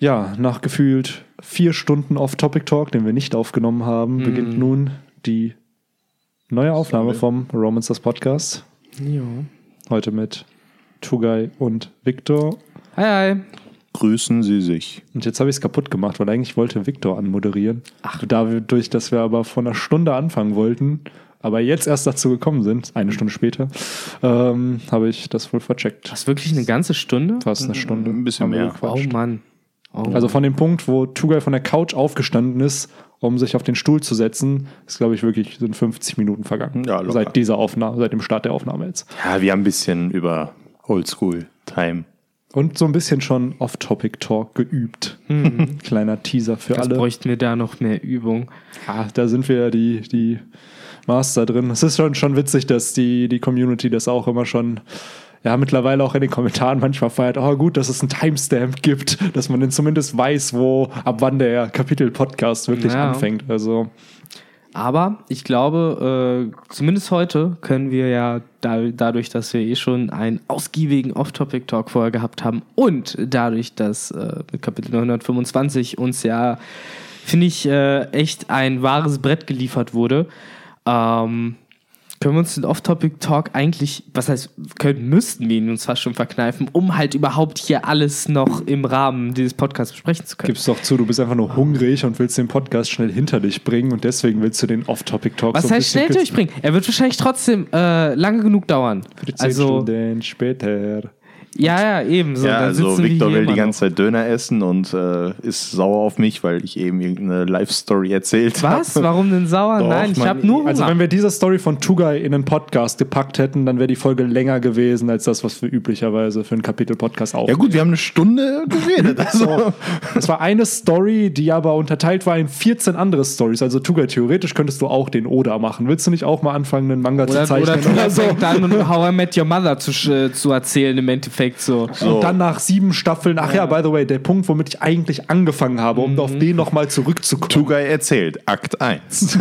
Ja, nach gefühlt vier Stunden Off-Topic-Talk, den wir nicht aufgenommen haben, beginnt nun die neue Aufnahme vom Romancers Podcast. Ja. Heute mit Tugai und Victor. Hi, hi. Grüßen Sie sich. Und jetzt habe ich es kaputt gemacht, weil eigentlich wollte Victor anmoderieren. Ach. Dadurch, dass wir aber vor einer Stunde anfangen wollten, aber jetzt erst dazu gekommen sind, eine Stunde später, ähm, habe ich das wohl vercheckt. Das ist wirklich eine ganze Stunde? Fast eine Stunde. Ein bisschen mehr. Oh. Mann. Oh. Also von dem Punkt, wo Tugai von der Couch aufgestanden ist, um sich auf den Stuhl zu setzen, ist, glaube ich, wirklich sind 50 Minuten vergangen. Ja, seit dieser Aufnahme, seit dem Start der Aufnahme jetzt. Ja, wir haben ein bisschen über Oldschool-Time. Und so ein bisschen schon Off-Topic-Talk geübt. Kleiner Teaser für das alle. bräuchten wir da noch mehr Übung. Ja, da sind wir ja die, die Master drin. Es ist schon, schon witzig, dass die, die Community das auch immer schon, ja, mittlerweile auch in den Kommentaren manchmal feiert. Oh, gut, dass es einen Timestamp gibt, dass man dann zumindest weiß, wo, ab wann der Kapitel-Podcast wirklich Ja. anfängt. Also, Aber ich glaube, äh, zumindest heute können wir ja da, dadurch, dass wir eh schon einen ausgiebigen Off-Topic-Talk vorher gehabt haben und dadurch, dass äh, mit Kapitel 925 uns ja, finde ich, äh, echt ein wahres Brett geliefert wurde, ähm, können wir uns den Off-Topic-Talk eigentlich, was heißt, können, müssten wir ihn uns fast schon verkneifen, um halt überhaupt hier alles noch im Rahmen dieses Podcasts besprechen zu können. gib's doch zu, du bist einfach nur hungrig und willst den Podcast schnell hinter dich bringen und deswegen willst du den Off-Topic-Talk Was so heißt schnell durchbringen? Er wird wahrscheinlich trotzdem äh, lange genug dauern. Für zehn Also, Stunden später. Ja, ja, eben. So, ja, dann also Victor will die ganze Zeit Döner essen und äh, ist sauer auf mich, weil ich eben irgendeine Live-Story erzählt habe. Was? Warum denn sauer? Doch, Nein, ich habe nur Hunger. Also wenn wir diese Story von Tugai in einen Podcast gepackt hätten, dann wäre die Folge länger gewesen als das, was wir üblicherweise für einen Kapitel-Podcast Ja aufnehmen. gut, wir haben eine Stunde geredet. Also. Es war eine Story, die aber unterteilt war in 14 andere Stories. Also Tugai, theoretisch könntest du auch den Oda machen. Willst du nicht auch mal anfangen, einen Manga oder zu zeichnen? oder Tuga fängt an, und How I Met Your Mother zu, sch- zu erzählen im Endeffekt so. Und dann nach sieben Staffeln, ach ja, by the way, der Punkt, womit ich eigentlich angefangen habe, um auf den nochmal zurückzukommen. Tugai erzählt, Akt 1.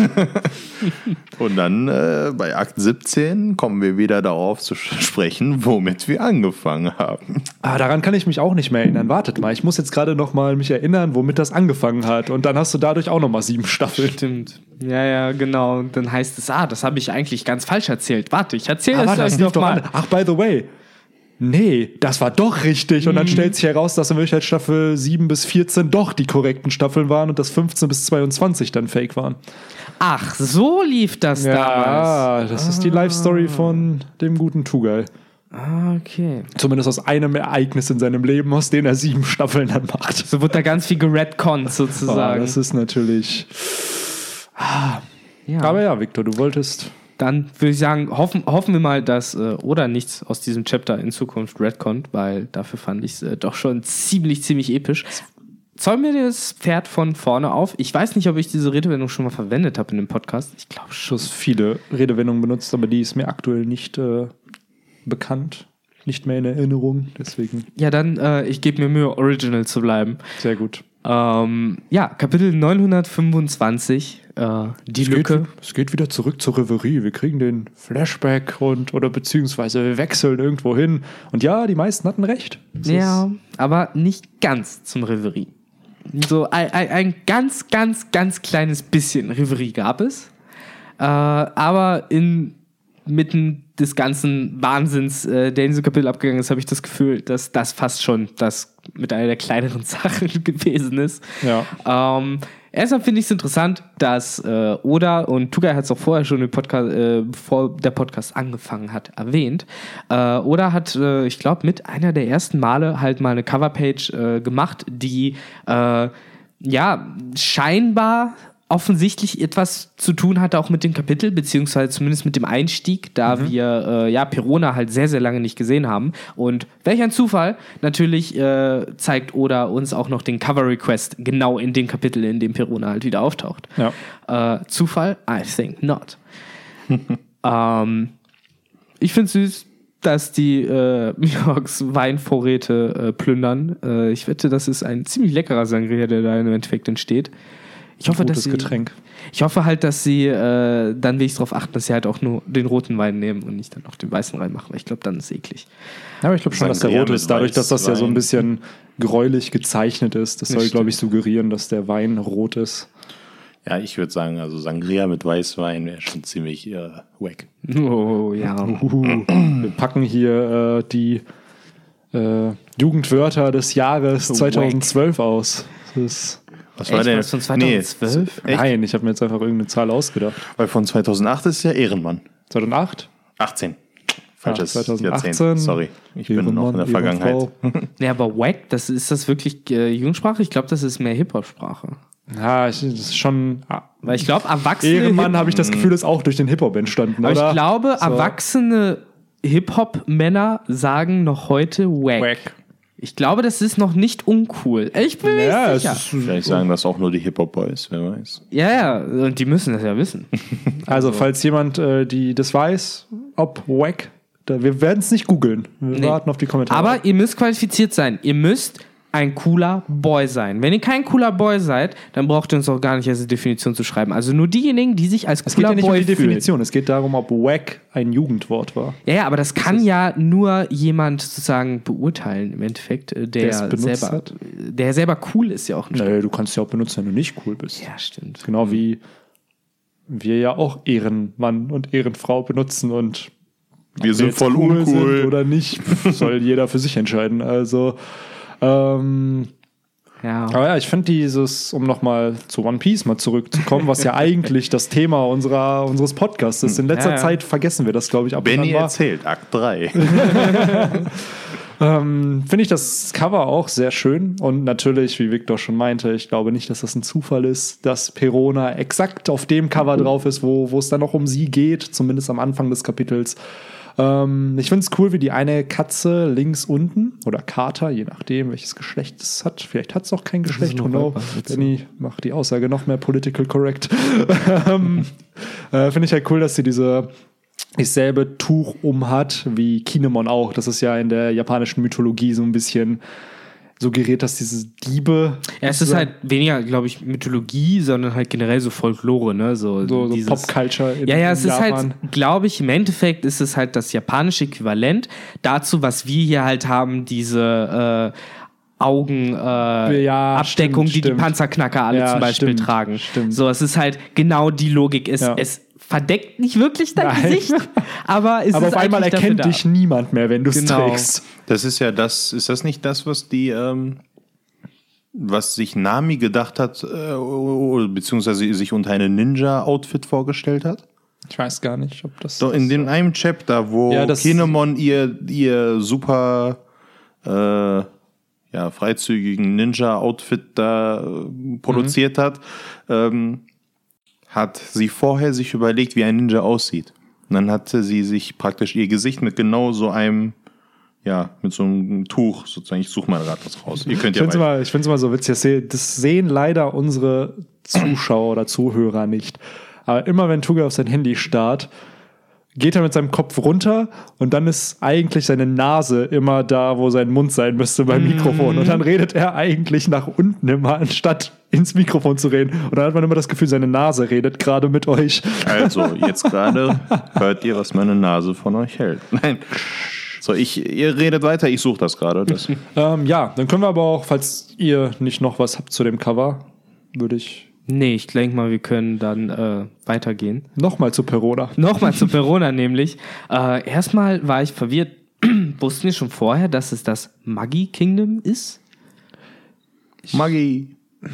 und dann äh, bei Akt 17 kommen wir wieder darauf zu sprechen, womit wir angefangen haben. Ah, daran kann ich mich auch nicht mehr erinnern. Wartet mal, ich muss jetzt gerade nochmal mich erinnern, womit das angefangen hat. Und dann hast du dadurch auch nochmal sieben Staffeln. Stimmt. Ja, ja, genau. Und dann heißt es, ah, das habe ich eigentlich ganz falsch erzählt. Warte, ich erzähle Aber es das euch nochmal. an. Ach, by the way. Nee, das war doch richtig. Und Mhm. dann stellt sich heraus, dass in Wirklichkeit Staffel 7 bis 14 doch die korrekten Staffeln waren und dass 15 bis 22 dann fake waren. Ach, so lief das damals. Ja, das ist die Life-Story von dem guten Tugai. Ah, okay. Zumindest aus einem Ereignis in seinem Leben, aus dem er sieben Staffeln dann macht. So wird da ganz viel geredconnt Ah, sozusagen. das ist natürlich. ja. Aber ja, Victor, du wolltest. Dann würde ich sagen, hoffen, hoffen wir mal, dass äh, oder nichts aus diesem Chapter in Zukunft redconnt, weil dafür fand ich es äh, doch schon ziemlich, ziemlich episch. Zäumen wir das Pferd von vorne auf. Ich weiß nicht, ob ich diese Redewendung schon mal verwendet habe in dem Podcast. Ich glaube schon. Viele Redewendungen benutzt, aber die ist mir aktuell nicht äh, bekannt. Nicht mehr in Erinnerung. Deswegen Ja, dann, äh, ich gebe mir Mühe, original zu bleiben. sehr gut. Ähm, ja, Kapitel 925, äh, die Es Lücke. Geht, es geht wieder zurück zur Reverie. Wir kriegen den Flashback und oder beziehungsweise wir wechseln irgendwo hin. Und ja, die meisten hatten recht. Es Ja, aber nicht ganz zum Reverie. So ein, ein, ein ganz, ganz, ganz kleines bisschen Reverie gab es. Äh, aber inmitten des ganzen Wahnsinns, äh, der in diesem Kapitel abgegangen ist, habe ich das Gefühl, dass das fast schon das mit einer der kleineren Sachen gewesen ist. Ja. Ähm, erstmal finde ich es interessant, dass äh, Oda und Tugai hat es auch vorher schon im Podcast, äh, bevor der Podcast angefangen hat, erwähnt. Äh, Oda hat, äh, ich glaube, mit einer der ersten Male halt mal eine Coverpage äh, gemacht, die äh, ja scheinbar offensichtlich etwas zu tun hatte auch mit dem Kapitel, beziehungsweise zumindest mit dem Einstieg, da wir äh, ja Perona halt sehr, sehr lange nicht gesehen haben. Und welch ein Zufall, natürlich äh, zeigt Oda uns auch noch den Cover-Request genau in dem Kapitel, in dem Perona halt wieder auftaucht. Ja. Äh, Zufall? I think not. ähm, ich finde süß, dass die äh, Mihawks Weinvorräte äh, plündern. Äh, ich wette, das ist ein ziemlich leckerer Sangria, der da im Endeffekt entsteht. Ich hoffe, dass sie, Getränk. Ich hoffe halt, dass sie äh, dann wenigstens darauf achten, dass sie halt auch nur den roten Wein nehmen und nicht dann auch den weißen reinmachen, weil ich glaube, dann ist es eklig. Ja, aber ich glaube schon, dass der Sangria rot mit ist. Dadurch, dass das ja so ein bisschen gräulich gezeichnet ist. Das Das soll, glaube ich, suggerieren, dass der Wein rot ist. Ja, ich würde sagen, also Sangria mit Weißwein wäre schon ziemlich äh, wack. Oh, ja. Wir packen hier äh, die äh, Jugendwörter des Jahres 2012 aus. Das ist, Was Echt? Was von 2012? Nee, nein, ich habe mir jetzt einfach irgendeine Zahl ausgedacht. Weil von 2008 ist ja Ehrenmann. 2008? 18. Falsches Ah, 2018. Jahrzehnt. Sorry, ich bin noch in der Ehrenmann, Vergangenheit. Ehrenfrau. Ja, aber Wack, das ist das wirklich äh, Jugendsprache? Ich glaube, das ist mehr Hip-Hop-Sprache. Ja, ich, das ist schon. ah, Weil ich glaube, erwachsene Ehrenmann, habe ich das Gefühl, ist auch durch den Hip-Hop entstanden, aber oder? ich glaube, So. erwachsene Hip-Hop-Männer sagen noch heute Wack. Wack. Ich glaube, das ist noch nicht uncool. Ich bin mir Ja, nicht es sicher. ist, Vielleicht sagen das auch nur die Hip-Hop-Boys, wer weiß. Ja, ja, und die müssen das ja wissen. also, falls jemand äh, die, das weiß, ob Wack, da, wir werden es nicht googeln. Wir Nee. warten auf die Kommentare. Aber ihr müsst qualifiziert sein. Ihr müsst ein cooler Boy sein. Wenn ihr kein cooler Boy seid, dann braucht ihr uns auch gar nicht als Definition zu schreiben. Also nur diejenigen, die sich als es geht cooler ja nicht Boy um die fühlen. Definition, es geht darum, ob Wack ein Jugendwort war. Ja, ja, aber das kann ja nur jemand sozusagen beurteilen im Endeffekt, äh, der Der es benutzt selber, hat. der selber cool ist ja auch nicht. Nee, du kannst ja auch benutzen, wenn du nicht cool bist. Ja, stimmt. Genau wie wir ja auch Ehrenmann und Ehrenfrau benutzen und Wir sind voll cool sind uncool. oder nicht, soll jeder für sich entscheiden. Also, ähm, Ja. aber ja, ich finde dieses, um nochmal zu One Piece mal zurückzukommen, was ja eigentlich das Thema unserer, unseres Podcasts ist. In letzter Ja, ja. Zeit vergessen wir das, glaube ich, ab Benny und an mal. erzählt, Akt 3. Ähm, Finde ich das Cover auch sehr schön. Und natürlich, wie Victor schon meinte, ich glaube nicht, dass das ein Zufall ist, dass Perona exakt auf dem Cover drauf ist, wo wo es dann noch um sie geht, zumindest am Anfang des Kapitels. Ähm, ich finde es cool, wie die eine Katze links unten oder Kater, je nachdem, welches Geschlecht es hat. Vielleicht hat es auch kein Geschlecht. know. weiblich, Benny macht die Aussage noch mehr political correct. ähm, äh, finde ich halt cool, dass sie diese dasselbe Tuch um hat wie Kinemon auch. Das ist ja in der japanischen Mythologie so ein bisschen suggeriert, dass diese Diebe. Ja, es ist halt weniger, glaube ich, Mythologie, sondern halt generell so Folklore, ne? So, so, so dieses- Popculture in Ja, ja, es ist Japan. halt, glaube ich, im Endeffekt ist es halt das japanische Äquivalent dazu, was wir hier halt haben, diese äh, Augen äh, Ja, Abdeckung, stimmt, die die stimmt. Panzerknacker alle Ja, zum Beispiel stimmt, tragen. stimmt. So, es ist halt genau die Logik. Es, Ja. es verdeckt nicht wirklich dein Nein. Gesicht, aber es Aber ist auf einmal erkennt da. dich niemand mehr, wenn du es Genau. trägst. Das ist ja das, ist das nicht das, was die, ähm, was sich Nami gedacht hat, äh, beziehungsweise sich unter eine Ninja-Outfit vorgestellt hat? Ich weiß gar nicht, ob das. So in dem einem Chapter, wo Ja, das- Kinemon ihr, ihr super äh, ja, freizügigen Ninja-Outfit da äh, produziert hat, ähm, hat sie vorher sich überlegt, wie ein Ninja aussieht. Und dann hatte sie sich praktisch ihr Gesicht mit genau so einem, ja, mit so einem Tuch sozusagen. Ich suche mal gerade was raus. Ihr könnt Ich ja finde es ich immer so witzig. Das se- Das sehen leider unsere Zuschauer oder Zuhörer nicht. Aber immer wenn Tuga auf sein Handy starrt, geht er mit seinem Kopf runter und dann ist eigentlich seine Nase immer da, wo sein Mund sein müsste beim Mikrofon. Und dann redet er eigentlich nach unten immer, anstatt ins Mikrofon zu reden. Und dann hat man immer das Gefühl, seine Nase redet gerade mit euch. Also, jetzt gerade hört ihr, was meine Nase von euch hält. Nein. So, ich, ihr redet weiter, ich suche das gerade. Ähm, ja, dann können wir aber auch, falls ihr nicht noch was habt zu dem Cover, würde ich Nee, ich denke mal, wir können dann äh, weitergehen. nochmal zu Perona. Nochmal zu Perona nämlich. Äh, erstmal war ich verwirrt. Wussten wir schon vorher, dass es das Maggi Kingdom ist?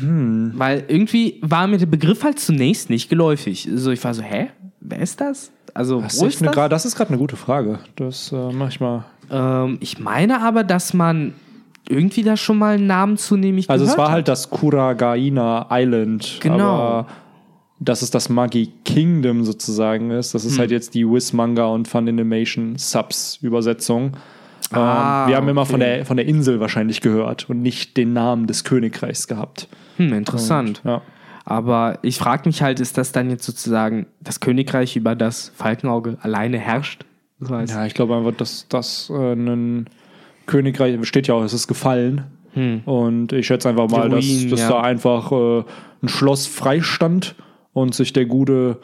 Maggie. Weil irgendwie war mir der Begriff halt zunächst nicht geläufig. So, ich war so, hä? Wer ist das? Also, Das wo ist, das? gra- das ist gerade eine gute Frage. Das äh, mach ich mal. Ähm, ich meine aber, dass man irgendwie da schon mal einen Namen zunehmlich Also es war halt das Kuragaina Island. Genau. Aber dass es das Magi Kingdom sozusagen ist, das ist halt jetzt die Wiz Manga und Fun Animation Subs Übersetzung. Ah, ähm, wir haben immer von der, von der Insel wahrscheinlich gehört und nicht den Namen des Königreichs gehabt. Hm, interessant. Ja. Aber ich frage mich halt, ist das dann jetzt sozusagen das Königreich, über das Falkenauge alleine herrscht? Das heißt, ja, ich glaube einfach, dass das äh, ein Königreich, steht ja auch, es ist gefallen. Und ich schätze einfach mal, Die dass, Ruinen, dass ja. da einfach äh, ein Schloss freistand und sich der gute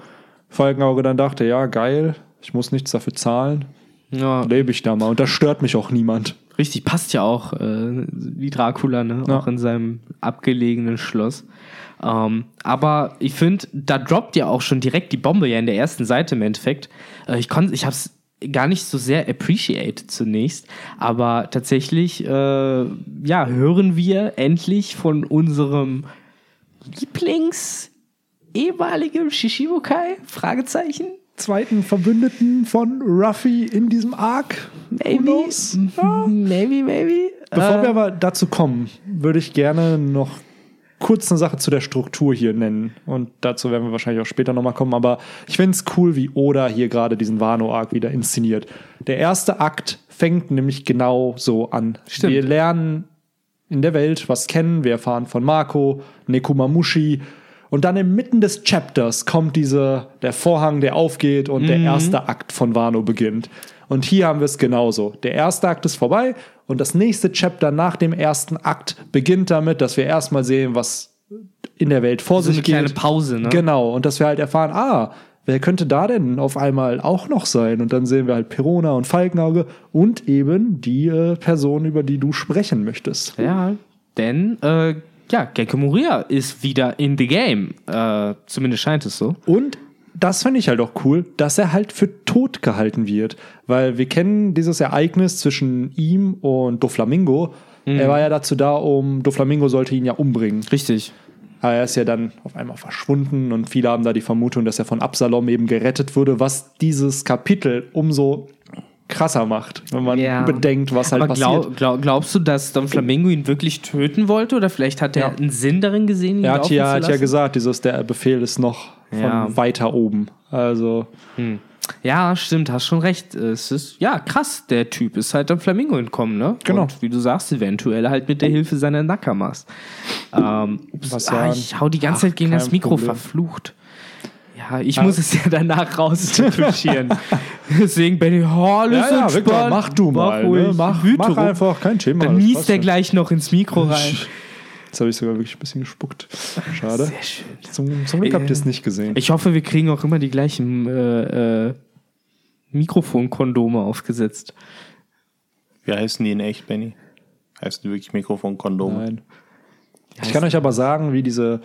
Falkenauge dann dachte, ja, geil, ich muss nichts dafür zahlen, Ja, lebe ich da mal. Und da stört mich auch niemand. Richtig, passt ja auch äh, wie Dracula, ne? Ja. Auch in seinem abgelegenen Schloss. Ähm, aber ich finde, da droppt ja auch schon direkt die Bombe ja in der ersten Seite im Endeffekt. Äh, ich konnte, ich habe es gar nicht so sehr appreciated zunächst, aber tatsächlich, äh, ja, hören wir endlich von unserem Lieblings ehemaligem Shishibukai? Fragezeichen? Zweiten Verbündeten von Ruffy in diesem Arc. Maybe? Ja. maybe, maybe. Bevor Äh, wir aber dazu kommen, würde ich gerne noch kurz eine Sache zu der Struktur hier nennen. Und dazu werden wir wahrscheinlich auch später nochmal kommen. Aber ich finde es cool, wie Oda hier gerade diesen Wano-Arc wieder inszeniert. Der erste Akt fängt nämlich genau so an. Stimmt. Wir lernen in der Welt was kennen. Wir erfahren von Marco, Nekumamushi. Und dann inmitten des Chapters kommt dieser, der Vorhang, der aufgeht und der erste Akt von Wano beginnt. Und hier haben wir es genauso. Der erste Akt ist vorbei und das nächste Chapter nach dem ersten Akt beginnt damit, dass wir erstmal sehen, was in der Welt vor so eine sich kleine geht. Pause, ne? Genau, und dass wir halt erfahren, ah, wer könnte da denn auf einmal auch noch sein? Und dann sehen wir halt Perona und Falkenauge und eben die äh, Person, über die du sprechen möchtest. Ja, denn, äh, ja, Gekko Moria ist wieder in the game. Äh, zumindest scheint es so. Und das finde ich halt auch cool, dass er halt für tot gehalten wird. Weil wir kennen dieses Ereignis zwischen ihm und Doflamingo. Mhm. Er war ja dazu da, um Doflamingo sollte ihn ja umbringen. Richtig. Aber er ist ja dann auf einmal verschwunden und viele haben da die Vermutung, dass er von Absalom eben gerettet wurde, was dieses Kapitel umso krasser macht, wenn man Ja. bedenkt, was halt Aber passiert. glaub, glaub, glaubst du, dass Don Flamingo ihn wirklich töten wollte? Oder vielleicht hat er Ja. einen Sinn darin gesehen, ihn er hat ja, hat ja gesagt, dieses, der Befehl ist noch von weiter oben. Also, Ja, stimmt, hast schon recht. Es ist, ja, krass, der Typ ist halt am Flamingo entkommen, ne? Genau. Und wie du sagst, eventuell halt mit der Hilfe seiner Nakamas. Ähm, ups, ah, ich hau die ganze Ach, Zeit gegen das Mikro, Problem. verflucht. Ja, ich muss es ja danach rausretuschieren. Deswegen bin ich, oh, alles ja, ja, entspannt. Victor, mach du mal. ruhig. ne? mach, Wüte mach rum. einfach, kein Thema. Dann niest der gleich noch ins Mikro rein. Jetzt habe ich sogar wirklich ein bisschen gespuckt. Schade. Sehr schön. Zum, zum Glück habt ihr es nicht gesehen. Ich hoffe, wir kriegen auch immer die gleichen äh, äh, Mikrofonkondome aufgesetzt. Wie heißen die in echt, Benny? Heißen die wirklich Mikrofonkondome? Nein. Ich kann euch aber sagen, wie diese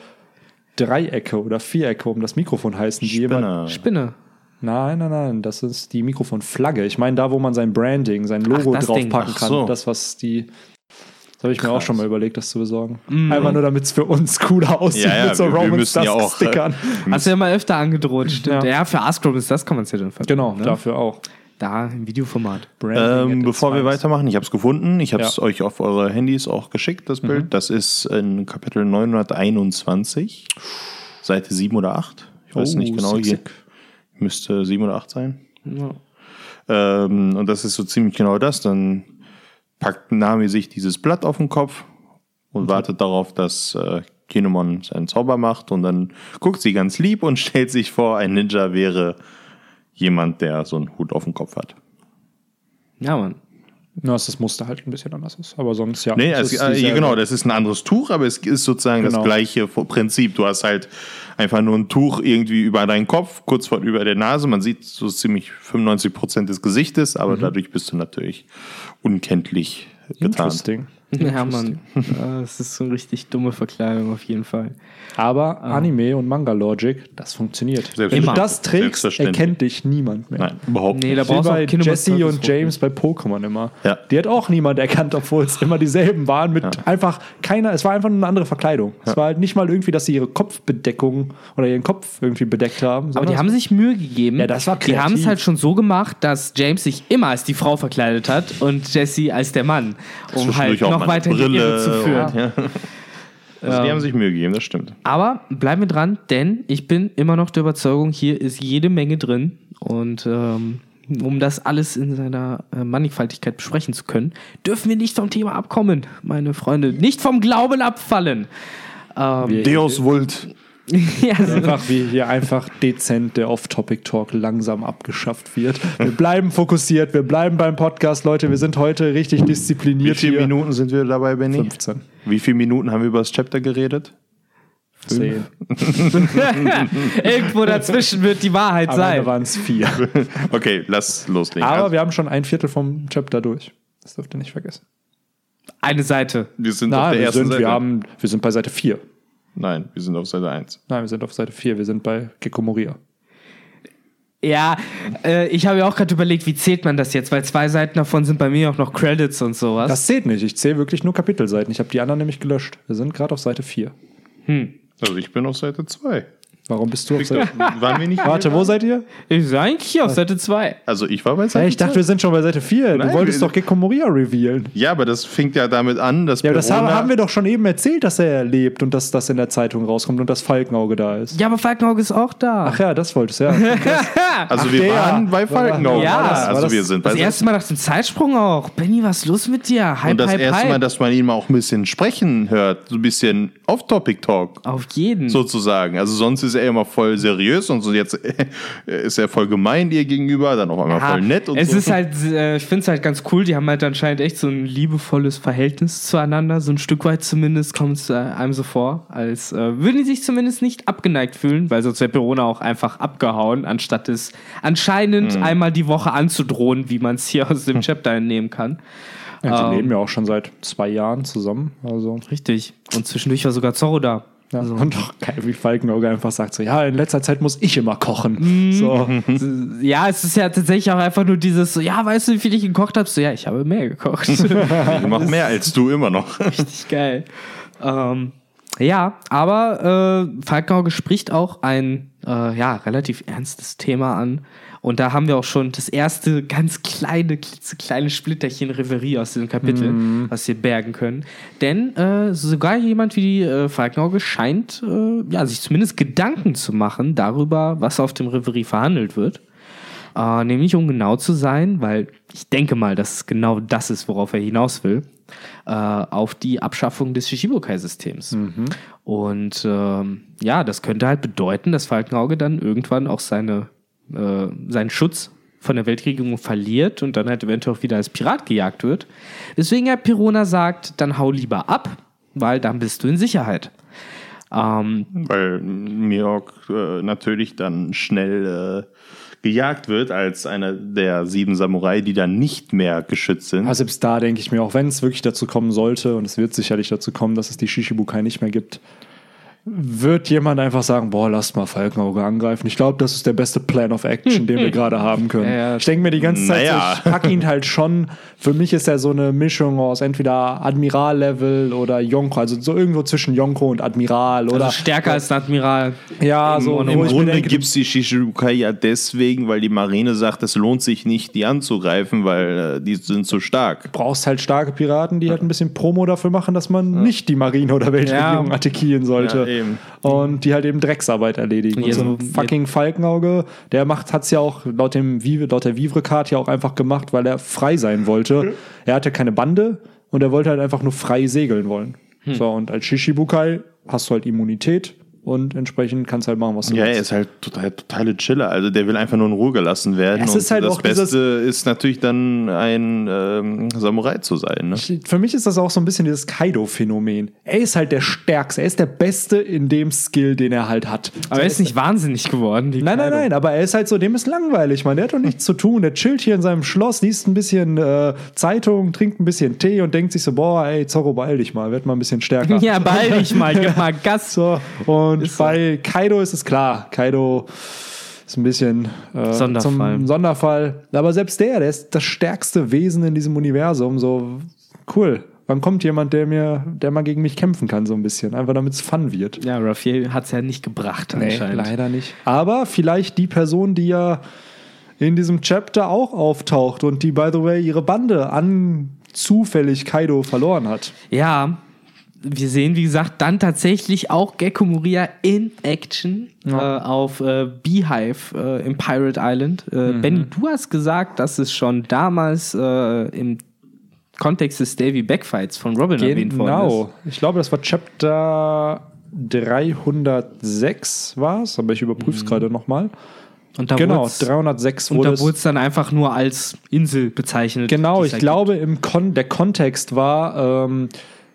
Dreiecke oder Vierecke um das Mikrofon heißen. Die jemand, Spinner. Spinne. nein, nein, nein, das ist die Mikrofonflagge. Ich meine, da, wo man sein Branding, sein Logo Ach, draufpacken Ach kann. so. Das, was die. Das habe ich mir auch Krass. schon mal überlegt, das zu besorgen. Einfach nur, damit es für uns cooler aussieht Ja, ja, mit so Roman müssen ja auch, äh, Stickern. Hast du ja mal öfter angedroht, stimmt. Ja. Ja, für Astro ist das kann man es ja dann verwenden. Genau, ne? dafür auch. Da im Videoformat. Ähm, bevor wir weitermachen, ich habe es gefunden. Ich habe es Ja. Mhm. euch auf eure Handys auch geschickt, das Bild. Das ist in Kapitel 921, Seite 7 oder 8. Ich weiß Oh, nicht genau. sick, Hier sick. müsste 7 oder 8 sein. Ja. Ähm, und das ist so ziemlich genau das. Dann packt Nami sich dieses Blatt auf den Kopf und wartet darauf, dass äh, Kinemon seinen Zauber macht. Und dann guckt sie ganz lieb und stellt sich vor, ein Ninja wäre jemand, der so einen Hut auf dem Kopf hat. ja, Mann. Ja, dass das Muster halt ein bisschen anders ist. Aber sonst ja. Nee, es äh, genau, das ist ein anderes Tuch, aber es ist sozusagen Genau. das gleiche Prinzip. Du hast halt einfach nur ein Tuch irgendwie über deinen Kopf, kurz vor über der Nase. Man sieht so ziemlich 95 Prozent des Gesichtes, Mhm. aber dadurch bist du natürlich unkenntlich getan. Interesting. Ja, Mann. Äh, Es ist so eine richtig dumme Verkleidung auf jeden Fall. Aber Anime und Manga Logic, das funktioniert. Wenn du das trägst, erkennt dich niemand mehr. Nein, überhaupt Nee, da nicht. Wie brauchst bei Jesse und James bei Pokémon immer. Ja. Die hat auch niemand erkannt, obwohl es immer dieselben waren. Mit einfach keiner, es war einfach nur eine andere Verkleidung. Es war halt nicht mal irgendwie, dass sie ihre Kopfbedeckung oder ihren Kopf irgendwie bedeckt haben. Aber die haben sich Mühe gegeben. Ja, das war Die haben es kreativ. halt schon so gemacht, dass James sich immer als die Frau verkleidet hat und Jesse als der Mann, um halt auch noch weiter in die Irre zu Brille führen. und- ja. Also die haben sich Mühe gegeben, das stimmt. Aber bleiben wir dran, denn ich bin immer noch der Überzeugung, hier ist jede Menge drin. Und ähm, um das alles in seiner äh, Mannigfaltigkeit besprechen zu können, dürfen wir nicht vom Thema abkommen, meine Freunde. Nicht vom Glauben abfallen. Ähm, Deus Vult. ja, so. Einfach wie hier einfach dezent der Off-Topic-Talk langsam abgeschafft wird. Wir bleiben fokussiert, wir bleiben beim Podcast, Leute. Wir sind heute richtig Wie diszipliniert viele hier. Minuten sind wir dabei, Benny? 15. Wie viele Minuten haben wir über das Chapter geredet? 10. Irgendwo dazwischen wird die Wahrheit Am sein. waren es vier. Okay, lass loslegen. Aber Also, wir haben schon ein Viertel vom Chapter durch. Das dürft ihr nicht vergessen. Eine Seite. wir sind auf Nein, der wir ersten sind, Seite. wir, haben, wir sind bei Seite 4. Nein, wir sind auf Seite 1. Nein, wir sind auf Seite 4. Wir sind bei Gecko Moria. Ja, äh, ich habe ja auch gerade überlegt, wie zählt man das jetzt? Weil zwei Seiten davon sind bei mir auch noch Credits und sowas. Das zählt nicht. Ich zähle wirklich nur Kapitelseiten. Ich habe die anderen nämlich gelöscht. Wir sind gerade auf Seite 4. Also ich bin auf Seite 2. Warum bist du auf Seite Waren wir nicht? Warte, wo seid ihr? ich bin eigentlich hier auf Seite 2. Also ich war bei Seite Hey, ich dachte, wir sind schon bei Seite 4. Nein, du wolltest doch Gecko Moria revealen. Ja, aber das fängt ja damit an, dass Ja, aber das haben, Perona- haben wir doch schon eben erzählt, dass er lebt und dass das in der Zeitung rauskommt und das Falkenauge da ist. Ja, aber Falkenauge ist auch da. Ach ja, das wolltest du, ja. Also Ach, wir der. waren bei Falkenauge. Ja, das- war also das- wir sind bei das erste Mal nach dem Zeitsprung auch. Benny, was ist los mit dir? Hype, und das hype, erste hype. Mal, dass man ihn mal auch ein bisschen sprechen hört, so ein bisschen Off-Topic-Talk Auf jeden. sozusagen. Also sonst ist er immer voll seriös und so jetzt ist er voll gemein ihr gegenüber, dann auf einmal Ja, voll nett und es so. ist halt, äh, ich finde es halt ganz cool, die haben halt anscheinend echt so ein liebevolles Verhältnis zueinander, so ein Stück weit zumindest kommt es äh, einem so vor, als äh, würden die sich zumindest nicht abgeneigt fühlen, weil sonst wäre Perona auch einfach abgehauen, anstatt es anscheinend einmal die Woche anzudrohen, wie man es hier aus dem Chapter entnehmen kann. Ja, die Ähm. leben ja auch schon seit zwei Jahren zusammen. Also, Richtig. Und zwischendurch war sogar Zorro da. Ja. Und doch geil, wie Falkenauge einfach sagt so, ja, in letzter Zeit muss ich immer kochen. Mhm. So. Ja, es ist ja tatsächlich auch einfach nur dieses so, ja, weißt du, wie viel ich gekocht habe? So, ja, ich habe mehr gekocht. Ich mach mehr als du immer noch. Richtig geil. Ähm, ja, aber äh, Falkenauge spricht auch ein äh, ja, relativ ernstes Thema an. Und da haben wir auch schon das erste ganz kleine, klitzekleine Splitterchen Reverie aus diesem Kapitel, was wir bergen können. Denn äh, sogar jemand wie äh, Falkenauge scheint äh, ja, sich zumindest Gedanken zu machen darüber, was auf dem Reverie verhandelt wird. Äh, nämlich um genau zu sein, weil ich denke mal, dass es genau das ist, worauf er hinaus will, äh, auf die Abschaffung des Shishibukai-Systems. Und ähm, ja, das könnte halt bedeuten, dass Falkenauge dann irgendwann auch seine, äh, seinen Schutz von der Weltregierung verliert und dann halt eventuell auch wieder als Pirat gejagt wird. Deswegen Herr Pirona sagt, dann hau lieber ab, weil dann bist du in Sicherheit. Ähm, Weil Mihawk äh, natürlich dann schnell äh, gejagt wird als einer der sieben Samurai, die dann nicht mehr geschützt sind. Also selbst da denke ich mir, auch wenn es wirklich dazu kommen sollte, und es wird sicherlich dazu kommen, dass es die Shishibukai nicht mehr gibt, wird jemand einfach sagen, boah, lasst mal Falkenauge angreifen. Ich glaube, das ist der beste Plan of Action, den wir gerade haben können. Ja, ja. Ich denke mir die ganze Zeit, Naja. so, ich pack ihn halt schon. Für mich ist er so eine Mischung aus entweder Admiral-Level oder Yonko, also so irgendwo zwischen Yonko und Admiral oder also stärker als ein Admiral. ja, so im Im Grunde gibt es die Shishibukai ja deswegen, weil die Marine sagt, es lohnt sich nicht, die anzugreifen, weil äh, die sind zu stark. brauchst halt starke Piraten, die halt ein bisschen Promo dafür machen, dass man nicht die Marine oder Weltregierung Ja. attackieren sollte. Eben. Und die halt eben Drecksarbeit erledigen. Und Ja, so ein fucking Falkenauge, der macht, hat's ja auch laut dem Vive, laut der Vivre-Card ja auch einfach gemacht, weil er frei sein wollte. Er hatte keine Bande und er wollte halt einfach nur frei segeln wollen. Hm. So, und als Shishibukai hast du halt Immunität und entsprechend kannst halt machen, was du Ja, er willst. ist halt total, totale Chiller. Also der will einfach nur in Ruhe gelassen werden. Es und ist halt das auch dieses- Beste ist natürlich dann ein ähm, Samurai zu sein. Ne? Für mich ist das auch so ein bisschen dieses Kaido-Phänomen. Er ist halt der Stärkste, er ist der Beste in dem Skill, den er halt hat. Aber er ist nicht wahnsinnig geworden. die Nein, nein, nein, aber er ist halt so, dem ist langweilig, man. Der hat doch nichts zu tun. Der chillt hier in seinem Schloss, liest ein bisschen äh, Zeitung, trinkt ein bisschen Tee und denkt sich so, boah, ey, Zorro, beeil dich mal, werd mal ein bisschen stärker. Ja, beeil dich mal, gib mal Gas. So, und Ist so. bei Kaido ist es klar. Kaido ist ein bisschen äh, Sonderfall. zum Sonderfall. Aber selbst der, der ist das stärkste Wesen in diesem Universum. So cool. Wann kommt jemand, der mir, der mal gegen mich kämpfen kann, so ein bisschen? Einfach damit es fun wird. Ja, Raphael hat es ja nicht gebracht anscheinend. leider nicht. Aber vielleicht die Person, die ja in diesem Chapter auch auftaucht und die, by the way, ihre Bande an zufällig Kaido verloren hat. Ja, wir sehen, wie gesagt, dann tatsächlich auch Gecko Moria in Action Ja. äh, auf äh, Beehive äh, im Pirate Island. Äh, Mhm. Benny, du hast gesagt, dass es schon damals äh, im Kontext des Davy Backfights von Robin erwähnt worden ist. Genau. Ich glaube, das war Chapter 306 war es, aber ich überprüfe es gerade nochmal. Und da Genau, wurd's- 306 Und wurde da es. wurde es dann einfach nur als Insel bezeichnet. Genau, ich glaube, im Kon der Kontext war, ähm,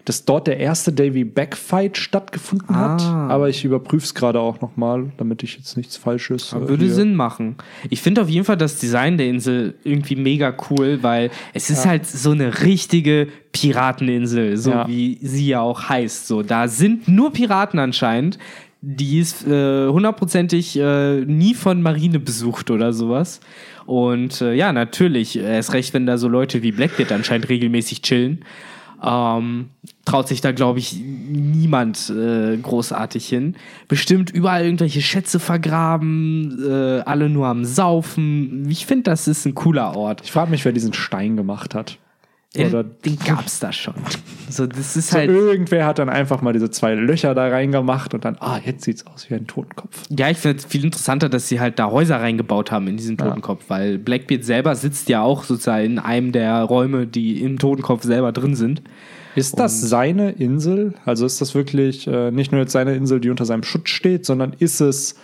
dass dort der erste Davy Backfight stattgefunden hat. Ah. Aber ich überprüfe es gerade auch nochmal, damit ich jetzt nichts Falsches. äh, Würde hier- Sinn machen. Ich finde auf jeden Fall das Design der Insel irgendwie mega cool, weil es ist halt so eine richtige Pirateninsel, so Ja. wie sie ja auch heißt. So, da sind nur Piraten anscheinend. Die ist äh, hundertprozentig äh, nie von Marine besucht oder sowas. Und äh, ja, natürlich, erst recht, wenn da so Leute wie Blackbeard anscheinend regelmäßig chillen. Ähm, traut sich da, glaube ich, niemand äh, großartig hin. Bestimmt überall irgendwelche Schätze vergraben, äh, alle nur am Saufen. Ich finde, das ist ein cooler Ort. Ich frage mich, wer diesen Stein gemacht hat. Oder den gab's da schon. So, das ist so halt. irgendwer hat dann einfach mal diese zwei Löcher da reingemacht und dann, ah, jetzt sieht's aus wie ein Totenkopf. Ja, ich finde es viel interessanter, dass sie halt da Häuser reingebaut haben in diesen Totenkopf, weil Blackbeard selber sitzt ja auch sozusagen in einem der Räume, die im Totenkopf selber drin sind. Ist das seine Insel? Also ist das wirklich äh, nicht nur jetzt seine Insel, die unter seinem Schutz steht, sondern ist es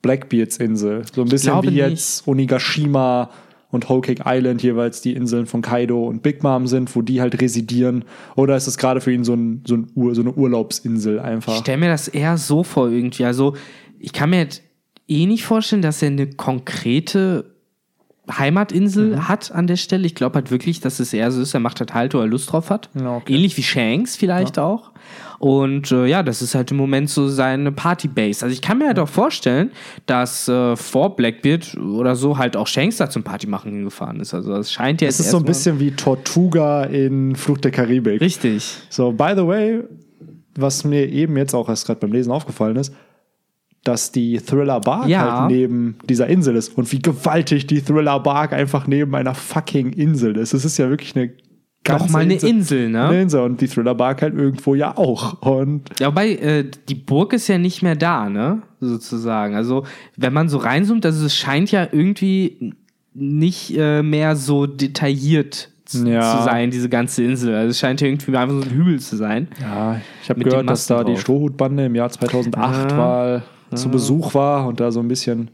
Blackbeards Insel? So ein bisschen wie jetzt Onigashima und Whole Cake Island jeweils die Inseln von Kaido und Big Mom sind, wo die halt residieren. Oder ist es gerade für ihn so, ein, so, ein Ur, so eine Urlaubsinsel Ich einfach? stelle mir das eher so vor irgendwie. Also, ich kann mir eh nicht vorstellen, dass er eine konkrete Heimatinsel Mhm. hat an der Stelle. Ich glaube halt wirklich, dass es eher so ist, er macht halt halt, wo er Lust drauf hat. Ja, okay. Ähnlich wie Shanks vielleicht auch. Und äh, ja, das ist halt im Moment so seine Partybase. Also ich kann mir halt auch vorstellen, dass äh, vor Blackbeard oder so halt auch Shanks da zum Party machen hingefahren ist. Also das scheint ja Es ist so ein bisschen wie Tortuga in Fluch der Karibik. Richtig. So, by the way, was mir eben jetzt auch erst gerade beim Lesen aufgefallen ist, dass die Thriller Bark Ja. halt neben dieser Insel ist und wie gewaltig die Thriller Bark einfach neben einer fucking Insel ist. Es ist ja wirklich eine Noch mal eine Insel, ne? Eine Insel und die Thriller Bark halt irgendwo ja auch. Und Ja, wobei, äh, die Burg ist ja nicht mehr da, ne? Sozusagen. Also, wenn man so reinzoomt, also es scheint ja irgendwie nicht äh, mehr so detailliert zu, Ja. zu sein, diese ganze Insel. Also es scheint ja irgendwie einfach so ein Hügel zu sein. ja, ich habe gehört, dass da die drauf. Strohhutbande im Jahr 2008 Ja. Zu Besuch war und da so ein bisschen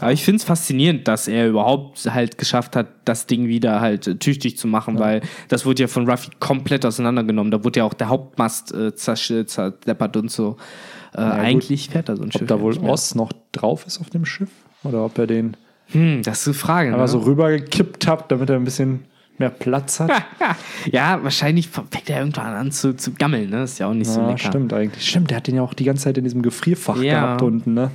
Aber ich finde es faszinierend, dass er überhaupt halt geschafft hat, das Ding wieder halt äh, tüchtig zu machen, weil das wurde ja von Ruffy komplett auseinandergenommen. Da wurde ja auch der Hauptmast äh, zersch- zerdeppert und so. Äh, eigentlich fährt da so ein Schiff. ob da ja wohl. Oz noch drauf ist auf dem Schiff oder ob er den Hm, das ist eine Frage. einfach Ne? so rübergekippt hat, damit er ein bisschen mehr Platz hat. ja, wahrscheinlich fängt er irgendwann an zu, zu gammeln, ne? Ist ja auch nicht so Ja, lecker. stimmt eigentlich. Stimmt, der hat den ja auch die ganze Zeit in diesem Gefrierfach Ja. gehabt unten, ne?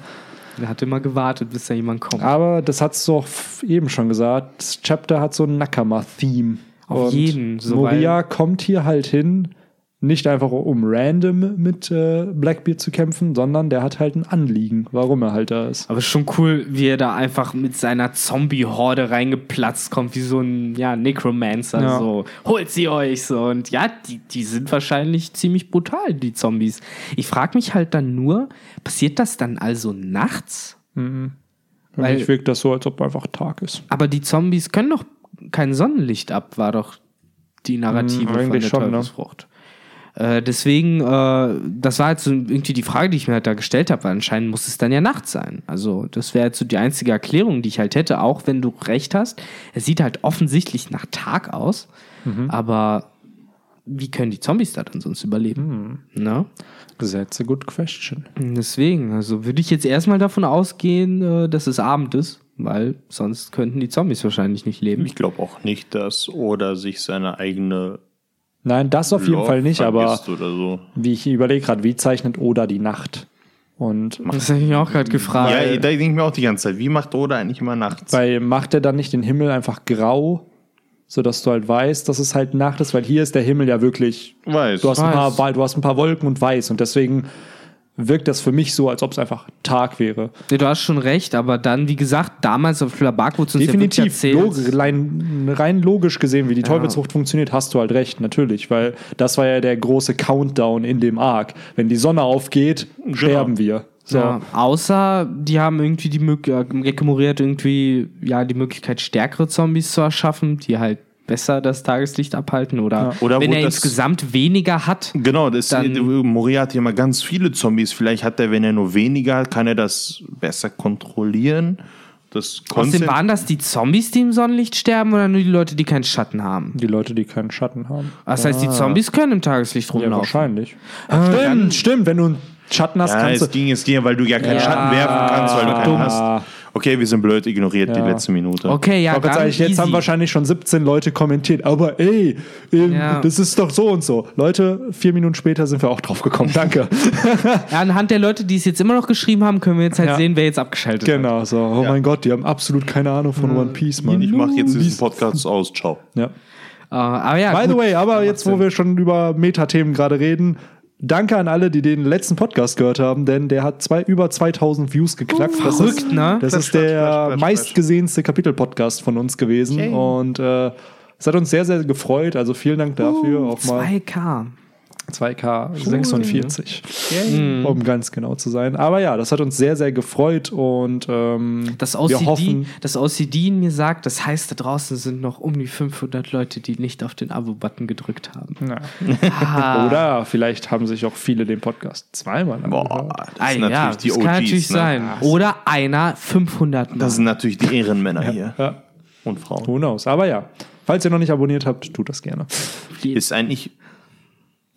Er hat immer gewartet, bis da jemand kommt. Aber das hast du auch eben schon gesagt. Das Chapter hat so ein Nakama-Theme. Auf Und jeden, so Moria kommt hier halt hin, nicht einfach um random mit äh, Blackbeard zu kämpfen, sondern der hat halt ein Anliegen, warum er halt da ist. Aber schon cool, wie er da einfach mit seiner Zombie-Horde reingeplatzt kommt, wie so ein ja, Necromancer. Ja. So, holt sie euch so. Und ja, die, die sind wahrscheinlich ziemlich brutal, die Zombies. Ich frage mich halt dann nur, passiert das dann also nachts? Für Weil- mich wirkt das so, als ob einfach Tag ist. Aber die Zombies können doch kein Sonnenlicht ab, war doch die Narrative Mm, von der schon, ne? Äh, deswegen, äh, das war jetzt so irgendwie die Frage, die ich mir halt da gestellt habe, weil anscheinend muss es dann ja Nacht sein. Also, das wäre jetzt so die einzige Erklärung, die ich halt hätte, auch wenn du recht hast. Es sieht halt offensichtlich nach Tag aus, Mhm. aber wie können die Zombies da dann sonst überleben? Mhm. Ne? That's a good question. Deswegen, also würde ich jetzt erstmal davon ausgehen, äh, dass es Abend ist, weil sonst könnten die Zombies wahrscheinlich nicht leben. Ich glaube auch nicht, dass Oda sich seine eigene Nein, das auf jeden Fall nicht, aber so. wie ich überlege gerade, wie zeichnet Oda die Nacht? Und Das habe ich mir auch gerade gefragt. Ja, da denke ich mir auch die ganze Zeit, wie macht Oda eigentlich immer nachts? Weil macht er dann nicht den Himmel einfach grau, sodass du halt weißt, dass es halt Nacht ist, weil hier ist der Himmel ja wirklich, Weiß. du hast, ein Weiß. paar, du hast ein paar Wolken und weiß und deswegen wirkt das für mich so, als ob es einfach Tag wäre. Nee, du hast schon recht, aber dann, wie gesagt, damals auf Flabak wurde uns Definitiv, ja log rein, rein logisch gesehen, wie die Teufelsfrucht funktioniert, hast du halt recht, natürlich, weil das war ja der große Countdown in dem Arc. Wenn die Sonne aufgeht, sterben wir. So. Ja, außer die haben irgendwie die Möglichkeit, Mori hat irgendwie ja die Möglichkeit, stärkere Zombies zu erschaffen, die halt besser das Tageslicht abhalten oder, Oder wenn er das- insgesamt weniger hat. Genau, das, Dann- Moria hat ja immer ganz viele Zombies. Vielleicht hat er, wenn er nur weniger hat, kann er das besser kontrollieren. Das Außerdem waren das die Zombies, die im Sonnenlicht sterben oder nur die Leute, die keinen Schatten haben? Die Leute, die keinen Schatten haben. Das heißt, die Zombies können im Tageslicht Ja, rumlaufen. wahrscheinlich. dann- stimmt, stimmt. Wenn du einen Schatten hast, Ja, kannst es du. ging, es ging ja, weil du ja keinen Ja, Schatten werfen kannst, weil du keinen dumm. hast. Okay, wir sind blöd, ignoriert die letzte Minute. Okay, ja, Ich wollte dann sagen, jetzt easy. haben wahrscheinlich schon 17 Leute kommentiert, aber ey, ähm, Ja. das ist doch so und so. Leute, vier Minuten später sind wir auch drauf gekommen. Danke. Ja, anhand der Leute, die es jetzt immer noch geschrieben haben, können wir jetzt halt Ja. sehen, wer jetzt abgeschaltet hat. genau, so. Oh Ja. mein Gott, die haben absolut keine Ahnung von One Piece, Mann. Ich mache jetzt diesen Podcast aus. Ciao. Ja. Äh, aber ja, By gut. the way, aber jetzt, wo wir schon über Metathemen gerade reden, danke an alle, die den letzten Podcast gehört haben, denn der hat zwei, über 2000 Views geknackt. das verrückt, ist, ne? Das Klatsch, ist der meistgesehenste Kapitel-Podcast von uns gewesen. Yay. Und äh, es hat uns sehr, sehr gefreut. Also vielen Dank dafür. auch mal 2K. 2K 46, um ganz genau zu sein. Aber ja, das hat uns sehr, sehr gefreut und ähm, Das wir OCD, hoffen, das OCD in mir sagt, das heißt, da draußen sind noch um die 500 Leute, die nicht auf den Abo-Button gedrückt haben. Ja. Ah. Oder vielleicht haben sich auch viele den Podcast zweimal angehört. Boah, das Ah, sind ja, natürlich die das OGs. kann natürlich ne? sein. Oder einer 500 Mal. Das sind natürlich die Ehrenmänner hier. Ja, Und Frauen. who knows. Aber ja, falls ihr noch nicht abonniert habt, tut das gerne. Ist eigentlich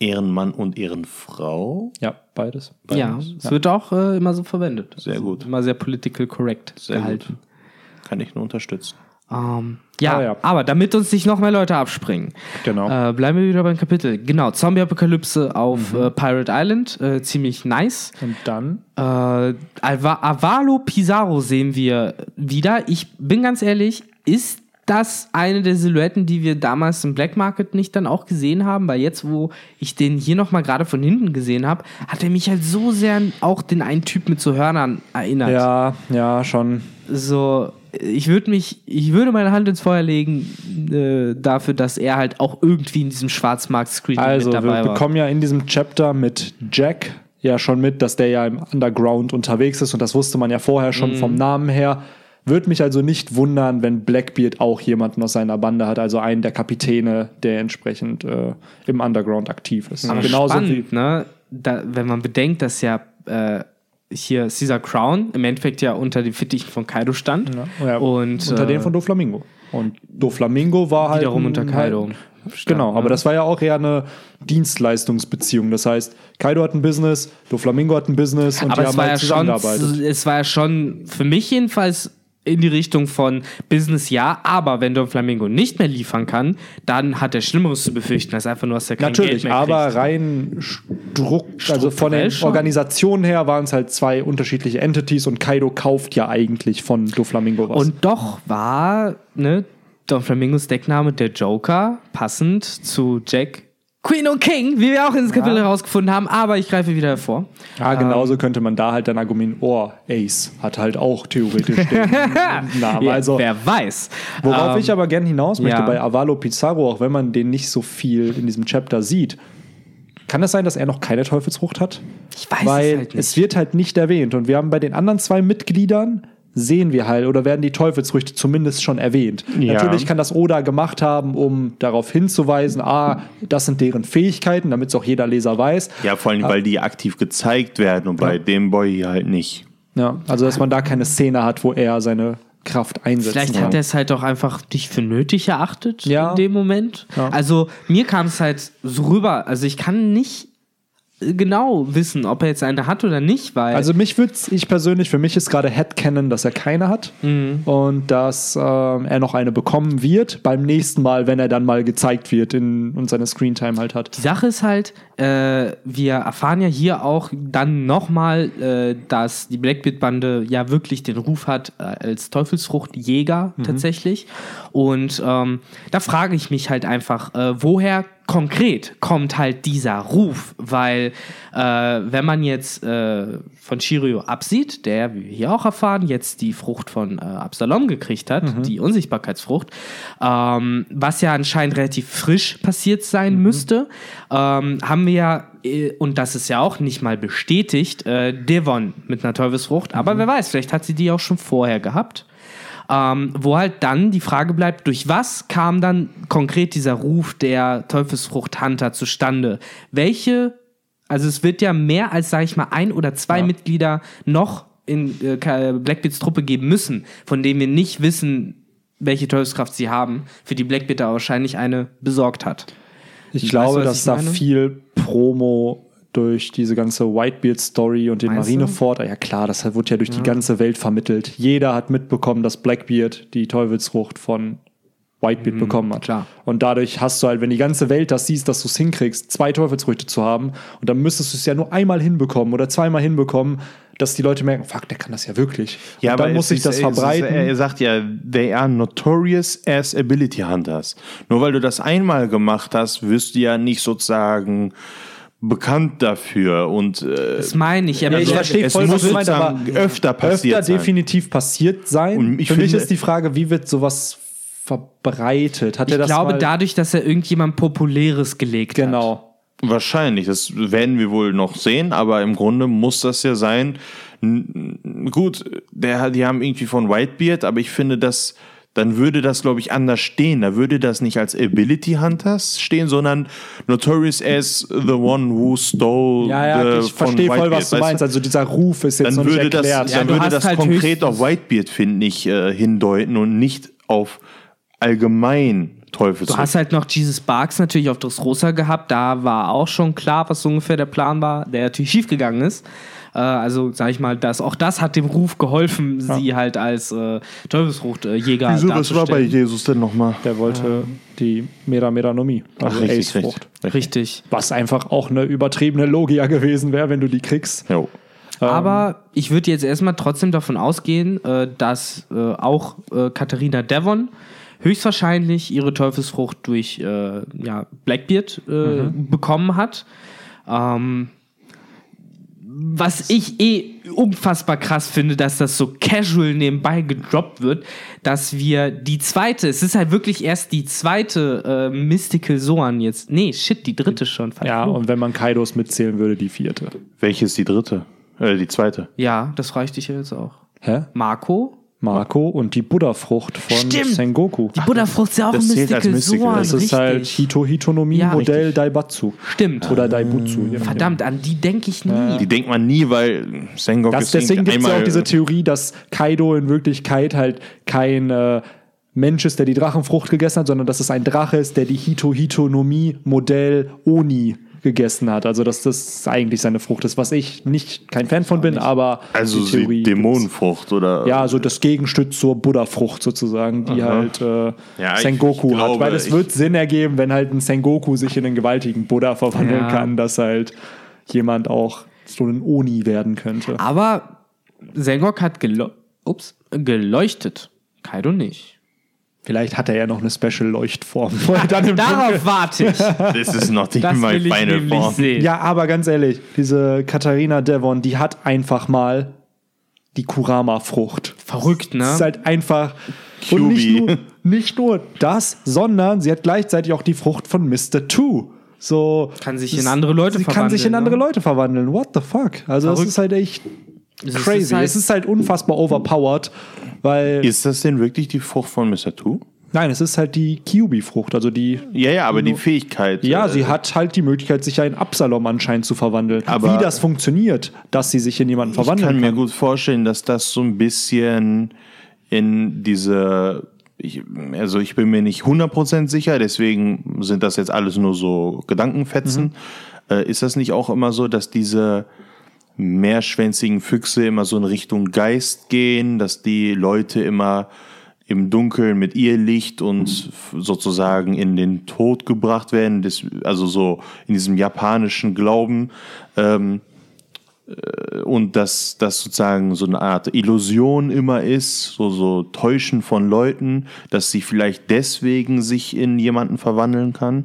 Ehrenmann und Ehrenfrau? Ja, beides. ja, beides. es wird auch äh, immer so verwendet. Sehr Also gut. Immer sehr political correct Sehr gehalten. gut. Kann ich nur unterstützen. Ähm, ja, Ah, ja. aber damit uns nicht noch mehr Leute abspringen, Genau. äh, bleiben wir wieder beim Kapitel. Genau, Zombie-Apokalypse auf Mhm. äh, Pirate Island, äh, ziemlich nice. Und dann Äh, Avalo Pizarro sehen wir wieder. Ich bin ganz ehrlich, ist das eine der Silhouetten, die wir damals im Black Market nicht dann auch gesehen haben? Weil jetzt, wo ich den hier nochmal gerade von hinten gesehen habe, hat er mich halt so sehr auch den einen Typ mit so Hörnern erinnert. Ja, ja, schon. So, ich würde mich, ich würde meine Hand ins Feuer legen äh, dafür, dass er halt auch irgendwie in diesem Schwarzmarkt-Screen Also, mit dabei wir war. bekommen ja in diesem Chapter mit Jack ja schon mit, dass der ja im Underground unterwegs ist und das wusste man ja vorher schon vom Namen her. Würde mich also nicht wundern, wenn Blackbeard auch jemanden aus seiner Bande hat, also einen der Kapitäne, der entsprechend äh, im Underground aktiv ist. Aber Genauso spannend, ne? Da, wenn man bedenkt, dass ja äh, hier Caesar Crown im Endeffekt ja unter den Fittichen von Kaido stand. wie ja, Und unter äh, denen von Doflamingo. Und Doflamingo war halt. Wiederum unter Kaido Halt, stand, genau, ne? aber das war ja auch eher eine Dienstleistungsbeziehung. Das heißt, Kaido hat ein Business, Doflamingo hat ein Business und aber die haben war, halt ja schon, zusammengearbeitet. es war ja schon für mich jedenfalls in die Richtung von Business ja, aber wenn Don Flamingo nicht mehr liefern kann, dann hat er Schlimmeres zu befürchten, als einfach nur, dass er kein Natürlich, Geld mehr aber kriegt. rein Struck, also von schon. Organisationen her waren es halt zwei unterschiedliche Entities und Kaido kauft ja eigentlich von Doflamingo was. Und doch war ne, Don Flamingos Deckname der Joker passend zu Jack Queen und King, wie wir auch in das Kapitel herausgefunden haben, aber ich greife wieder hervor. ja, genauso könnte man da halt dann argumentieren, oh, Ace hat halt auch theoretisch den Namen. Ja, Also, wer weiß. worauf Ähm, ich aber gern hinaus möchte ja. bei Avalo Pizarro, auch wenn man den nicht so viel in diesem Chapter sieht, kann es sein, dass er noch keine Teufelsfrucht hat? Ich weiß Weil es halt nicht. es wird halt nicht erwähnt. Und wir haben bei den anderen zwei Mitgliedern sehen wir halt oder werden die Teufelsfrüchte zumindest schon erwähnt. Ja. Natürlich kann das Oda gemacht haben, um darauf hinzuweisen, ah, das sind deren Fähigkeiten, damit es auch jeder Leser weiß. Ja, vor allem, weil die aktiv gezeigt werden und bei dem Boy hier halt nicht. Ja, also dass man da keine Szene hat, wo er seine Kraft einsetzen Vielleicht hat er es halt auch einfach nicht für nötig erachtet Ja. in dem Moment. Ja. Also mir kam es halt so rüber. Also ich kann nicht genau wissen, ob er jetzt eine hat oder nicht, weil Also mich würde ich persönlich, für mich ist gerade Headcanon, dass er keine hat Mhm. und dass ähm, er noch eine bekommen wird beim nächsten Mal, wenn er dann mal gezeigt wird in, und seine Screentime halt hat. Die Sache ist halt, äh, wir erfahren ja hier auch dann nochmal, äh, dass die Blackbeard-Bande ja wirklich den Ruf hat äh, als Teufelsfruchtjäger tatsächlich. Und ähm, da frage ich mich halt einfach, äh, woher konkret kommt halt dieser Ruf? Weil äh, wenn man jetzt äh, von Shiryu absieht, der, wie wir hier auch erfahren, jetzt die Frucht von äh, Absalom gekriegt hat, die Unsichtbarkeitsfrucht, ähm, was ja anscheinend relativ frisch passiert sein müsste, ähm, haben wir ja, äh, und das ist ja auch nicht mal bestätigt, äh, Devon mit einer Teufelsfrucht, aber wer weiß, vielleicht hat sie die auch schon vorher gehabt. Ähm, wo halt dann die Frage bleibt, durch was kam dann konkret dieser Ruf der Teufelsfrucht Hunter zustande? Welche, also es wird ja mehr als, sage ich mal, ein oder zwei Mitglieder noch in äh, Ka- Blackbeards Truppe geben müssen, von denen wir nicht wissen, welche Teufelskraft sie haben, für die Blackbeard da wahrscheinlich eine besorgt hat. Ich Weißt glaube, was dass da meine? viel Promo durch diese ganze Whitebeard-Story und den Meinst du? Marineford, ja klar, das wird ja durch die ganze Welt vermittelt. Jeder hat mitbekommen, dass Blackbeard die Teufelsfrucht von Whitebeard bekommen hat. Mhm, klar. Und dadurch hast du halt, wenn die ganze Welt das siehst, dass du es hinkriegst, zwei Teufelsfrüchte zu haben, und dann müsstest du es ja nur einmal hinbekommen oder zweimal hinbekommen, dass die Leute merken, fuck, der kann das ja wirklich. und dann muss sich ist- das ist- verbreiten. Er, er sagt ja, they are notorious as ability hunters. Nur weil du das einmal gemacht hast, wirst du ja nicht sozusagen bekannt dafür und äh, Das meine ich, aber Ja, ich so- verstehe es voll, muss was du aber öfter passiert öfter sein. definitiv passiert sein. Und ich Für mich finde- ist die Frage, wie wird sowas verbreitet? Hat er ich das glaube mal, dadurch, dass er irgendjemand Populäres gelegt hat. Genau. Wahrscheinlich, das werden wir wohl noch sehen, aber im Grunde muss das ja sein. N- Gut, der, die haben irgendwie von Whitebeard, aber ich finde, dass dann würde das, glaube ich, anders stehen. Da würde das nicht als Ability Hunters stehen, sondern Notorious as the one who stole Ja, ja, the, ich verstehe voll, was du meinst. Also dieser Ruf ist jetzt Dann noch nicht würde das, erklärt. Ja, dann würde hast das halt konkret auf Whitebeard, finde ich, äh, hindeuten und nicht auf allgemein Teufels. Du hast halt noch Jesus Barks natürlich auf Dressrosa gehabt. Da war auch schon klar, was so ungefähr der Plan war, der natürlich schiefgegangen ist. Äh, also, sag ich mal, das, auch das hat dem Ruf geholfen, sie halt als äh, Teufelsfruchtjäger Wieso, was war bei. Jesus denn nochmal? Der wollte die Mera Meranomie, also Ace-Frucht. Richtig. Was einfach auch eine übertriebene Logia gewesen wäre, wenn du die kriegst. Jo. Aber ich würde jetzt erstmal trotzdem davon ausgehen, äh, dass äh, auch äh, Katharina Devon höchstwahrscheinlich ihre Teufelsfrucht durch ja, Blackbeard äh, bekommen hat. Ähm, was ich eh unfassbar krass finde, dass das so casual nebenbei gedroppt wird, dass wir die zweite, es ist halt wirklich erst die zweite äh, Mystical Soan jetzt. Nee, shit, die dritte schon. Ja, und wenn man Kaidos mitzählen würde, die vierte. Welche ist die dritte? Äh, die zweite. ja, das reicht dich ja jetzt auch. Hä? Marco, Marco und die Buddha-Frucht von Stimmt. Sengoku. Die Buddha-Frucht ist ja auch das ein zählt als Mystical Mystical. Soan, Das ist richtig. halt Hito Hitonomie Ja, Modell Daibatsu. Stimmt. Oder Daibutsu. nachdem. Verdammt, an die denke ich nie. Die denkt man nie, weil Sengok Das, ist deswegen gibt es ja auch diese Theorie, dass Kaido in Wirklichkeit halt kein äh, Mensch ist, der die Drachenfrucht gegessen hat, sondern dass es ein Drache ist, der die Hito-Hitonomie Modell Oni gegessen hat. Also dass das eigentlich seine Frucht ist, was ich nicht kein Fan von bin, aber also die Theorie. Dämonenfrucht oder Ja, also das Gegenstück zur Buddha-Frucht sozusagen, die halt äh, Ja, ich- Sengoku ich glaube, hat. Weil es ich- wird Sinn ergeben, wenn halt ein Sengoku sich in einen gewaltigen Buddha verwandeln Ja. kann, dass halt jemand auch so ein Oni werden könnte. Aber Sengok hat gelo ups, geleuchtet. Kaido nicht. Vielleicht hat er ja noch eine Special-Leuchtform. er dann im Darauf warte ich. das ist noch nicht Das mal will ich Final Form. sehen. Ja, aber ganz ehrlich, diese Katharina Devon, die hat einfach mal die Kurama-Frucht. Verrückt, ne? Das ist halt einfach. Und nicht nur, nicht nur das, sondern sie hat gleichzeitig auch die Frucht von Mr. Two. So, Kann sich das- in andere Leute sie kann sich in verwandeln, andere ne? Leute verwandeln. What the fuck? Also, das Verrückt. ist halt echt Es ist crazy. halt- es ist halt unfassbar overpowered, weil. Ist das denn wirklich die Frucht von Mr. Two? nein, es ist halt die Kyubi-Frucht. Also die. Ja, ja, aber die Fähigkeit. Ja, äh, sie hat halt die Möglichkeit, sich ja in Absalom anscheinend zu verwandeln. Aber- Wie das funktioniert, dass sie sich in jemanden Ich verwandeln kann mir kann. gut vorstellen, dass das so ein bisschen in diese. Ich, also ich bin mir nicht 100% sicher, deswegen sind das jetzt alles nur so Gedankenfetzen. Äh, ist das nicht auch immer so, dass diese mehrschwänzigen Füchse immer so in Richtung Geist gehen, dass die Leute immer im Dunkeln mit ihr Licht und f- sozusagen in den Tod gebracht werden, also so in diesem japanischen Glauben. Ähm, und dass das sozusagen so eine Art Illusion immer ist, so, so Täuschen von Leuten, dass sie vielleicht deswegen sich in jemanden verwandeln kann.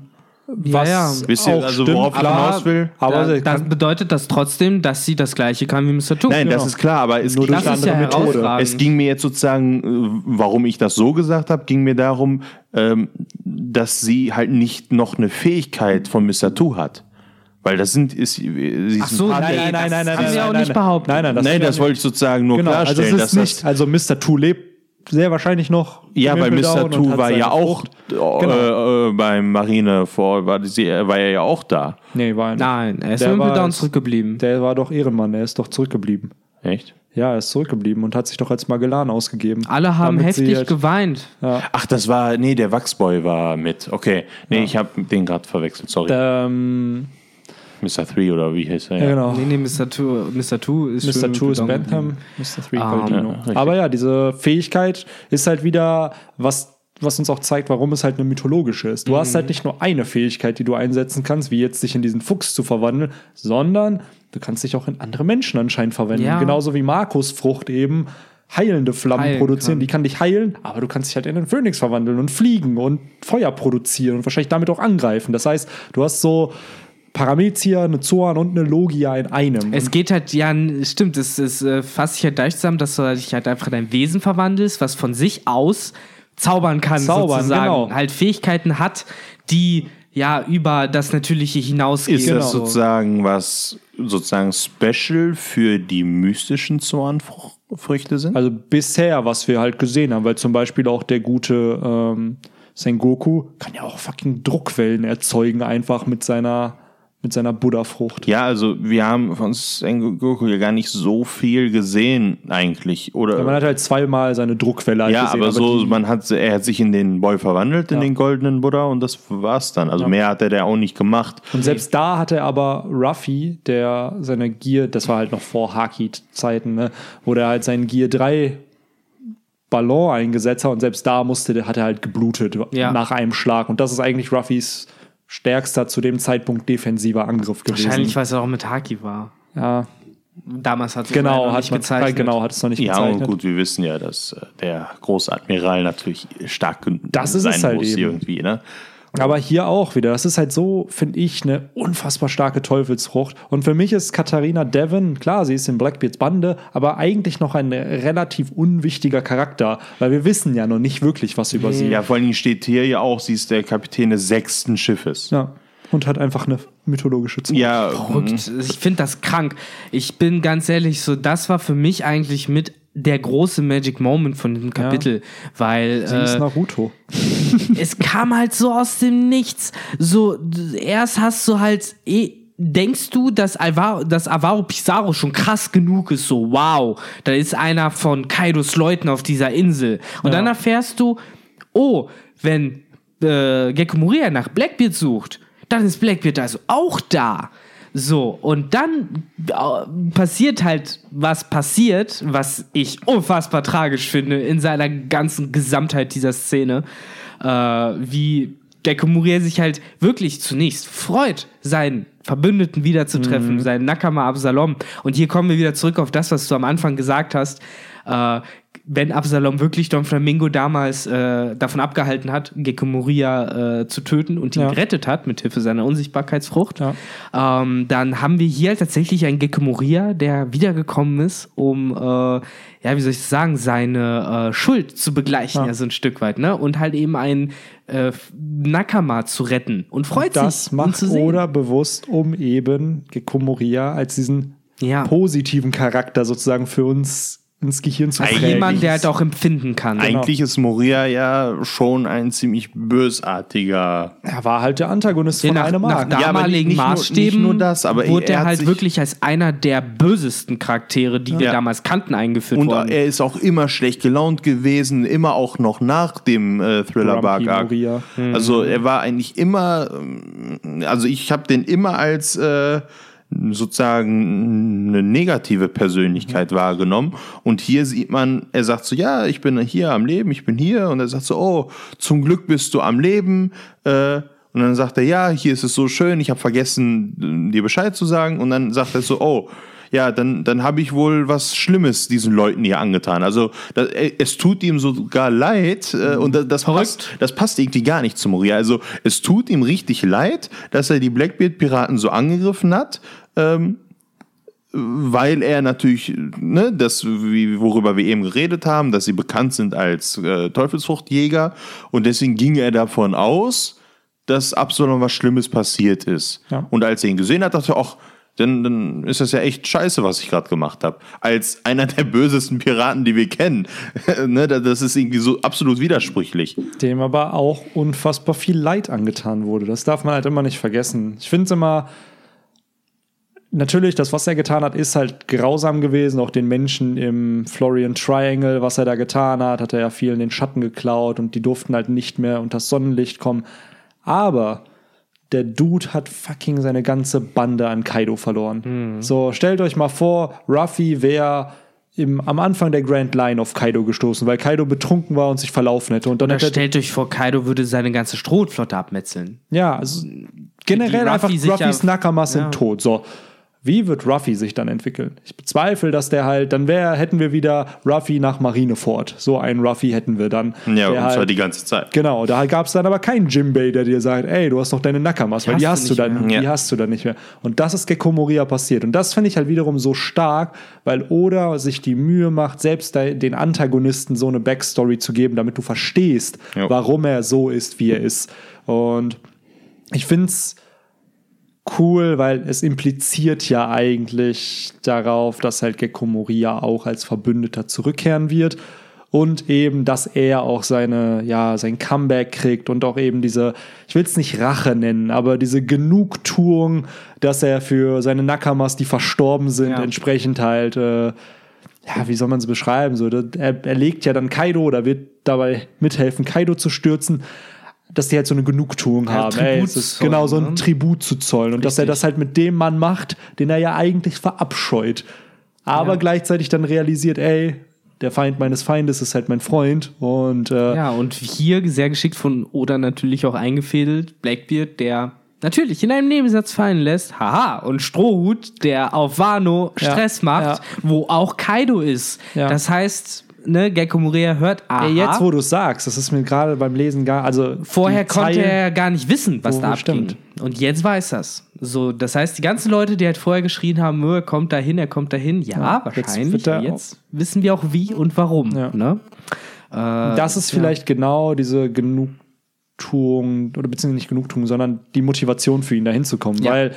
Ja, ja. Wisst ihr, auch also stimmt, worauf ich aber- hinaus will? Aber da, das kann- bedeutet das trotzdem, dass sie das gleiche kann wie Mr. Two. Nein, das genau. ist klar, aber es, Nur ging, das ist ja andere Methode. es ging mir jetzt sozusagen, äh, warum ich das so gesagt habe, ging mir darum, ähm, dass sie halt nicht noch eine Fähigkeit von Mr. Two hat. Weil das sind, ist, sie ist Ach so, nein, nein, nein, nein, nein, nein, nein, nicht nein. Nein, nein, das, Nein, das wollte ich sozusagen nur Genau, also klarstellen, es dass ist nicht, das also Mr. Two lebt sehr wahrscheinlich noch. Ja, Himmel Mr. Two war ja auch Frucht. äh, äh, beim Marine vor, war, die, war er ja auch da. Nee, war er nicht. Nein, er ist Der war- Down zurückgeblieben. Der war doch Ehrenmann, er ist doch zurückgeblieben. Echt? Ja, er ist zurückgeblieben und hat sich doch als Magellan ausgegeben. Alle haben heftig halt- geweint. Ach, das war, nee, der Wachsboy war mit. Okay, nee, ich habe den gerade verwechselt, sorry. Ähm, Mr. Three oder wie heißt er? ja, genau. Nee, nee, Mr. Two, Mr. Two ist Mr. schon Two ist Down Bentham, Mr. Three Ah, Baldino. ja, richtig. Aber ja, diese Fähigkeit ist halt wieder was, was uns auch zeigt, warum es halt eine mythologische ist. Du Mhm. hast halt nicht nur eine Fähigkeit, die du einsetzen kannst, wie jetzt dich in diesen Fuchs zu verwandeln, sondern du kannst dich auch in andere Menschen anscheinend verwandeln. Ja. Genauso wie Markus Frucht eben heilende Flammen Heilen produzieren. kann. Die kann dich heilen, aber du kannst dich halt in einen Phönix verwandeln und fliegen und Feuer produzieren und wahrscheinlich damit auch angreifen. Das heißt, du hast so Paramezia, eine Zoan und eine Logia in einem. Es geht halt, ja, stimmt, es, es äh, fasst sich halt dadurch zusammen, dass du dich halt einfach in ein Wesen verwandelst, was von sich aus zaubern kann, Zaubern, sozusagen. genau. Halt Fähigkeiten hat, die ja über das Natürliche hinausgehen. Ist Genau. das sozusagen was sozusagen special für die mystischen Zornfrüchte sind? Also bisher, was wir halt gesehen haben, weil zum Beispiel auch der gute ähm, Sengoku kann ja auch fucking Druckwellen erzeugen, einfach mit seiner, mit seiner Buddha-Frucht. ja, also wir haben von Sengoku ja gar nicht so viel gesehen eigentlich, oder? Ja, man hat halt zweimal seine Druckwelle halt Ja, gesehen, aber so, die, man hat, er hat sich in den Boy verwandelt, in Ja. den goldenen Buddha und das war's dann. Also mehr hat er da auch nicht gemacht. und selbst da hatte aber Ruffy, der seine Gear, das war halt noch vor Haki-Zeiten, ne, wo der halt seinen Gear 3 Ballon eingesetzt hat und selbst da musste, der- hat er halt geblutet Ja. nach einem Schlag. Und das ist eigentlich Ruffys stärkster zu dem Zeitpunkt defensiver Angriff gewesen. Wahrscheinlich, weil es auch mit Haki war. Ja, Damals hat es genau, noch hat nicht man, gezeichnet. genau, hat es noch nicht Ja, gezeichnet. und gut, wir wissen ja, dass äh, der Großadmiral natürlich stark Das ist sein es halt muss eben. irgendwie, ne? Aber hier auch wieder. Das ist halt so, finde ich, eine unfassbar starke Teufelsfrucht. Und für mich ist Katharina Devon, klar, sie ist in Blackbeards Bande, aber eigentlich noch ein relativ unwichtiger Charakter, weil wir wissen ja noch nicht wirklich was über sie. Ja, vor allen Dingen steht hier ja auch, sie ist der Kapitän des sechsten Schiffes. Ja. Und hat einfach eine mythologische Zunge. Ja, Verrückt. Ich finde das krank. Ich bin ganz ehrlich, so das war für mich eigentlich mit der große Magic Moment von diesem Kapitel, weil Sie ist äh, Naruto. es kam halt so aus dem Nichts. So erst hast du halt eh Denkst du, dass Alvaro, dass Alvaro Pizarro schon krass genug ist? So, wow, da ist einer von Kaidos Leuten auf dieser Insel. Und dann erfährst du, oh, wenn äh, Gekko Moria nach Blackbeard sucht, dann ist Blackbeard also auch da. So, und dann passiert halt, was passiert, was ich unfassbar tragisch finde in seiner ganzen Gesamtheit dieser Szene. Äh, wie Gekko Moria sich halt wirklich zunächst freut, seinen Verbündeten wiederzutreffen, seinen Nakama Absalom. Und hier kommen wir wieder zurück auf das, was du am Anfang gesagt hast. Äh, wenn Absalom wirklich Don Flamingo damals äh, davon abgehalten hat, Gekko Moria äh, zu töten und ihn Ja. gerettet hat, mit Hilfe seiner Unsichtbarkeitsfrucht, Ja. ähm, dann haben wir hier tatsächlich einen Gekko Moria, der wiedergekommen ist, um, äh, ja, wie soll ich das sagen, seine äh, Schuld zu begleichen, ja. Ja. so ein Stück weit, ne? Und halt eben einen äh, Nakama zu retten und freut Das sich, ihn macht zu sehen. Oda bewusst, um eben Gekko Moria als diesen positiven Charakter sozusagen für uns ins Gehirn zu Eigentlich- prägen. Jemand, der halt auch empfinden kann. Eigentlich ist Moria ja schon ein ziemlich bösartiger. Er war halt der Antagonist Ja, von nach, einem nach. Ja, aber damaligen nicht nur- Maßstäben nicht nur das, aber wurde er er halt wirklich als einer der bösesten Charaktere, die wir Ja. damals kannten, eingeführt Und worden. er ist auch immer schlecht gelaunt gewesen, immer auch noch nach dem äh, Thriller Bark Arc. Also er war eigentlich immer, ähm, also ich habe den immer als äh, sozusagen eine negative Persönlichkeit wahrgenommen. Und hier sieht man, er sagt so, ja, ich bin hier am Leben, ich bin hier. Und er sagt so, oh, zum Glück bist du am Leben. Äh, und dann sagt er, ja, hier ist es so schön, ich habe vergessen, dir Bescheid zu sagen. Und dann sagt er so, oh, ja, dann, dann habe ich wohl was Schlimmes diesen Leuten hier angetan. Also das, äh, es tut ihm sogar leid äh, und das, das, passt, das passt irgendwie gar nicht zu Moria. Also es tut ihm richtig leid, dass er die Blackbeard-Piraten so angegriffen hat. Ähm, weil er natürlich, ne, das, worüber wir eben geredet haben, dass sie bekannt sind als äh, Teufelsfruchtjäger und deswegen ging er davon aus, dass Absalom was Schlimmes passiert ist. Ja. Und als er ihn gesehen hat, dachte er, ach, dann, dann ist das ja echt scheiße, was ich gerade gemacht habe. Als einer der bösesten Piraten, die wir kennen. ne, das ist irgendwie so absolut widersprüchlich. Dem aber auch unfassbar viel Leid angetan wurde. Das darf man halt immer nicht vergessen. Ich finde es immer. Natürlich, das, was er getan hat, ist halt grausam gewesen. Auch den Menschen im Florian Triangle, was er da getan hat, hat er ja vielen den Schatten geklaut und die durften halt nicht mehr unter das Sonnenlicht kommen. Aber der Dude hat fucking seine ganze Bande an Kaido verloren. So, stellt euch mal vor, Ruffy wäre im, am Anfang der Grand Line auf Kaido gestoßen, weil Kaido betrunken war und sich verlaufen hätte. Und dann Oder hätte stellt euch vor, Kaido würde seine ganze Strohflotte abmetzeln. ja, also generell einfach Ruffys ja- Nakamas sind ja. tot. So. Wie wird Ruffy sich dann entwickeln? Ich bezweifle, dass der halt, dann wär, hätten wir wieder Ruffy nach Marineford. So einen Ruffy hätten wir dann. Ja, und zwar halt, die ganze Zeit. Genau, da gab es dann aber keinen Jimbei, der dir sagt, ey, du hast noch deine Nakamas, weil die hast hast du dann, mehr. die Ja. hast du dann nicht mehr. Und das ist Gekko Moria passiert. Und das finde ich halt wiederum so stark, weil Oda sich die Mühe macht, selbst de- den Antagonisten so eine Backstory zu geben, damit du verstehst, Jo. warum er so ist, wie er ist. Und ich finde es cool, weil es impliziert ja eigentlich darauf, dass halt Gekko Moria auch als Verbündeter zurückkehren wird und eben, dass er auch seine, ja, sein Comeback kriegt und auch eben diese, ich will es nicht Rache nennen, aber diese Genugtuung, dass er für seine Nakamas, die verstorben sind, Ja. entsprechend halt, äh, ja, wie soll man es beschreiben? So, er, er legt ja dann Kaido oder wird dabei mithelfen, Kaido zu stürzen, dass die halt so eine Genugtuung haben. Tribut Ey, zollen, genau so ein ne? Tribut zu zollen und dass er Richtig. das halt mit dem Mann macht, den er ja eigentlich verabscheut. Aber Ja. gleichzeitig dann realisiert, ey, der Feind meines Feindes ist halt mein Freund und äh, Ja, und hier sehr geschickt von Oda natürlich auch eingefädelt, Blackbeard, der natürlich in einem Nebensatz fallen lässt, haha, und Strohhut, der auf Wano Ja, Stress macht, ja. wo auch Kaido ist. Ja. Das heißt, ne, Gekko Moria hört, aha, jetzt wo du es sagst, das ist mir gerade beim Lesen gar, also vorher konnte Zeilen- er gar nicht wissen, was Wo- da abging. stimmt. Und jetzt weiß das. So, das heißt, die ganzen Leute, die halt vorher geschrien haben, "Mö, er kommt dahin, er kommt dahin, ja, Ja, jetzt wahrscheinlich. er Jetzt, wissen wir auch wie und warum. Ja. Ne? das ist vielleicht genau diese Genugtuung, oder beziehungsweise nicht Genugtuung, sondern die Motivation für ihn, da hinzukommen. Ja. Weil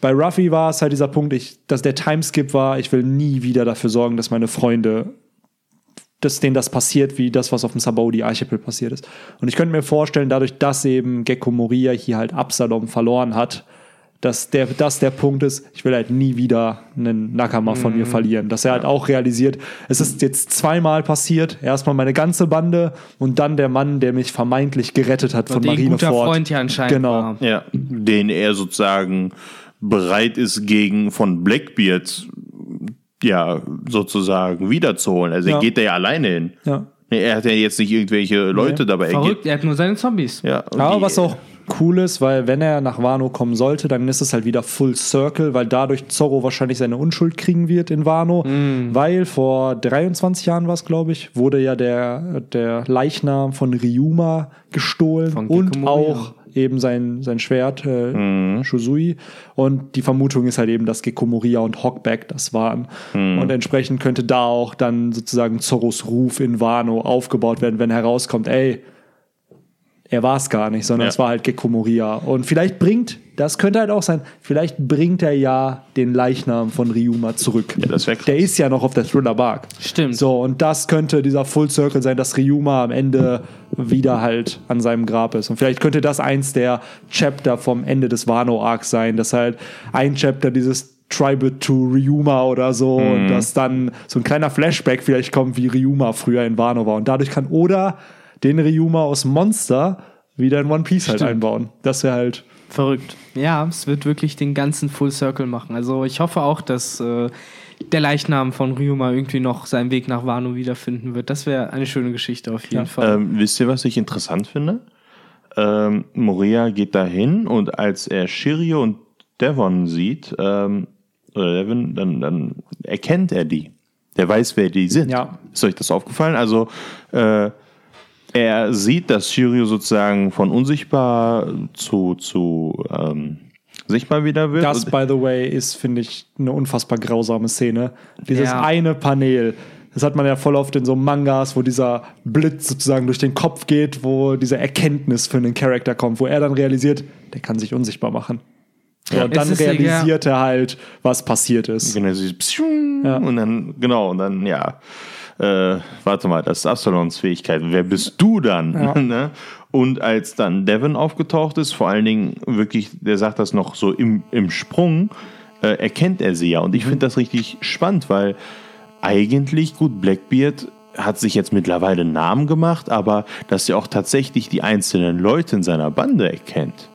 bei Ruffy war es halt dieser Punkt, ich, dass der Timeskip war, ich will nie wieder dafür sorgen, dass meine Freunde, dass denen das passiert, wie das, was auf dem Sabaudi-Archipel passiert ist. Und ich könnte mir vorstellen, dadurch, dass eben Gekko Moria hier halt Absalom verloren hat, dass der, das der Punkt ist, ich will halt nie wieder einen Nakama von Mhm. mir verlieren. Dass er halt auch realisiert, es ist jetzt zweimal passiert. Erstmal meine ganze Bande und dann der Mann, der mich vermeintlich gerettet hat von ein guter Marineford. Freund ja anscheinend Genau. war. Ja, den er sozusagen bereit ist, gegen von Blackbeard ja sozusagen wiederzuholen. Also Ja. er geht da ja alleine hin. Ja. Nee, Er hat ja jetzt nicht irgendwelche Leute dabei. Er Verrückt, geht, er hat nur seine Zombies. ja, die- was auch cool ist, weil wenn er nach Wano kommen sollte, dann ist es halt wieder Full Circle, weil dadurch Zorro wahrscheinlich seine Unschuld kriegen wird in Wano. Mm. Weil vor 23 Jahren war es, glaube ich, wurde ja der, der Leichnam von Ryuma gestohlen Von und auch eben sein, sein Schwert, äh, Mhm. Shusui. Und die Vermutung ist halt eben, dass Gekomoria und Hockback das waren. Mhm. Und entsprechend könnte da auch dann sozusagen Zorros Ruf in Wano aufgebaut werden, wenn herauskommt, ey, er war es gar nicht, sondern Ja. es war halt Gekko Moria. Und vielleicht bringt, das könnte halt auch sein, vielleicht bringt er ja den Leichnam von Ryuma zurück. Ja, das krass. Der ist ja noch auf der Thriller Bark. Stimmt. So, und das könnte dieser Full Circle sein, dass Ryuma am Ende wieder halt an seinem Grab ist. Und vielleicht könnte das eins der Chapter vom Ende des Wano-Arcs sein, dass halt ein Chapter dieses Tribute to Ryuma oder so Mhm. und dass dann so ein kleiner Flashback vielleicht kommt, wie Ryuma früher in Wano war. Und dadurch kann Oda den Ryuma aus Monster wieder in One Piece halt Stimmt. einbauen. Das wäre halt Verrückt. Ja, es wird wirklich den ganzen Full Circle machen. Also ich hoffe auch, dass äh, der Leichnam von Ryuma irgendwie noch seinen Weg nach Wano wiederfinden wird. Das wäre eine schöne Geschichte auf jeden Ja. Fall. Ähm, wisst ihr, was ich interessant finde? Ähm, Moria geht dahin und als er Shiryu und Devon sieht, ähm, oder Devon, dann, dann erkennt er die. Der weiß, wer die sind. Ja. Ist euch das aufgefallen? Also, äh, er sieht, dass Shiryu sozusagen von unsichtbar zu, zu ähm, sichtbar wieder wird. Das, by the way, ist, finde ich, eine unfassbar grausame Szene. Dieses Ja. eine Panel, das hat man ja voll oft in so Mangas, wo dieser Blitz sozusagen durch den Kopf geht, wo diese Erkenntnis für einen Charakter kommt, wo er dann realisiert, der kann sich unsichtbar machen. So, und dann ja- realisiert er halt, was passiert ist. Genau, so Ja. und dann, genau, und dann, ja, äh, warte mal, das ist Absalons Fähigkeit. Wer bist du dann? Ja. ne? Und als dann Devon aufgetaucht ist, vor allen Dingen wirklich, der sagt das noch so im, im Sprung, äh, erkennt er sie ja. Und ich Mhm. finde das richtig spannend, weil eigentlich, gut, Blackbeard hat sich jetzt mittlerweile einen Namen gemacht, aber dass er auch tatsächlich die einzelnen Leute in seiner Bande erkennt.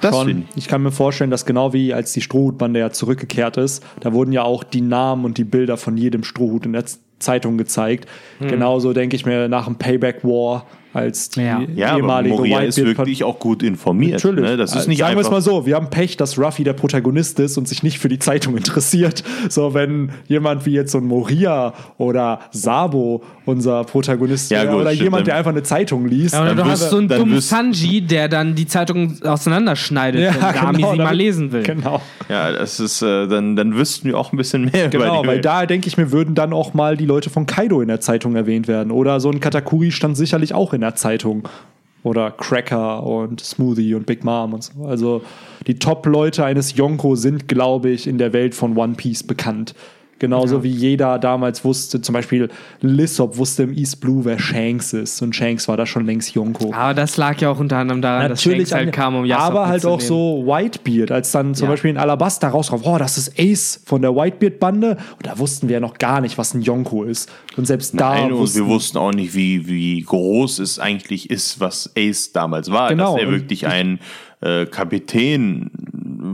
Das Schon. ich. Ich kann mir vorstellen, dass genau wie als die Strohhutbande ja zurückgekehrt ist, da wurden ja auch die Namen und die Bilder von jedem Strohhut in der Zeitung gezeigt. Genauso denke ich mir nach dem Payback War, als die Ja. Ja, aber ehemalige Moria ist wirklich auch gut informiert. Natürlich. Ne? Das ist nicht Sagen wir es mal so, wir haben Pech, dass Ruffy der Protagonist ist und sich nicht für die Zeitung interessiert. So, wenn jemand wie jetzt so ein Moria oder Sabo unser Protagonist Ja, wäre gut, oder stimmt. jemand, der einfach eine Zeitung liest. Ja, oder Dann du wirst- hast so einen dann dummen Sanji, der dann die Zeitung auseinanderschneidet, Ja, wenn Nami genau, sie mal lesen will. Genau. Ja, über ist, äh, dann, dann wüssten wir auch ein bisschen mehr über Genau, weil da denke ich mir, würden dann auch mal die Leute von Kaido in der Zeitung erwähnt werden. Oder so ein Katakuri stand sicherlich auch in der Zeitung. Oder Cracker und Smoothie und Big Mom und so. Also die Top-Leute eines Yonko sind, glaube ich, in der Welt von One Piece bekannt. Genauso wie jeder damals wusste, zum Beispiel Lissop wusste im East Blue, wer Shanks ist. Und Shanks war da schon längst Yonko. Aber das lag ja auch unter anderem daran, dass Shanks halt kam, um Yasop aber halt auch so Whitebeard, als dann zum Ja. Beispiel in Alabasta rauskam, oh, das ist Ace von der Whitebeard-Bande. Und da wussten wir ja noch gar nicht, was ein Yonko ist. Und selbst da Nein, und wussten wir wussten auch nicht, wie, wie groß es eigentlich ist, was Ace damals war. Genau. Dass er wirklich ein äh, Kapitän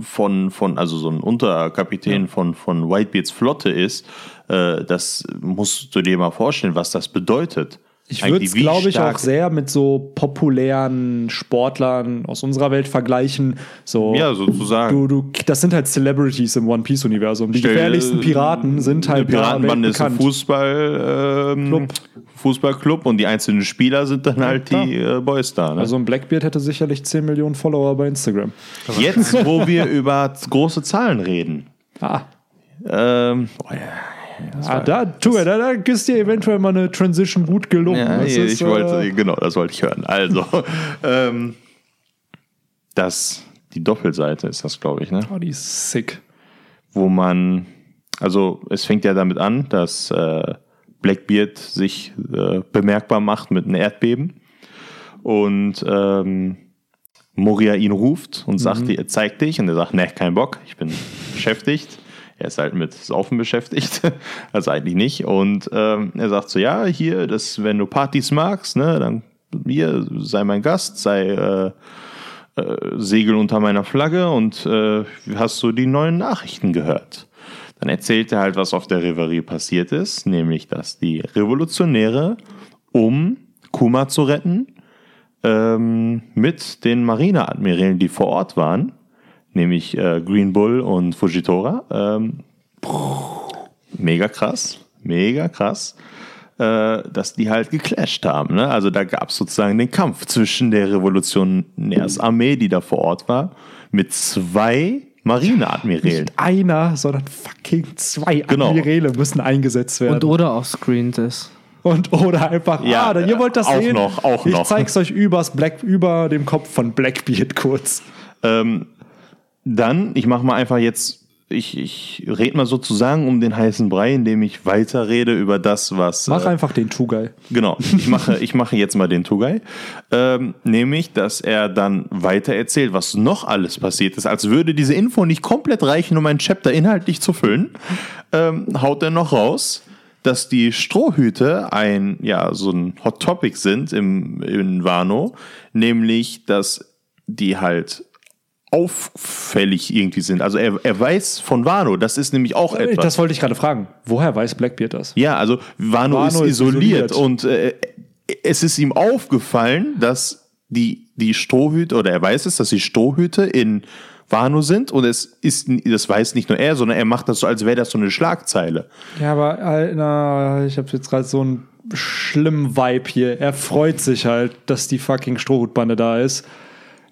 von, von, also so ein Unterkapitän von, von Whitebeards Flotte ist. Äh, das musst du dir mal vorstellen, was das bedeutet. Ich würde es, glaube ich, auch sehr mit so populären Sportlern aus unserer Welt verglichen. So, Ja, sozusagen. Du, du, das sind halt Celebrities im One Piece-Universum. Die Stell- gefährlichsten Piraten sind halt Eine Piratenbande ist ein. Fußball, ähm, Club. Fußballclub und die einzelnen Spieler sind dann halt klar. die äh, Boys da. Ne? Also ein Blackbeard hätte sicherlich 10 Millionen Follower bei Instagram. Jetzt, wo wir über große Zahlen reden. Ah, Ähm, oh ja, ah da, tu, da, da ist dir eventuell mal eine Transition gut gelungen. Ja, Das ich ist, wollte, äh, genau, das wollte ich hören. Also, ähm, das, die Doppelseite ist das, glaube ich, ne? oh, die ist sick. Wo man, also es fängt ja damit an, dass äh, Blackbeard sich äh, bemerkbar macht mit einem Erdbeben und ähm, Moria ihn ruft und sagt, dir, zeig dich und er sagt, ne, kein Bock, ich bin beschäftigt. Er ist halt mit Saufen beschäftigt, also eigentlich nicht. Und ähm, er sagt so, ja, hier, das, wenn du Partys magst, ne, dann hier, sei mein Gast, sei äh, äh, Segel unter meiner Flagge und äh, hast du die neuen Nachrichten gehört? Dann erzählt er halt, was auf der Reverie passiert ist, nämlich, dass die Revolutionäre, um Kuma zu retten, ähm, mit den Marineadmirälen, die vor Ort waren, nämlich äh, Green Bull und Fujitora, ähm, mega krass, mega krass, äh, dass die halt geclasht haben. Ne? Also da gab es sozusagen den Kampf zwischen der Revolutionärsarmee, die da vor Ort war, mit zwei Marineadmirälen. Nicht einer, sondern fucking zwei Genau. Admiräle müssen eingesetzt werden. Und oder offscreen ist. Und oder einfach, Ja, ah, dann, ihr wollt das auch sehen? noch, auch ich noch. zeig's euch übers Black, über dem Kopf von Blackbeard kurz. Ähm, dann, ich mache mal einfach jetzt, ich, ich rede mal sozusagen um den heißen Brei, indem ich weiterrede über das, was. Mach äh, einfach den Two-Guy. Genau, ich mache, ich mache jetzt mal den Tugai. Ähm, nämlich, dass er dann weiter erzählt, was noch alles passiert ist. Als würde diese Info nicht komplett reichen, um ein Chapter inhaltlich zu füllen, ähm, haut er noch raus, dass die Strohhüte ein, ja, so ein Hot Topic sind im, in Wano. Nämlich, dass die halt auffällig irgendwie sind. Also er, er weiß von Wano, das ist nämlich auch etwas. Das wollte ich gerade fragen. Woher weiß Blackbeard das? Ja, also Wano, Wano ist, ist isoliert, isoliert. und äh, es ist ihm aufgefallen, dass die, die Strohhüte, oder er weiß es, dass die Strohhüte in Wano sind und es ist, das weiß nicht nur er, sondern er macht das so, als wäre das so eine Schlagzeile. Ja, aber äh, na, ich habe jetzt gerade so einen schlimmen Vibe hier. Er freut sich halt, dass die fucking Strohhutbande da ist.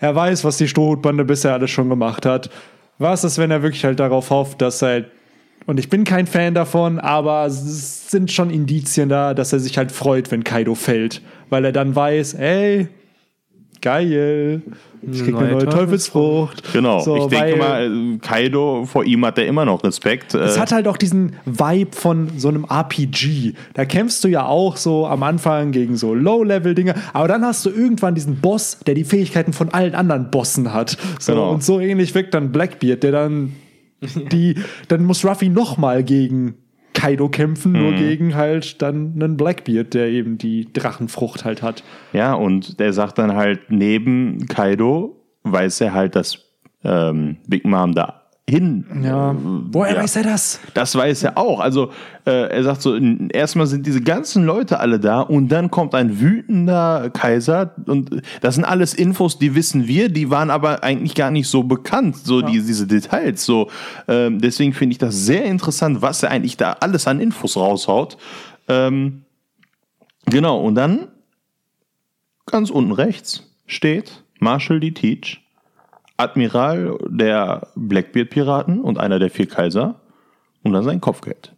Er weiß, was die Strohhutbande bisher alles schon gemacht hat. Was ist, wenn er wirklich halt darauf hofft, dass er halt und ich bin kein Fan davon, aber es sind schon Indizien da, dass er sich halt freut, wenn Kaido fällt. Weil er dann weiß, ey, geil. Ich krieg eine Neue neue Teufelsfrucht. Genau. So, ich denke mal, äh, Kaido, vor ihm hat er immer noch Respekt. Es Äh, hat halt auch diesen Vibe von so einem RPG. Da kämpfst du ja auch so am Anfang gegen so Low-Level-Dinge, aber dann hast du irgendwann diesen Boss, der die Fähigkeiten von allen anderen Bossen hat. So, Genau. Und so ähnlich wirkt dann Blackbeard, der dann die, dann muss Ruffy nochmal gegen Kaido kämpfen, Mhm. nur gegen halt dann einen Blackbeard, der eben die Drachenfrucht halt hat. ja, und der sagt dann halt, neben Kaido weiß er halt, dass ähm, Big Mom da hin. Ja. Woher ja. weiß er das? Das weiß er auch. Also äh, er sagt so, erstmal sind diese ganzen Leute alle da und dann kommt ein wütender Kaiser und das sind alles Infos, die wissen wir, die waren aber eigentlich gar nicht so bekannt, so die, diese Details. So ähm, deswegen finde ich das sehr interessant, was er eigentlich da alles an Infos raushaut. Ähm, genau und dann ganz unten rechts steht Marshall D. Teach, Admiral der Blackbeard-Piraten und einer der vier Kaiser und dann sein Kopfgeld.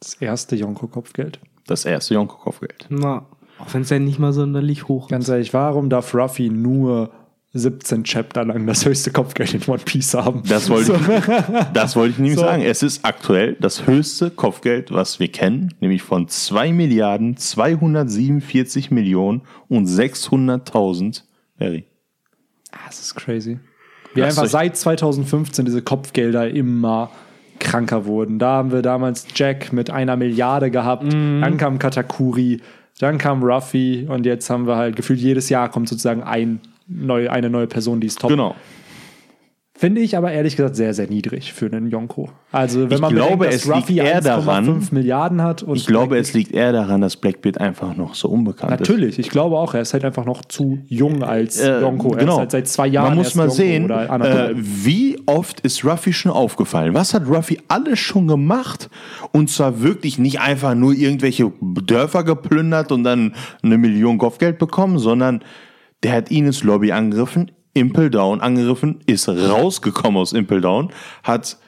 Das erste Yonko-Kopfgeld. Das erste Yonko-Kopfgeld. Na, auch wenn es ja nicht mal sonderlich hoch ist. Ganz ehrlich, warum darf Ruffy nur 17 Chapter lang das höchste Kopfgeld in One Piece haben? Das wollte ich, das wollte ich nämlich So. sagen. Es ist aktuell das höchste Kopfgeld, was wir kennen, nämlich von 2 Milliarden 247 Millionen und 600.000 Harry. Das ist crazy. Wie einfach seit 2015 diese Kopfgelder immer kranker wurden. Da haben wir damals Jack mit einer Milliarde gehabt, Mhm. dann kam Katakuri, dann kam Ruffy und jetzt haben wir halt gefühlt jedes Jahr kommt sozusagen ein neu, eine neue Person, die ist top. Genau. Finde ich aber ehrlich gesagt sehr, sehr niedrig für einen Yonko. Also wenn Ich man glaube, bedenkt, es dass Ruffy liegt eher 1,5 daran- Milliarden hat und Ich glaube, es liegt eher daran, dass Blackbeard einfach noch so unbekannt ist. Natürlich, ich glaube auch, er ist halt einfach noch zu jung als Äh, Yonko. Er genau. ist halt seit zwei Jahren Man muss mal Yonko sehen, äh, wie oft ist Ruffy schon aufgefallen? Was hat Ruffy alles schon gemacht? Und zwar wirklich nicht einfach nur irgendwelche Dörfer geplündert und dann eine Million Kopfgeld bekommen, sondern der hat Ines Lobby angegriffen, Impel Down angegriffen, ist rausgekommen aus Impel Down, hat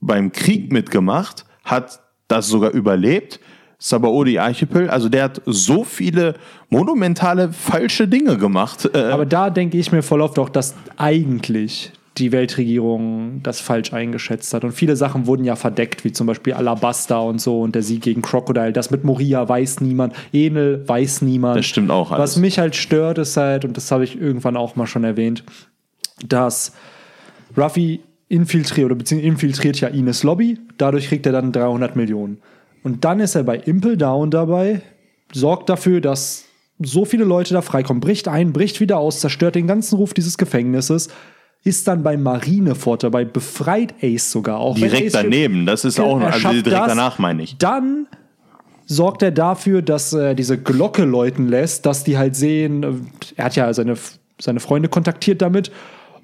beim Krieg mitgemacht, hat das sogar überlebt. Sabaody Archipel, also der hat so viele monumentale falsche Dinge gemacht. Äh, Aber da denke ich mir voll oft auch, dass eigentlich die Weltregierung das falsch eingeschätzt hat. Und viele Sachen wurden ja verdeckt, wie zum Beispiel Alabasta und so und der Sieg gegen Crocodile. Das mit Moria weiß niemand, Enel weiß niemand. Das stimmt auch alles. Was mich halt stört, ist halt, und das habe ich irgendwann auch mal schon erwähnt, dass Ruffy infiltriert oder beziehungsweise infiltriert ja Ines Lobby. Dadurch kriegt er dann 300 Millionen. Und dann ist er bei Impel Down dabei, sorgt dafür, dass so viele Leute da freikommen, bricht ein, bricht wieder aus, zerstört den ganzen Ruf dieses Gefängnisses, ist dann bei Marineford dabei, befreit Ace sogar auch. direkt daneben, das ist auch, er also direkt das. danach meine ich. Dann sorgt er dafür, dass er diese Glocke läuten lässt, dass die halt sehen, äh, er hat ja seine, seine Freunde kontaktiert damit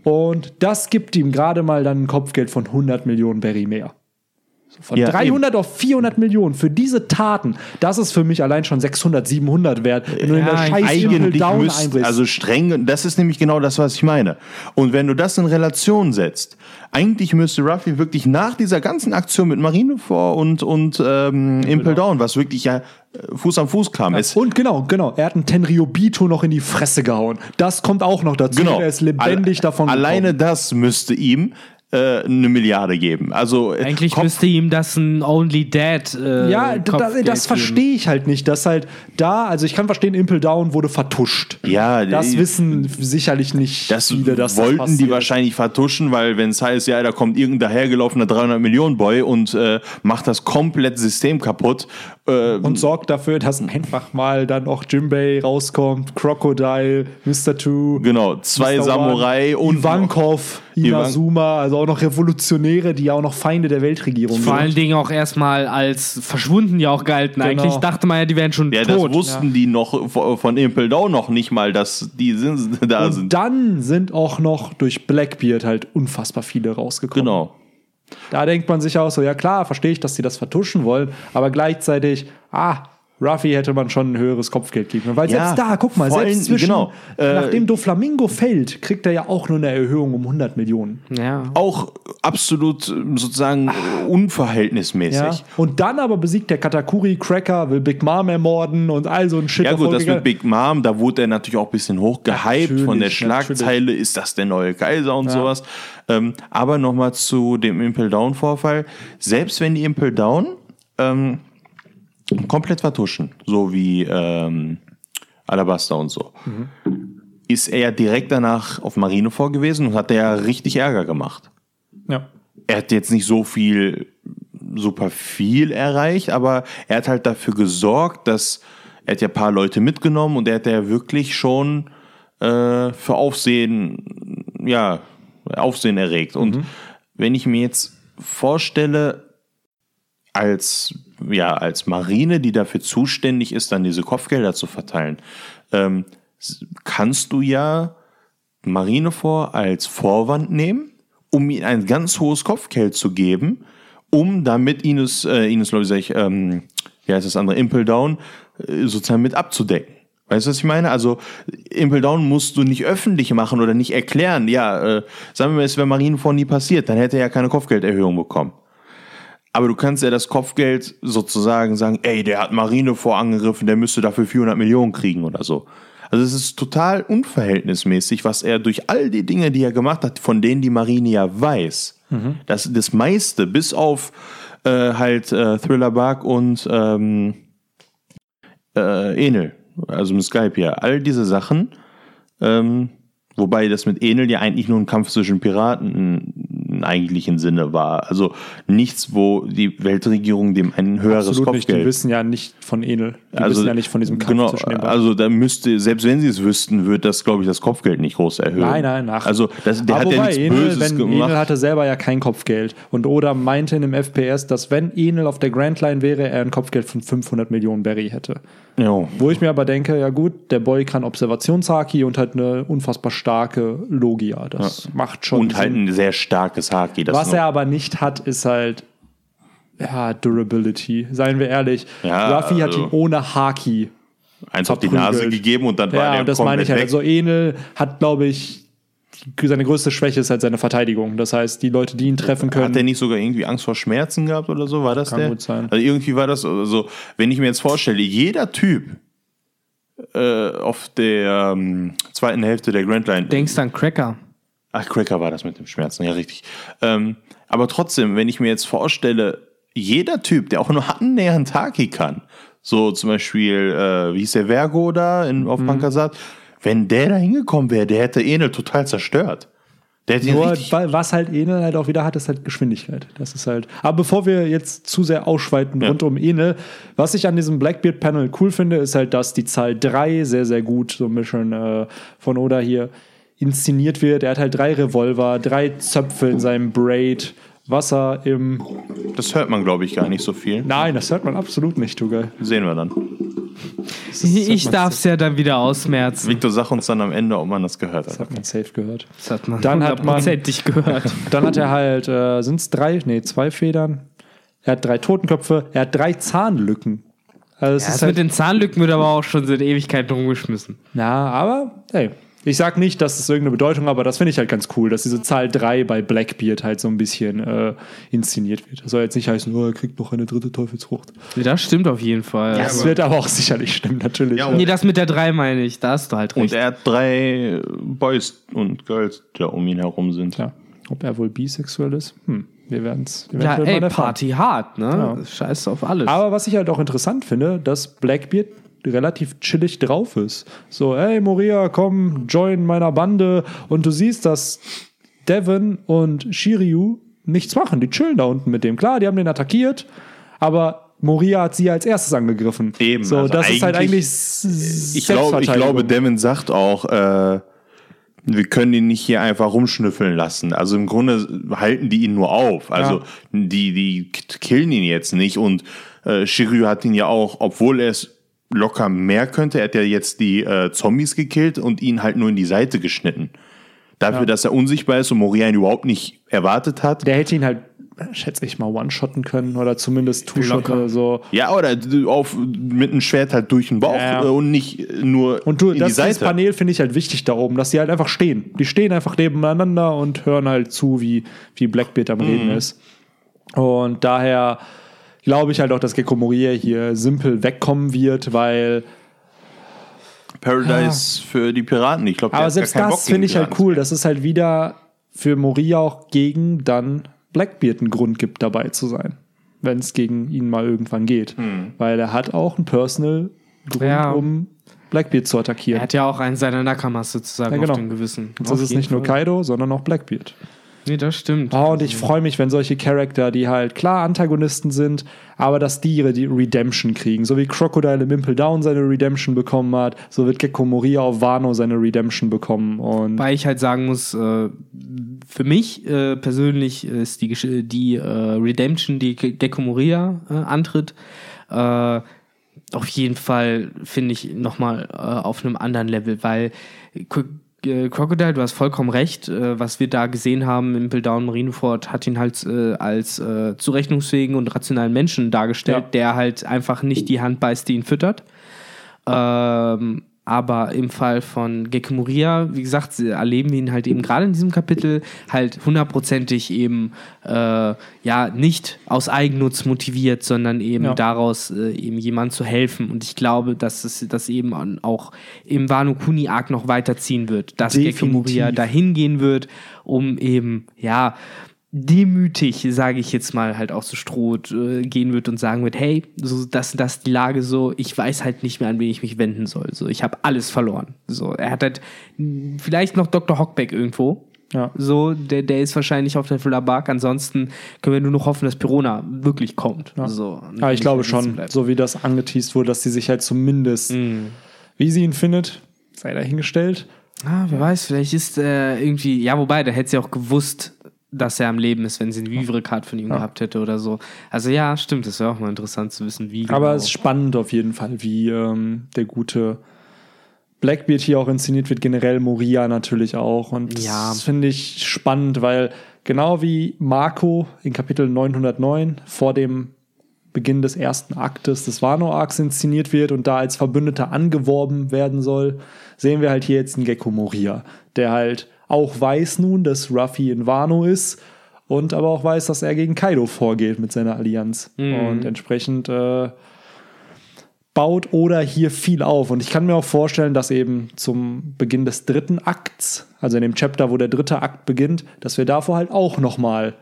und das gibt ihm gerade mal dann ein Kopfgeld von 100 Millionen Berry mehr. Von Ja, 300 auf 400 Millionen für diese Taten, das ist für mich allein schon 600, 700 wert, wenn du in der Ja, scheiß Impel Eigentlich Down müsst, einbrichst. also streng, das ist nämlich genau das, was ich meine. Und wenn du das in Relation setzt, eigentlich müsste Ruffy wirklich nach dieser ganzen Aktion mit Marineford und, und ähm, Impel Down, was wirklich ja äh, Fuß an Fuß kam, ist und genau, genau, er hat einen Tenryobito noch in die Fresse gehauen. Das kommt auch noch dazu. genau. Er ist lebendig Alle- davon Alleine gekommen. das müsste ihm äh, eine Milliarde geben. Also äh, Eigentlich Kopf- müsste ihm das ein Only Dad. Äh, Ja, das, das verstehe ich halt nicht, dass halt da, also ich kann verstehen, Impel Down wurde vertuscht. Ja, Das wissen sicherlich nicht Das viele, dass wollten das die wahrscheinlich vertuschen, weil wenn es heißt, ja, da kommt irgendein dahergelaufener 300 Millionen Boy und äh, macht das komplett System kaputt. Äh, und sorgt dafür, dass einfach mal dann auch Jimbei rauskommt, Crocodile, Mr. Two, genau, zwei Mr. Samurai One, und Ivankov, Inazuma, also auch noch Revolutionäre, die ja auch noch Feinde der Weltregierung Vor allen sind. Dingen auch erstmal als verschwunden ja auch gehalten. Genau. Eigentlich dachte man ja, die wären schon Ja, das tot. wussten die noch von Impel Down noch nicht mal, dass die sind, da Und sind. dann sind auch noch durch Blackbeard halt unfassbar viele rausgekommen. Genau. Da denkt man sich auch so, ja klar, verstehe ich, dass sie das vertuschen wollen, aber gleichzeitig, ah, Ruffy hätte man schon ein höheres Kopfgeld geben können. Weil Ja, selbst da, guck mal, selbst zwischen, genau, äh, nachdem Doflamingo fällt, kriegt er ja auch nur eine Erhöhung um 100 Millionen. Ja. Auch absolut äh, sozusagen äh, unverhältnismäßig. Ja. Und dann aber besiegt der Katakuri Cracker, will Big Mom ermorden und all so ein Shit. Ja gut, das mit Big Mom, da wurde er natürlich auch ein bisschen hochgehypt Natürlich, von der Schlagzeile, ist das der neue Kaiser und sowas. Ähm, aber nochmal zu dem Impel Down Vorfall. Selbst wenn die Impel Down ähm, komplett vertuschen, so wie ähm, Alabaster und so, ist er ja direkt danach auf Marineford gewesen und hat ja richtig Ärger gemacht. ja. Er hat jetzt nicht so viel, super viel erreicht, aber er hat halt dafür gesorgt, dass er hat ja ein paar Leute mitgenommen und er hat ja wirklich schon äh, für Aufsehen, ja, Aufsehen erregt. Und wenn ich mir jetzt vorstelle, als, ja, als Marine, die dafür zuständig ist, dann diese Kopfgelder zu verteilen, ähm, kannst du ja Marineford als Vorwand nehmen, um ihm ein ganz hohes Kopfgeld zu geben, um damit Ines, äh, Ines ich, ähm, wie heißt das andere, Impel Down, äh, sozusagen mit abzudecken. Weißt du, was ich meine? Also, Impel Down musst du nicht öffentlich machen oder nicht erklären. Ja, äh, sagen wir mal, es wäre Marineford nie passiert, dann hätte er ja keine Kopfgelderhöhung bekommen. Aber du kannst ja das Kopfgeld sozusagen sagen, ey, der hat Marine vorangegriffen, der müsste dafür 400 Millionen kriegen oder so. Also es ist total unverhältnismäßig, was er durch all die Dinge, die er gemacht hat, von denen die Marine ja weiß, dass das meiste, bis auf äh, halt äh, Thriller Bark und ähm, äh, Enel, also mit Skype ja, all diese Sachen, ähm, wobei das mit Enel ja eigentlich nur ein Kampf zwischen Piraten im eigentlichen Sinne war. Also nichts, wo die Weltregierung dem ein höheres Absolut nicht. Die Kopfgeld wissen ja nicht von Enel. Die wissen ja nicht von diesem Kampf genau, zwischen den beiden. Also da müsste, selbst wenn sie es wüssten, wird das, glaube ich, das Kopfgeld nicht groß erhöhen. Nein, nein, ach. Also das, der Aber hat ja nichts Enel, Böses wenn gemacht. Enel hatte selber ja kein Kopfgeld. Und Oda meinte in dem FPS, dass wenn Enel auf der Grand Line wäre, er ein Kopfgeld von 500 Millionen Berry hätte. ja. Wo ich mir aber denke, ja gut, der Boy kann Observationshaki und hat eine unfassbar starke Logia. Das macht schon Und halt Sinn. ein sehr starkes Haki. Das Was er aber nicht hat, ist halt ja, Durability. Seien wir ehrlich. Ja, Ruffy hat also- ihn ohne Haki. eins auf die. Nase gegeben und dann war Ja, der und das meine ich halt. weg. Also Enel hat, glaube ich, seine größte Schwäche ist halt seine Verteidigung. Das heißt, die Leute, die ihn treffen können. Hat der nicht sogar irgendwie Angst vor Schmerzen gehabt oder so? War das Kann der? gut sein. Also irgendwie war das also, wenn ich mir jetzt vorstelle, jeder Typ äh, auf der ähm, zweiten Hälfte der Grand Line. Denkst an Cracker. Ach, Cracker war das mit dem Schmerzen, ja, richtig. Ähm, aber trotzdem, wenn ich mir jetzt vorstelle, jeder Typ, der auch nur annähernd Haki kann, so zum Beispiel, äh, wie hieß der Vergo da in, Mhm. auf Pankasat, wenn der da hingekommen wäre, der hätte Enel total zerstört. Der hätte Nur, was halt Enel halt auch wieder hat, ist halt Geschwindigkeit. Das ist halt. Aber bevor wir jetzt zu sehr ausschweiten Ja. rund um Enel, was ich an diesem Blackbeard-Panel cool finde, ist halt, dass die Zahl 3 sehr, sehr gut so ein bisschen äh, von Oda hier inszeniert wird. Er hat halt drei Revolver, drei Zöpfe in seinem Braid, Wasser im. Das hört man, glaube ich, gar nicht so viel. Nein, das hört man absolut nicht, du geil. Sehen wir dann. Ich darf es ja dann wieder ausmerzen. Victor, sag uns dann am Ende, ob man das gehört Das hat. hat man safe gehört. Das hat man Dann hat man- hundertprozentig gehört. Dann hat er halt, äh, sind es drei, nee, zwei Federn. Er hat drei Totenköpfe, er hat drei Zahnlücken. Also es Ja, ist das halt, mit den Zahnlücken wird aber auch schon seit Ewigkeiten rumgeschmissen. ja, aber hey, ich sag nicht, dass es irgendeine Bedeutung hat, aber das finde ich halt ganz cool, dass diese Zahl 3 bei Blackbeard halt so ein bisschen äh, inszeniert wird. Das soll jetzt nicht heißen, oh, er kriegt noch eine dritte Teufelsfrucht. Das stimmt auf jeden Fall. Das wird aber auch sicherlich stimmen, natürlich. Ja, Ja, nee, das mit der 3 meine ich, da hast du halt Und recht. er hat drei Boys und Girls, die da um ihn herum sind. ja. Ob er wohl bisexuell ist? Hm, wir werden es Ja, ey, Party hart, ne? Ja. Scheiß auf alles. Aber was ich halt auch interessant finde, dass Blackbeard relativ chillig drauf ist. So, hey Moria, komm, join meiner Bande. Und du siehst, dass Devon und Shiryu nichts machen. Die chillen da unten mit dem. Klar, die haben den attackiert, aber Moria hat sie als erstes angegriffen. Eben, So, also das ist halt eigentlich- Ich, glaub, ich glaube. Devin sagt auch, äh, wir können ihn nicht hier einfach rumschnüffeln lassen. Also im Grunde halten die ihn nur auf. Also Ja. die, die killen ihn jetzt nicht. Und äh, Shiryu hat ihn ja auch, obwohl er es locker mehr könnte, er hat ja jetzt die äh, Zombies gekillt und ihn halt nur in die Seite geschnitten. Dafür, dass er unsichtbar ist und Moria ihn überhaupt nicht erwartet hat. der hätte ihn halt schätze ich mal, one-shotten können oder zumindest two-shotten so. Ja, oder auf, mit einem Schwert halt durch den Bauch Ja. äh, und nicht nur Und du, in das, die das Seite. Panel finde ich halt wichtig da oben, dass die halt einfach stehen. Die stehen einfach nebeneinander und hören halt zu, wie, wie Blackbeard am Reden ist. Und daher glaube ich halt auch, dass Gecko Moria hier simpel wegkommen wird, weil Paradise für die Piraten. Ich glaube, Aber selbst das finde ich halt cool, dass es halt wieder für Moria auch gegen dann Blackbeard einen Grund gibt, dabei zu sein. Wenn es gegen ihn mal irgendwann geht. Weil er hat auch einen Personal Grund, Ja. um Blackbeard zu attackieren. Er hat ja auch einen seiner Nakamas sozusagen Ja, genau. auf dem Gewissen. Jetzt Auf ist nicht nur Fall. Kaido, sondern auch Blackbeard. Nee, das stimmt. Oh, und ich freue mich, wenn solche Charakter, die halt klar Antagonisten sind, aber dass die ihre die Redemption kriegen. So wie Crocodile im Impel Down seine Redemption bekommen hat, so wird Gecko Moria auf Wano seine Redemption bekommen. Und Weil ich halt sagen muss, äh, für mich äh, persönlich ist die, Gesch- die äh, Redemption, die Ge- Gecko Moria antritt, auf jeden Fall finde ich nochmal äh, auf einem anderen Level, weil äh, Crocodile, du hast vollkommen recht, äh, was wir da gesehen haben im Down Marineford hat ihn halt äh, als äh, zurechnungsfähigen und rationalen Menschen dargestellt, Ja. der halt einfach nicht die Hand beißt, die ihn füttert. Ähm, aber im Fall von Gekemuria, wie gesagt, erleben wir ihn halt eben gerade in diesem Kapitel halt hundertprozentig eben äh, ja nicht aus Eigennutz motiviert, sondern eben Ja. daraus äh, eben jemand zu helfen. Und ich glaube, dass es das eben auch im Wano Kuni Arc noch weiterziehen wird, dass Definitiv. Gekemuria dahin gehen wird, um eben ja demütig, sage ich jetzt mal, halt auch zu Stroh äh, gehen wird und sagen wird, hey, so das, das die Lage so, ich weiß halt nicht mehr, an wen ich mich wenden soll. So, ich habe alles verloren. So, er hat halt mh, vielleicht noch Dr. Hockbeck irgendwo. Ja. So, der, der ist wahrscheinlich auf der Thriller Bark. Ansonsten können wir nur noch hoffen, dass Pirona wirklich kommt. So, und Aber ich glaube schon, so wie das angeteased wurde, dass sie sich halt zumindest, Mhm. wie sie ihn findet, sei dahingestellt. Ah, wer weiß, vielleicht ist äh, irgendwie, ja, wobei, da hätte sie auch gewusst, dass er am Leben ist, wenn sie eine Vivre-Card von ihm gehabt hätte oder so. Also ja, stimmt, das wäre auch mal interessant zu wissen, wie Aber genau. es ist spannend auf jeden Fall, wie ähm, der gute Blackbeard hier auch inszeniert wird, generell Moria natürlich auch. Und das Ja. finde ich spannend, weil genau wie Marco in Kapitel 909 vor dem Beginn des ersten Aktes des Wano-Arcs inszeniert wird und da als Verbündeter angeworben werden soll, sehen wir halt hier jetzt einen Gecko Moria, der halt auch weiß nun, dass Ruffy in Wano ist und aber auch weiß, dass er gegen Kaido vorgeht mit seiner Allianz. Und entsprechend äh, baut Oda hier viel auf. Und ich kann mir auch vorstellen, dass eben zum Beginn des dritten Akts, also in dem Chapter, wo der dritte Akt beginnt, dass wir davor halt auch nochmal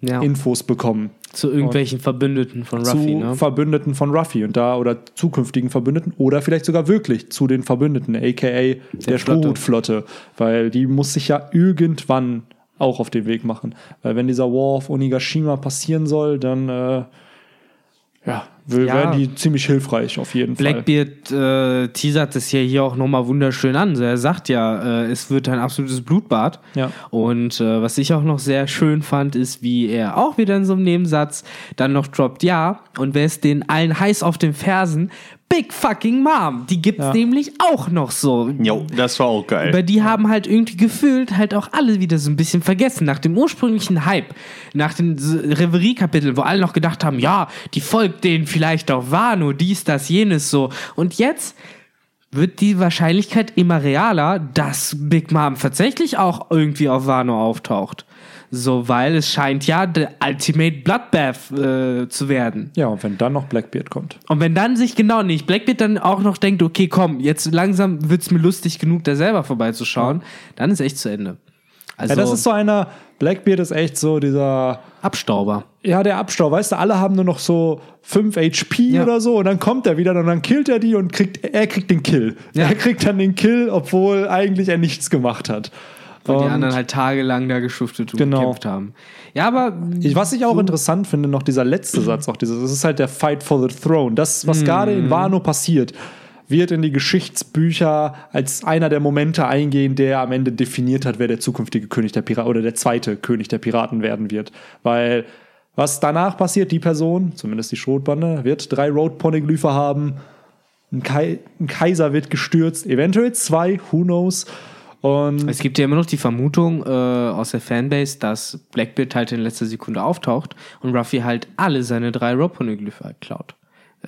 ja, Infos bekommen zu irgendwelchen Verbündeten von Ruffy, zu ne? Verbündeten von Ruffy und da oder zukünftigen Verbündeten oder vielleicht sogar wirklich zu den Verbündeten, aka der, Flotte. Strohhutflotte, weil die muss sich ja irgendwann auch auf den Weg machen. Weil wenn dieser War of Onigashima passieren soll, dann äh, ja, Ja. werden die ziemlich hilfreich auf jeden Fall. Blackbeard äh, teasert es ja hier auch nochmal wunderschön an. Er sagt ja, äh, es wird ein absolutes Blutbad. Ja. Und äh, was ich auch noch sehr schön fand, ist, wie er auch wieder in so einem Nebensatz dann noch droppt, ja, und wer ist den allen heiß auf den Fersen? Big fucking Mom. Die gibt's Ja. nämlich auch noch so. Jo, das war auch geil. Über die haben halt irgendwie gefühlt halt auch alle wieder so ein bisschen vergessen. Nach dem ursprünglichen Hype, nach den Reverie-Kapiteln, wo alle noch gedacht haben, ja, die folgt denen vielleicht auf Wano, dies, das, jenes so. Und jetzt wird die Wahrscheinlichkeit immer realer, dass Big Mom tatsächlich auch irgendwie auf Wano auftaucht. So, weil es scheint ja der Ultimate Bloodbath äh, zu werden. Ja, und wenn dann noch Blackbeard kommt. Und wenn dann sich genau nicht Blackbeard dann auch noch denkt, okay, komm, jetzt langsam wird's mir lustig genug, da selber vorbeizuschauen, dann ist echt zu Ende. Also Ja, das ist so einer, Blackbeard ist echt so dieser Abstauber. Ja, der Abstau, weißt du, alle haben nur noch so 5 HP Ja. oder so und dann kommt er wieder und dann killt er die und kriegt, er kriegt den Kill. Ja. Er kriegt dann den Kill, obwohl eigentlich er nichts gemacht hat. Weil die Und anderen halt tagelang da geschuftet und Genau. gekämpft haben. Ja, aber ich, was ich auch interessant finde, noch dieser letzte Satz, auch dieses, das ist halt der Fight for the Throne. Das, was gerade in Wano passiert, wird in die Geschichtsbücher als einer der Momente eingehen, der am Ende definiert hat, wer der zukünftige König der Piraten oder der zweite König der Piraten werden wird. Weil was danach passiert, die Person, zumindest die Schrotbande, wird drei Road-Poneglyphe haben, ein, Kai ein Kaiser wird gestürzt, eventuell zwei, who knows. Und Es gibt ja immer noch die Vermutung äh, aus der Fanbase, dass Blackbeard halt in letzter Sekunde auftaucht und Ruffy halt alle seine drei Rob-Poneglyphe halt klaut.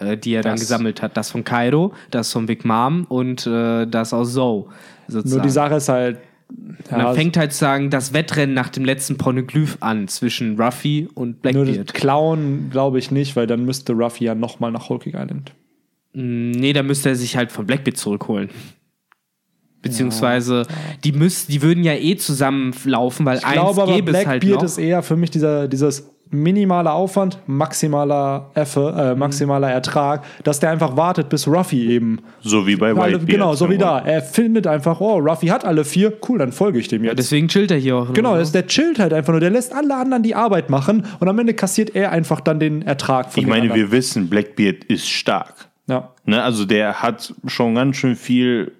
Äh, die er dann Das- gesammelt hat. Das von Kaido, das von Big Mom und äh, das aus Zoe. Sozusagen. nur die Sache ist halt. Ja, dann fängt halt sozusagen das Wettrennen nach dem letzten Poneglyph an zwischen Ruffy und nur das Blackbeard. Klauen glaube ich nicht, weil dann müsste Ruffy ja nochmal nach Cake Island. Mm, Nee, da müsste er sich halt von Blackbeard zurückholen. Beziehungsweise, die, müssen, die würden ja eh zusammenlaufen, weil Ich eins glaube aber, gäbe es Blackbeard halt noch. ist eher für mich dieser, dieses minimaler Aufwand, maximaler Effe, äh, Mhm. maximaler Ertrag, dass der einfach wartet, bis Ruffy eben. So wie bei Alle, Whitebeard. genau, so wie da. Er findet einfach, oh, Ruffy hat alle vier, cool, dann folge ich dem jetzt. Deswegen chillt er hier auch. Genau, nur. der chillt halt einfach nur. Der lässt alle anderen die Arbeit machen und am Ende kassiert er einfach dann den Ertrag von Ich den meine, anderen. wir wissen, Blackbeard ist stark. Ja. Ne, also der hat schon ganz schön viel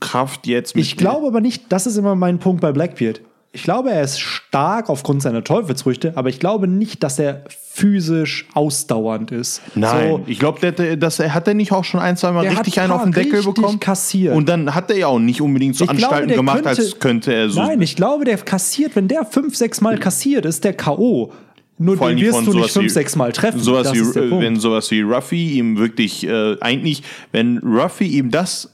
Kraft jetzt. mit- Ich glaube aber nicht, das ist immer mein Punkt bei Blackbeard. Ich glaube, er ist stark aufgrund seiner Teufelsfrüchte, aber ich glaube nicht, dass er physisch ausdauernd ist. Nein, So, ich glaube, der, das hat er nicht auch schon ein, zwei Mal richtig einen auf den Deckel bekommen. kassiert. Und dann hat er ja auch nicht unbedingt so Ich glaube, Anstalten der gemacht, könnte- als könnte er so. Nein, ich glaube, der kassiert, wenn der fünf, sechs Mal kassiert, ist der K.O. Nur Vor den wirst du nicht fünf, wie- sechs Mal treffen. sowas das wie, äh, wenn sowas wie Ruffy ihm wirklich äh, eigentlich, wenn Ruffy ihm das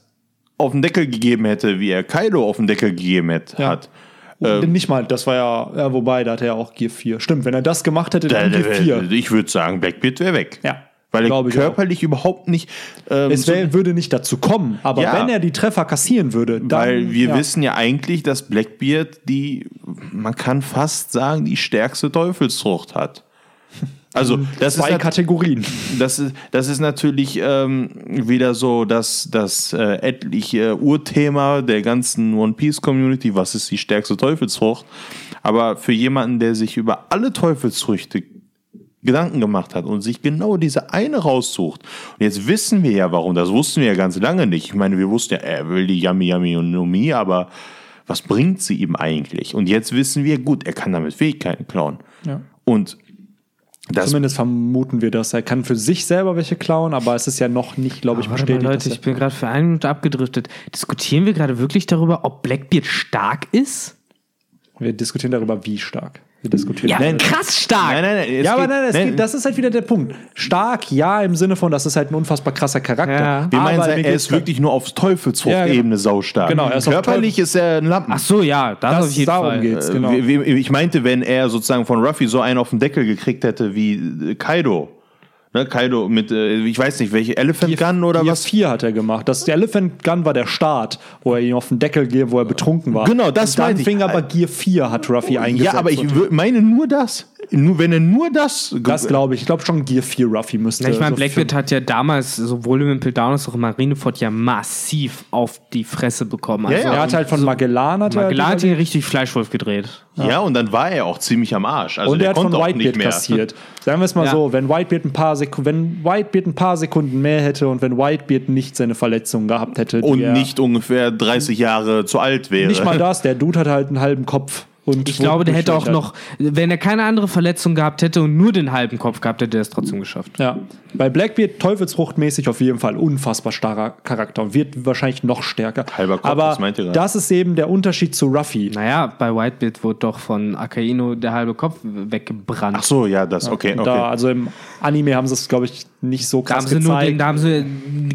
auf den Deckel gegeben hätte, wie er Kaido auf den Deckel gegeben hätte, Ja. hat, Und nicht mal, das war ja, ja, wobei, da hat er ja auch Gear 4. Stimmt, wenn er das gemacht hätte, da, dann da, Gear 4. ich würde sagen, Blackbeard wäre weg. Ja, Weil er körperlich überhaupt nicht. Ähm, Es wär, würde nicht dazu kommen, aber Ja. wenn er die Treffer kassieren würde, dann. Weil wir ja. wissen ja eigentlich, dass Blackbeard die, man kann fast sagen, die stärkste Teufelsfrucht hat. Also, das ist, zwei nat- Kategorien. das ist, das ist natürlich ähm, wieder so das, das äh, etliche Urthema der ganzen One Piece Community. Was ist die stärkste Teufelsfrucht? Aber für jemanden, der sich über alle Teufelsfrüchte Gedanken gemacht hat und sich genau diese eine raussucht. Und jetzt wissen wir ja, warum. Das wussten wir ja ganz lange nicht. Ich meine, wir wussten ja, er will die Yami Yami und Nomi, aber was bringt sie ihm eigentlich? Und jetzt wissen wir, gut, er kann damit Fähigkeiten klauen. Ja. Und das Zumindest vermuten wir das. Er kann für sich selber welche klauen, aber es ist ja noch nicht, glaube ich, mal, bestätigt. Leute, ich bin gerade für eine Minute abgedriftet. Diskutieren wir gerade wirklich darüber, ob Blackbeard stark ist? wir diskutieren darüber, wie stark. Wir diskutieren Ja, Nein. krass stark. Nein, nein, nein. es ja, aber geht- nein, es nein, geht, das ist halt wieder der Punkt. Stark, ja, im Sinne von, das ist halt ein unfassbar krasser Charakter. Ja. Wir meinen, Aber er ist wirklich nur auf Teufelsfrucht-Ebene Ja, genau. saustark. Genau, er ist Körperlich ist er ein Lappen. Ach so, ja, das, Das- auf jeden darum Fall. geht's. Äh, genau. wie- Ich meinte, wenn er sozusagen von Ruffy so einen auf den Deckel gekriegt hätte wie äh, Kaido. Ne, Kaido mit, äh, ich weiß nicht, welche Elephant Gun oder Gear was? 4 hat er gemacht. Das, der Elephant Gun war der Start, wo er ihn auf den Deckel geht, wo er betrunken war. Genau, das meinte ich. fing aber Gear 4 hat Ruffy eingesetzt. Ja, aber ich meine nur das. Nur, wenn er nur das. das glaube ich. Ich glaube schon Gear 4 Ruffy müsste. Ja, ich meine, so Blackbeard hat ja damals sowohl im Impel Down als auch im Marineford ja massiv auf die Fresse bekommen. Also Ja, ja. Er hat halt von Magellan hat er- Magellan hat ihn richtig Fleischwolf gedreht. ja. und dann war er auch ziemlich am Arsch. Also und der er hat von konnte auch Whitebeard nicht mehr. kassiert. Sagen wir es mal Ja. so, wenn Whitebeard ein paar Sekunden, wenn Whitebeard ein paar Sekunden mehr hätte und wenn Whitebeard nicht seine Verletzungen gehabt hätte, Und nicht ungefähr 30 Jahre zu alt wäre. nicht mal das, der Dude hat halt einen halben Kopf. Und Ich glaube, der hätte auch noch, wenn er keine andere Verletzung gehabt hätte und nur den halben Kopf gehabt, hätte er es trotzdem geschafft. Ja, bei Blackbeard teufelsfruchtmäßig auf jeden Fall unfassbar starker Charakter und wird wahrscheinlich noch stärker. Halber Kopf, Aber was meint ihr gerade? das ist eben der Unterschied zu Ruffy. Naja, bei Whitebeard wurde doch von Akaino der halbe Kopf weggebrannt. Ach so, ja, das, okay, okay. Da, also im Anime haben sie es, glaube ich, nicht so Da krass haben, sie nur den, gezeigt. da haben sie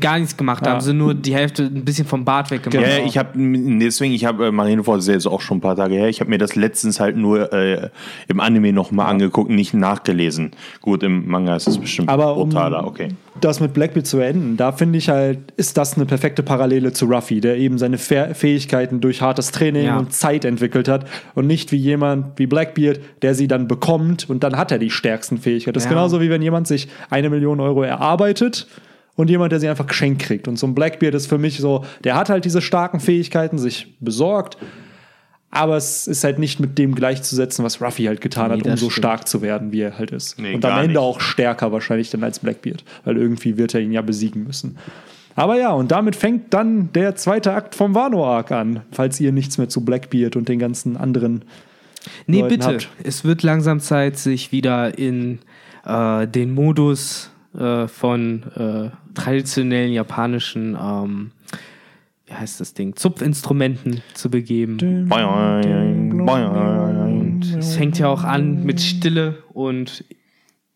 gar nichts gemacht, da Ja. haben sie nur die Hälfte ein bisschen vom Bart weggemacht. Ja, ich habe deswegen, ich habe äh, Marineford ist jetzt auch schon ein paar Tage her. Ich habe mir das letztens halt nur äh, im Anime noch mal angeguckt, nicht nachgelesen. Gut, im Manga ist es bestimmt Aber um- brutaler. Okay. das mit Blackbeard zu enden, da finde ich halt, ist das eine perfekte Parallele zu Ruffy, der eben seine Fäh- Fähigkeiten durch hartes Training Ja. und Zeit entwickelt hat und nicht wie jemand wie Blackbeard, der sie dann bekommt und dann hat er die stärksten Fähigkeiten. Das ist Ja. genauso wie wenn jemand sich eine Million Euro erarbeitet und jemand, der sie einfach geschenkt kriegt. Und so ein Blackbeard ist für mich so, der hat halt diese starken Fähigkeiten, sich besorgt, aber es ist halt nicht mit dem gleichzusetzen, was Ruffy halt getan Nee, hat, um so stimmt. stark zu werden, wie er halt ist. Nee, und am Ende nicht. auch stärker wahrscheinlich dann als Blackbeard, weil irgendwie wird er ihn ja besiegen müssen. Aber ja, und damit fängt dann der zweite Akt vom Wano-Arc an, falls ihr nichts mehr zu Blackbeard und den ganzen anderen. Nee, Leuten bitte. habt. Es wird langsam Zeit, sich wieder in äh, den Modus äh, von äh, traditionellen japanischen ähm, wie heißt das Ding, Zupfinstrumenten zu begeben. Boing, boing. Es fängt ja auch an mit Stille und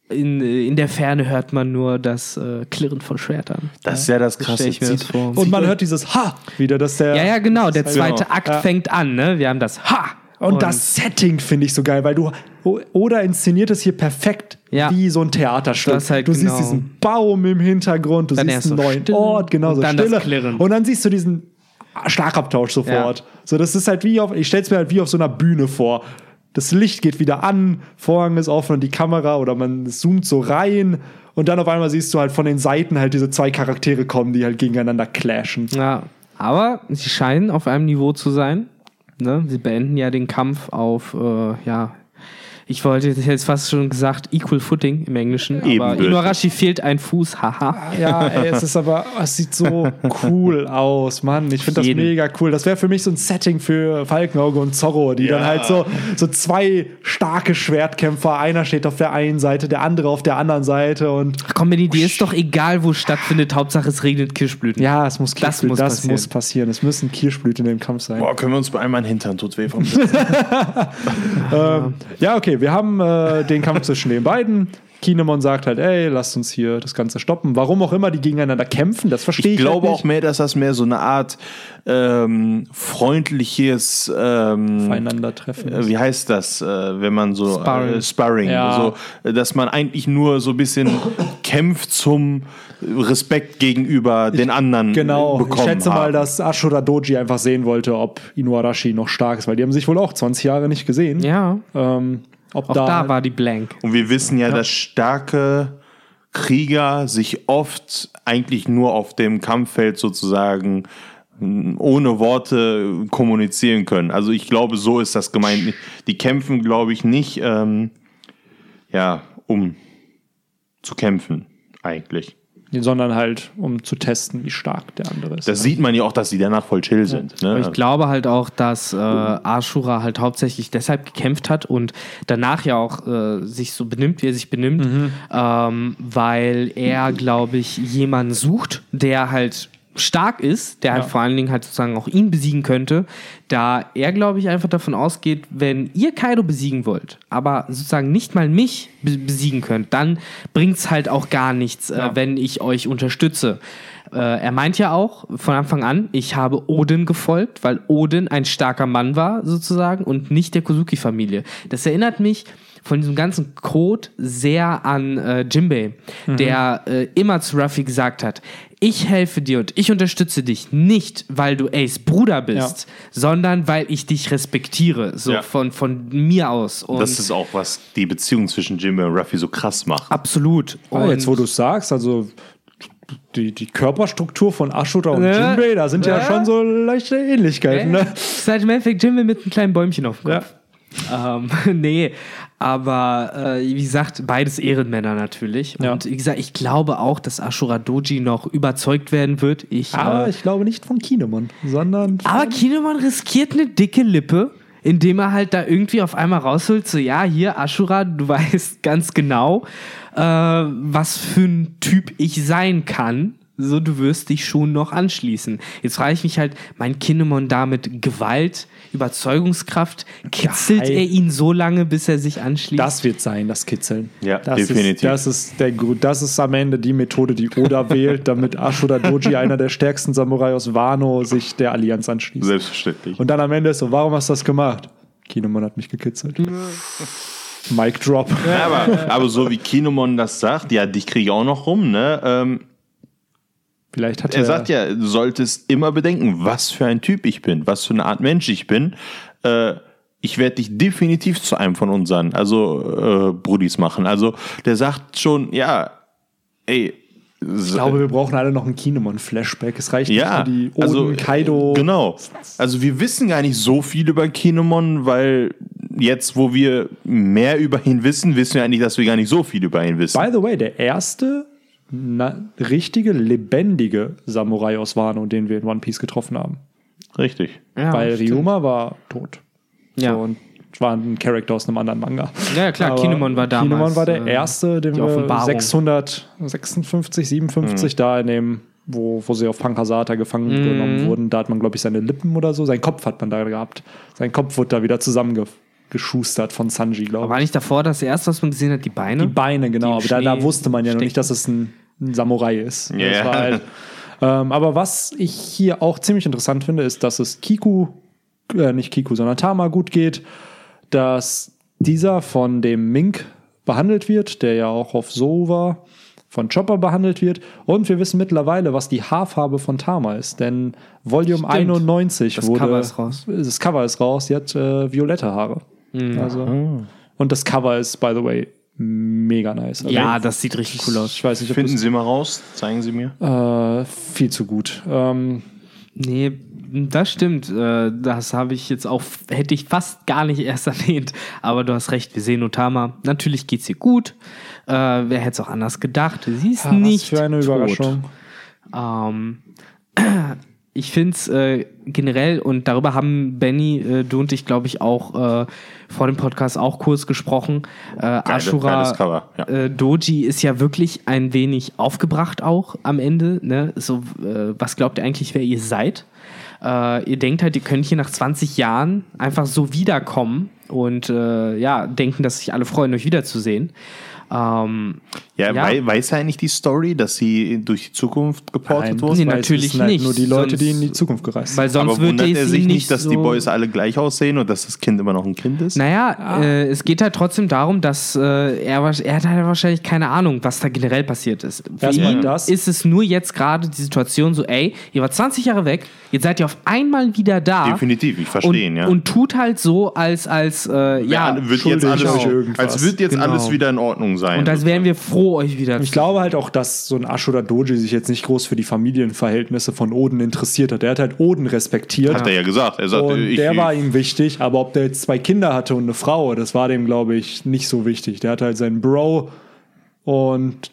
in, in der Ferne hört man nur das äh, Klirren von Schwertern. Das ist ja das Krasse. ich mir das vor. Und man hört dieses Ha wieder, dass der. Ja, ja, genau. Der zweite genau. Akt Ja. fängt an, ne? Wir haben das Ha! Und, das Setting finde ich so geil, weil du oder inszeniert es hier perfekt Ja. wie so ein Theaterstück. Halt du genau- siehst diesen Baum im Hintergrund, du Dann siehst einen so neuen Stille Ort, genau so Stille. Und dann siehst du diesen Schlagabtausch sofort. So, das ist halt wie auf, ich stelle es mir halt wie auf so einer Bühne vor. Das Licht geht wieder an, Vorhang ist offen und die Kamera oder man zoomt so rein und dann auf einmal siehst du halt von den Seiten halt diese zwei Charaktere kommen, die halt gegeneinander clashen. Ja, aber sie scheinen auf einem Niveau zu sein. Ne? Sie beenden ja den Kampf auf, äh, ja, ich wollte ich hätte jetzt fast schon gesagt, Equal Footing im Englischen. Aber Ebenbürtig. Inuarashi fehlt ein Fuß, haha. Ja, ey, es ist aber, es sieht so cool aus, Mann. Ich finde das Jeden. mega cool. Das wäre für mich so ein Setting für Falkenauge und Zorro, die dann Ja. halt so, so zwei starke Schwertkämpfer, einer steht auf der einen Seite, der andere auf der anderen Seite und Ach komm, Benny, dir ist doch egal, wo es stattfindet. Hauptsache, es regnet Kirschblüten. ja, es muss, Das Kirschblüten- muss das passieren. muss passieren. Es müssen Kirschblüten in dem Kampf sein. Boah, können wir uns bei einmal Hintern tut weh vom Ähm, ja, okay, wir haben äh, den Kampf zwischen den beiden. Kinemon sagt halt, ey, lasst uns hier das Ganze stoppen. Warum auch immer die gegeneinander kämpfen, das verstehe ich, Ich glaube halt auch mehr, dass das mehr so eine Art ähm, freundliches ähm, Aufeinandertreffen. äh, wie heißt das, äh, wenn man so Sparring. Äh, Sparring Ja. so, äh, dass man eigentlich nur so ein bisschen kämpft zum Respekt gegenüber den anderen Genau, bekommen ich schätze mal, haben. dass Ashura Doji einfach sehen wollte, ob Inuarashi noch stark ist, weil die haben sich wohl auch 20 Jahre nicht gesehen. Ja, Ähm, ob auch da, da, war die Blank. Und wir wissen ja, dass starke Krieger sich oft eigentlich nur auf dem Kampffeld sozusagen mh, ohne Worte kommunizieren können. Also ich glaube, so ist das gemeint. Die kämpfen, glaube ich, nicht, ähm, ja, um zu kämpfen eigentlich. Sondern halt, um zu testen, wie stark der andere ist. Das sieht man ja auch, dass die danach voll chill sind. Ne? Ich glaube halt auch, dass äh, Ashura halt hauptsächlich deshalb gekämpft hat und danach ja auch äh, sich so benimmt, wie er sich benimmt, ähm, weil er, glaube ich, jemanden sucht, der halt stark ist, der halt Ja. vor allen Dingen halt sozusagen auch ihn besiegen könnte, da er, glaube ich, einfach davon ausgeht, wenn ihr Kaido besiegen wollt, aber sozusagen nicht mal mich be besiegen könnt, dann bringt's halt auch gar nichts, äh, wenn ich euch unterstütze. Äh, er meint ja auch von Anfang an, ich habe Odin gefolgt, weil Odin ein starker Mann war, sozusagen, und nicht der Kozuki-Familie. Das erinnert mich von diesem ganzen Code sehr an äh, Jimbei, der äh, immer zu Ruffy gesagt hat, ich helfe dir und ich unterstütze dich nicht, weil du Ace Bruder bist, sondern weil ich dich respektiere, so Ja. von, von mir aus. Und das ist auch, was die Beziehung zwischen Jimmy und Ruffy so krass macht. absolut. Ah, jetzt, wo du es sagst, also die, die Körperstruktur von Ashura und Ne? Jinbei, da sind ja, Ja. schon so leichte Ähnlichkeiten. Ne? Ist halt im Endeffekt Jimbei mit einem kleinen Bäumchen auf dem Kopf. Ähm, nee, aber äh, wie gesagt, beides Ehrenmänner natürlich. Ja. Und wie gesagt, ich glaube auch, dass Ashura Doji noch überzeugt werden wird. Ich, Aber äh, ich glaube nicht von Kinemon, sondern von aber Kinemon riskiert eine dicke Lippe, indem er halt da irgendwie auf einmal rausholt, so ja, hier, Ashura, du weißt ganz genau, äh, was für ein Typ ich sein kann. So, du wirst dich schon noch anschließen. Jetzt frage ich mich halt, mein Kinemon da mit Gewalt, Überzeugungskraft, kitzelt Geil. er ihn so lange, bis er sich anschließt? Das wird sein, das Kitzeln. Ja, das definitiv. Ist, das, ist der, das ist am Ende die Methode, die Oda wählt, damit Ashura Doji, einer der stärksten Samurai aus Wano, sich der Allianz anschließt. Selbstverständlich. Und dann am Ende ist so, warum hast du das gemacht? Kinemon hat mich gekitzelt. Mic drop. Ja, aber, aber so wie Kinemon das sagt, ja, dich kriege ich auch noch rum, ne? Ähm, Vielleicht hat er sagt ja, du solltest immer bedenken, was für ein Typ ich bin, was für eine Art Mensch ich bin. Äh, ich werde dich definitiv zu einem von unseren, also äh, Brudis machen. Also der sagt schon, ja, ey, Ich glaube, wir brauchen alle noch ein Kinemon-Flashback. Es reicht ja, nicht für die Oden, also Kaido. Genau. Also wir wissen gar nicht so viel über Kinemon, weil jetzt, wo wir mehr über ihn wissen, wissen wir eigentlich, dass wir gar nicht so viel über ihn wissen. By the way, der erste richtige, lebendige Samurai aus Wano, den wir in One Piece getroffen haben. Richtig. Ja, Weil stimmt. Ryuma war tot. Ja. So, und war ein Charakter aus einem anderen Manga. Ja, ja, klar, Aber Kinemon war damals, Kinemon war der äh, erste, den wir Offenbarung. 656, 57 da in dem wo, wo sie auf Pankasata gefangen genommen wurden, da hat man, glaube ich, seine Lippen oder so, sein Kopf hat man da gehabt. Sein Kopf wurde da wieder zusammengeschustert von Sanji, glaube ich. War nicht davor das erste, was man gesehen hat, die Beine? Die Beine, genau. Die Aber da, da wusste man ja noch stecken. nicht, dass es ein, ein Samurai ist. Das war halt, ähm, aber was ich hier auch ziemlich interessant finde, ist, dass es Kiku, äh, nicht Kiku, sondern Tama gut geht, dass dieser von dem Mink behandelt wird, der ja auch auf So war, von Chopper behandelt wird. Und wir wissen mittlerweile, was die Haarfarbe von Tama ist. Denn Volume Stimmt. 91 Das wurde. Cover ist raus. Das Cover ist raus. Sie hat äh, violette Haare. Also, und das Cover ist, by the way, mega nice. Also, ja, das sieht richtig cool aus. Ich weiß nicht, ob Finden Sie mal raus, zeigen Sie mir. äh, viel zu gut. Ähm, Nee, das stimmt. Äh, Das habe ich jetzt auch, hätte ich fast gar nicht erst erwähnt. Aber du hast recht, wir sehen Otama. Natürlich geht's ihr gut. Äh, wer hätte es auch anders gedacht? Sie ist was nicht für eine tot. Überraschung. Ähm, ich finde es äh, generell, und darüber haben Benny, äh, du und ich, glaube ich, auch äh, vor dem Podcast auch kurz gesprochen. Äh, Ashura geiles Cover, ja. äh, Doji ist ja wirklich ein wenig aufgebracht auch am Ende. Ne? So, äh, was glaubt ihr eigentlich, wer ihr seid? Äh, ihr denkt halt, ihr könnt hier nach 20 Jahren einfach so wiederkommen und äh, ja, denken, dass sich alle freuen, euch wiederzusehen. Ähm, Ja, Ja. Wei weiß er eigentlich die Story, dass sie durch die Zukunft geportet Nein, wurde? Nee, weil natürlich halt nicht. Nur die Leute, die in Sonst- die Zukunft gereist weil sind. sonst Aber wundert er sich nicht, dass so die Boys alle gleich aussehen und dass das Kind immer noch ein Kind ist? Naja, äh, es geht halt trotzdem darum, dass äh, er, er hat halt wahrscheinlich keine Ahnung, was da generell passiert ist. Für ihn das. ist es nur jetzt gerade die Situation so, ey, ihr wart 20 Jahre weg, jetzt seid ihr auf einmal wieder da. Definitiv, ich verstehe ihn, und, ja. und tut halt so, als, als äh, ja, ja, wird jetzt alles, als wird jetzt Genau. alles wieder in Ordnung sein. Und als wären wir froh, euch wieder Ich glaube halt auch, dass so ein Ashura Doji sich jetzt nicht groß für die Familienverhältnisse von Oden interessiert hat. Er hat halt Oden respektiert. Hat er ja gesagt. Er sagt, Und ich, der ich, war ihm wichtig, aber ob der jetzt zwei Kinder hatte und eine Frau, das war dem, glaube ich, nicht so wichtig. Der hatte halt seinen Bro und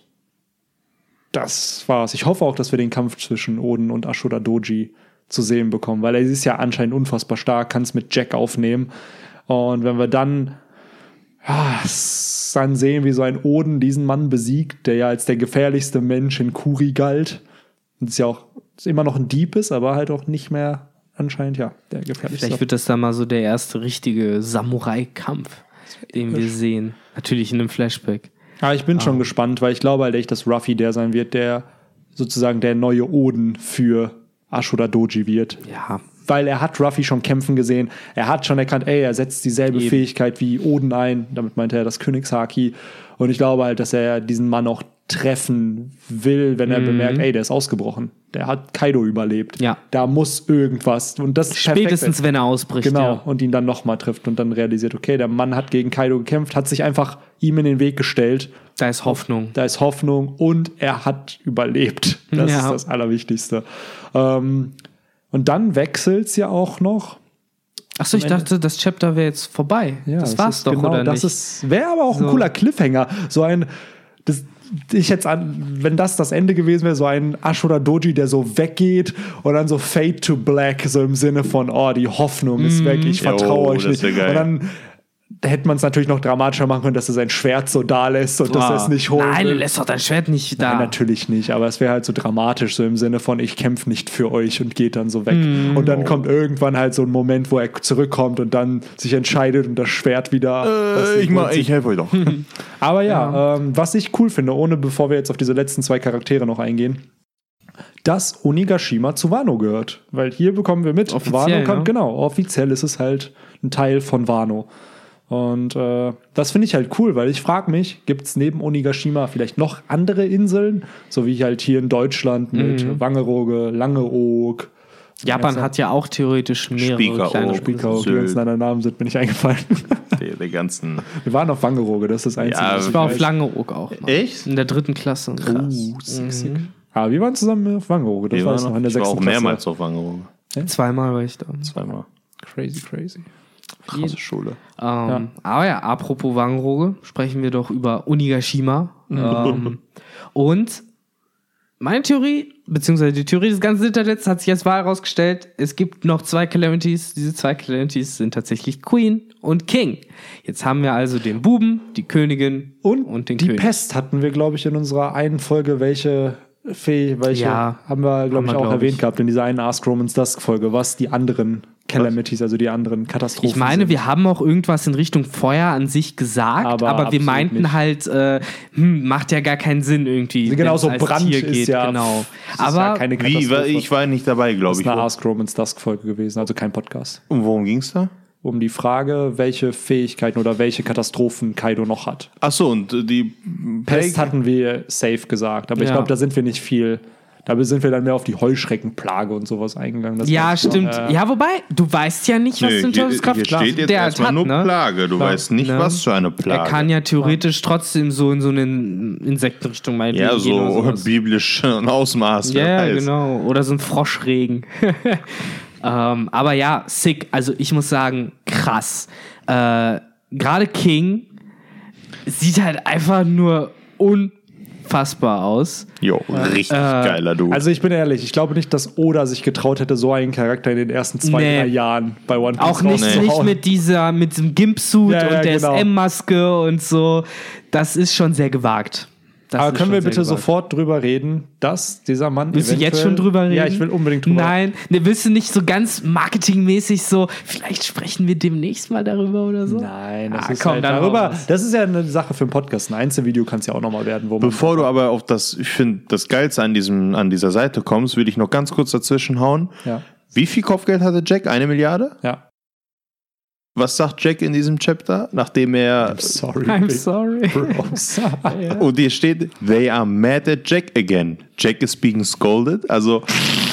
das war's. Ich hoffe auch, dass wir den Kampf zwischen Oden und Ashura Doji zu sehen bekommen, weil er ist ja anscheinend unfassbar stark, kann es mit Jack aufnehmen. Und wenn wir dann, ja, s- dann sehen, wie so ein Oden diesen Mann besiegt, der ja als der gefährlichste Mensch in Kuri galt, und es ja auch immer noch ein Dieb ist, aber halt auch nicht mehr anscheinend, ja, der gefährlichste. Vielleicht wird das dann mal so der erste richtige Samurai-Kampf, den wir sehen. Natürlich in einem Flashback. Aber ich bin schon gespannt, weil ich glaube halt echt, dass Ruffy der sein wird, der sozusagen der neue Oden für Ashura Doji wird. Ja, Weil er hat Ruffy schon kämpfen gesehen. Er hat schon erkannt, ey, er setzt dieselbe Eben. Fähigkeit wie Oden ein. Damit meinte er das Königshaki. Und ich glaube halt, dass er diesen Mann auch treffen will, wenn er bemerkt, ey, der ist ausgebrochen. Der hat Kaido überlebt. Mhm. Ja. Da muss irgendwas. Und das spätestens wenn er ausbricht. Genau, Ja. und ihn dann nochmal trifft und dann realisiert, okay, der Mann hat gegen Kaido gekämpft, hat sich einfach ihm in den Weg gestellt. Da ist Hoffnung. Da ist Hoffnung und er hat überlebt. Das Ja. ist das Allerwichtigste. Ähm, und dann wechselt es ja auch noch. Achso, ich dachte, das Chapter wäre jetzt vorbei. Ja, das war's ist doch, genau, oder das nicht? ist wäre aber auch ein So. cooler Cliffhanger. So ein. Das, ich jetzt an, wenn das das Ende gewesen wäre, so ein Ashura Doji, der so weggeht und dann so Fade to Black, so im Sinne von, oh, die Hoffnung ist weg, ich vertraue euch das nicht. Und dann hätte man es natürlich noch dramatischer machen können, dass er sein Schwert so da lässt und dass er es nicht holt. Nein, du lässt doch dein Schwert nicht da. Nein, natürlich nicht, aber es wäre halt so dramatisch, so im Sinne von, ich kämpfe nicht für euch und geht dann so weg. Mhm. Und dann kommt irgendwann halt so ein Moment, wo er zurückkommt und dann sich entscheidet und das Schwert wieder. äh, ich, mach, ich helfe euch doch. aber ja, Ähm, was ich cool finde, ohne bevor wir jetzt auf diese letzten zwei Charaktere noch eingehen, dass Onigashima zu Wano gehört. Weil hier bekommen wir mit, Offiziell, Wano kann, ne? genau, offiziell ist es halt ein Teil von Wano. Und äh, das finde ich halt cool, weil ich frage mich, gibt es neben Onigashima vielleicht noch andere Inseln, so wie halt hier in Deutschland mit Mhm. Wangerooge, Langeoog, Japan hat ja auch theoretisch mehrere Spiekeroog. kleine Spiekeroog, die ganzen anderen Namen sind mir nicht eingefallen. Die, die ganzen. wir waren auf Wangerooge, das ist das Einzige. Ja, Ich ich war auf weiß. Langeoog auch. Mal. Echt? In der dritten Klasse. Oh, sick, sick. Aber wir waren zusammen auf Wangerooge, das Wir war noch in der ich war sechsten auch mehrmals Klasse. auf Wangerooge. Zweimal war ich da. Zweimal. Crazy, crazy. Krasse Schule. Ähm, Aber ja, apropos Wangerooge, sprechen wir doch über Onigashima. ähm, und meine Theorie, beziehungsweise die Theorie des ganzen Internets hat sich als wahr herausgestellt, es gibt noch zwei Calamities. Diese zwei Calamities sind tatsächlich Queen und King. Jetzt haben wir also den Buben, die Königin Und, und den die König. Pest hatten wir, glaube ich, in unserer einen Folge, welche Fee, welche Ja. haben wir, glaube ich, auch glaub erwähnt ich. gehabt in dieser einen Ask Romans Dusk Folge, was die anderen Calamities, also die anderen Katastrophen Ich meine, sind. wir haben auch irgendwas in Richtung Feuer an sich gesagt, Aber aber, wir meinten nicht. halt, äh, hm, macht ja gar keinen Sinn irgendwie. Genau, so Brand Tier ist ja, genau. das ist Aber ja keine Wie, ich war nicht dabei, das glaube ist ich. eine Wo- Ask Romans Dusk Folge gewesen, also kein Podcast. Und worum ging's da? Um die Frage, welche Fähigkeiten oder welche Katastrophen Kaido noch hat. Achso, und äh, die Pest hatten wir safe gesagt, aber ich Ja. glaube, da sind wir nicht viel. Da sind wir dann mehr auf die Heuschreckenplage und sowas eingegangen. Das ja, stimmt. äh, ja, wobei, du weißt ja nicht, was in hier, Teufels Kraft hier steht jetzt der erstmal hat, nur ne? Plage. Du weißt nicht, ne? was für eine Plage. Er kann ja theoretisch trotzdem so in so eine Insektenrichtung meinetwegen ja, gehen oder so sowas. biblischen Ausmaß. Ja, weiß. genau. Oder so ein Froschregen. ähm, aber ja, sick. Also ich muss sagen, krass. Äh, Gerade King sieht halt einfach nur unfassbar aus. Jo, richtig geiler Du. Also ich bin ehrlich, ich glaube nicht, dass Oda sich getraut hätte, so einen Charakter in den ersten zwei, Nee. drei Jahren bei One Piece Auch nicht, rauszuhauen. nicht mit dieser, mit diesem Gimp-Suit Ja, ja, und der genau. SM-Maske und so. Das ist schon sehr gewagt. Das Aber können wir bitte gewagt. sofort drüber reden, dass dieser Mann. Willst du jetzt schon drüber reden? Ja, ich will unbedingt drüber Nein, ne, willst du nicht so ganz marketingmäßig so, vielleicht sprechen wir demnächst mal darüber oder so? Nein, das Ah, ist komm, halt darüber. raus. Das ist ja eine Sache für einen Podcast. Ein Einzelvideo kann es ja auch nochmal werden, wo man. Bevor du aber auf das, ich finde, das Geilste an, diesem, an dieser Seite kommst, will ich noch ganz kurz dazwischen hauen. Ja. Wie viel Kopfgeld hatte Jack? Eine Milliarde? Ja. Was sagt Jack in diesem Chapter, nachdem er. Sorry. I'm sorry. bros. Und hier steht, they are mad at Jack again. Jack is being scolded. Also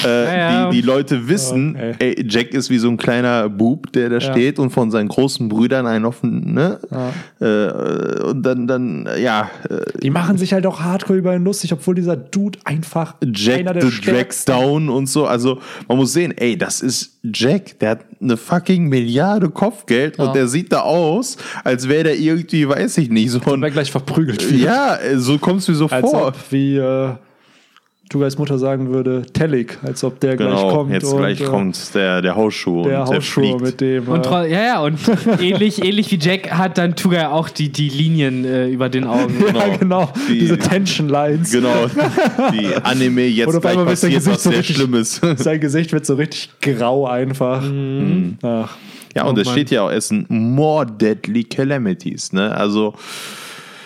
äh, ja. Die, die Leute wissen, Okay. ey, Jack ist wie so ein kleiner Bub, der da Ja. steht und von seinen großen Brüdern einen offen, ne? Äh, und dann, dann, ja, äh, Die machen sich halt auch hardcore über ihn lustig, obwohl dieser Dude einfach Jack einer der the stärksten Down und so. Also man muss sehen, ey, das ist Jack, der hat eine fucking Milliarde Kopfgeld und der sieht da aus, als wäre der irgendwie, weiß ich nicht, so ein. gleich verprügelt wird. Ja, so kommst du so Als vor. ob, wie äh, Tugais Mutter sagen würde, Tellig, als ob der gleich Genau, kommt. jetzt und, gleich äh, kommt der, der Hausschuh Der und der Hausschuh mit dem. Und äh, ja, ja, und ähnlich, ähnlich wie Jack hat dann Tuga auch die, die Linien äh, über den Augen. ja, genau. Die- Diese Tension Lines. Genau, die Anime jetzt Und auf gleich einmal wird sein passiert Gesicht was so sehr richtig- Schlimmes. Sein Gesicht wird so richtig grau einfach. Ach. Ja, und Oh es Mann. steht ja auch, es sind more deadly calamities, ne? Also,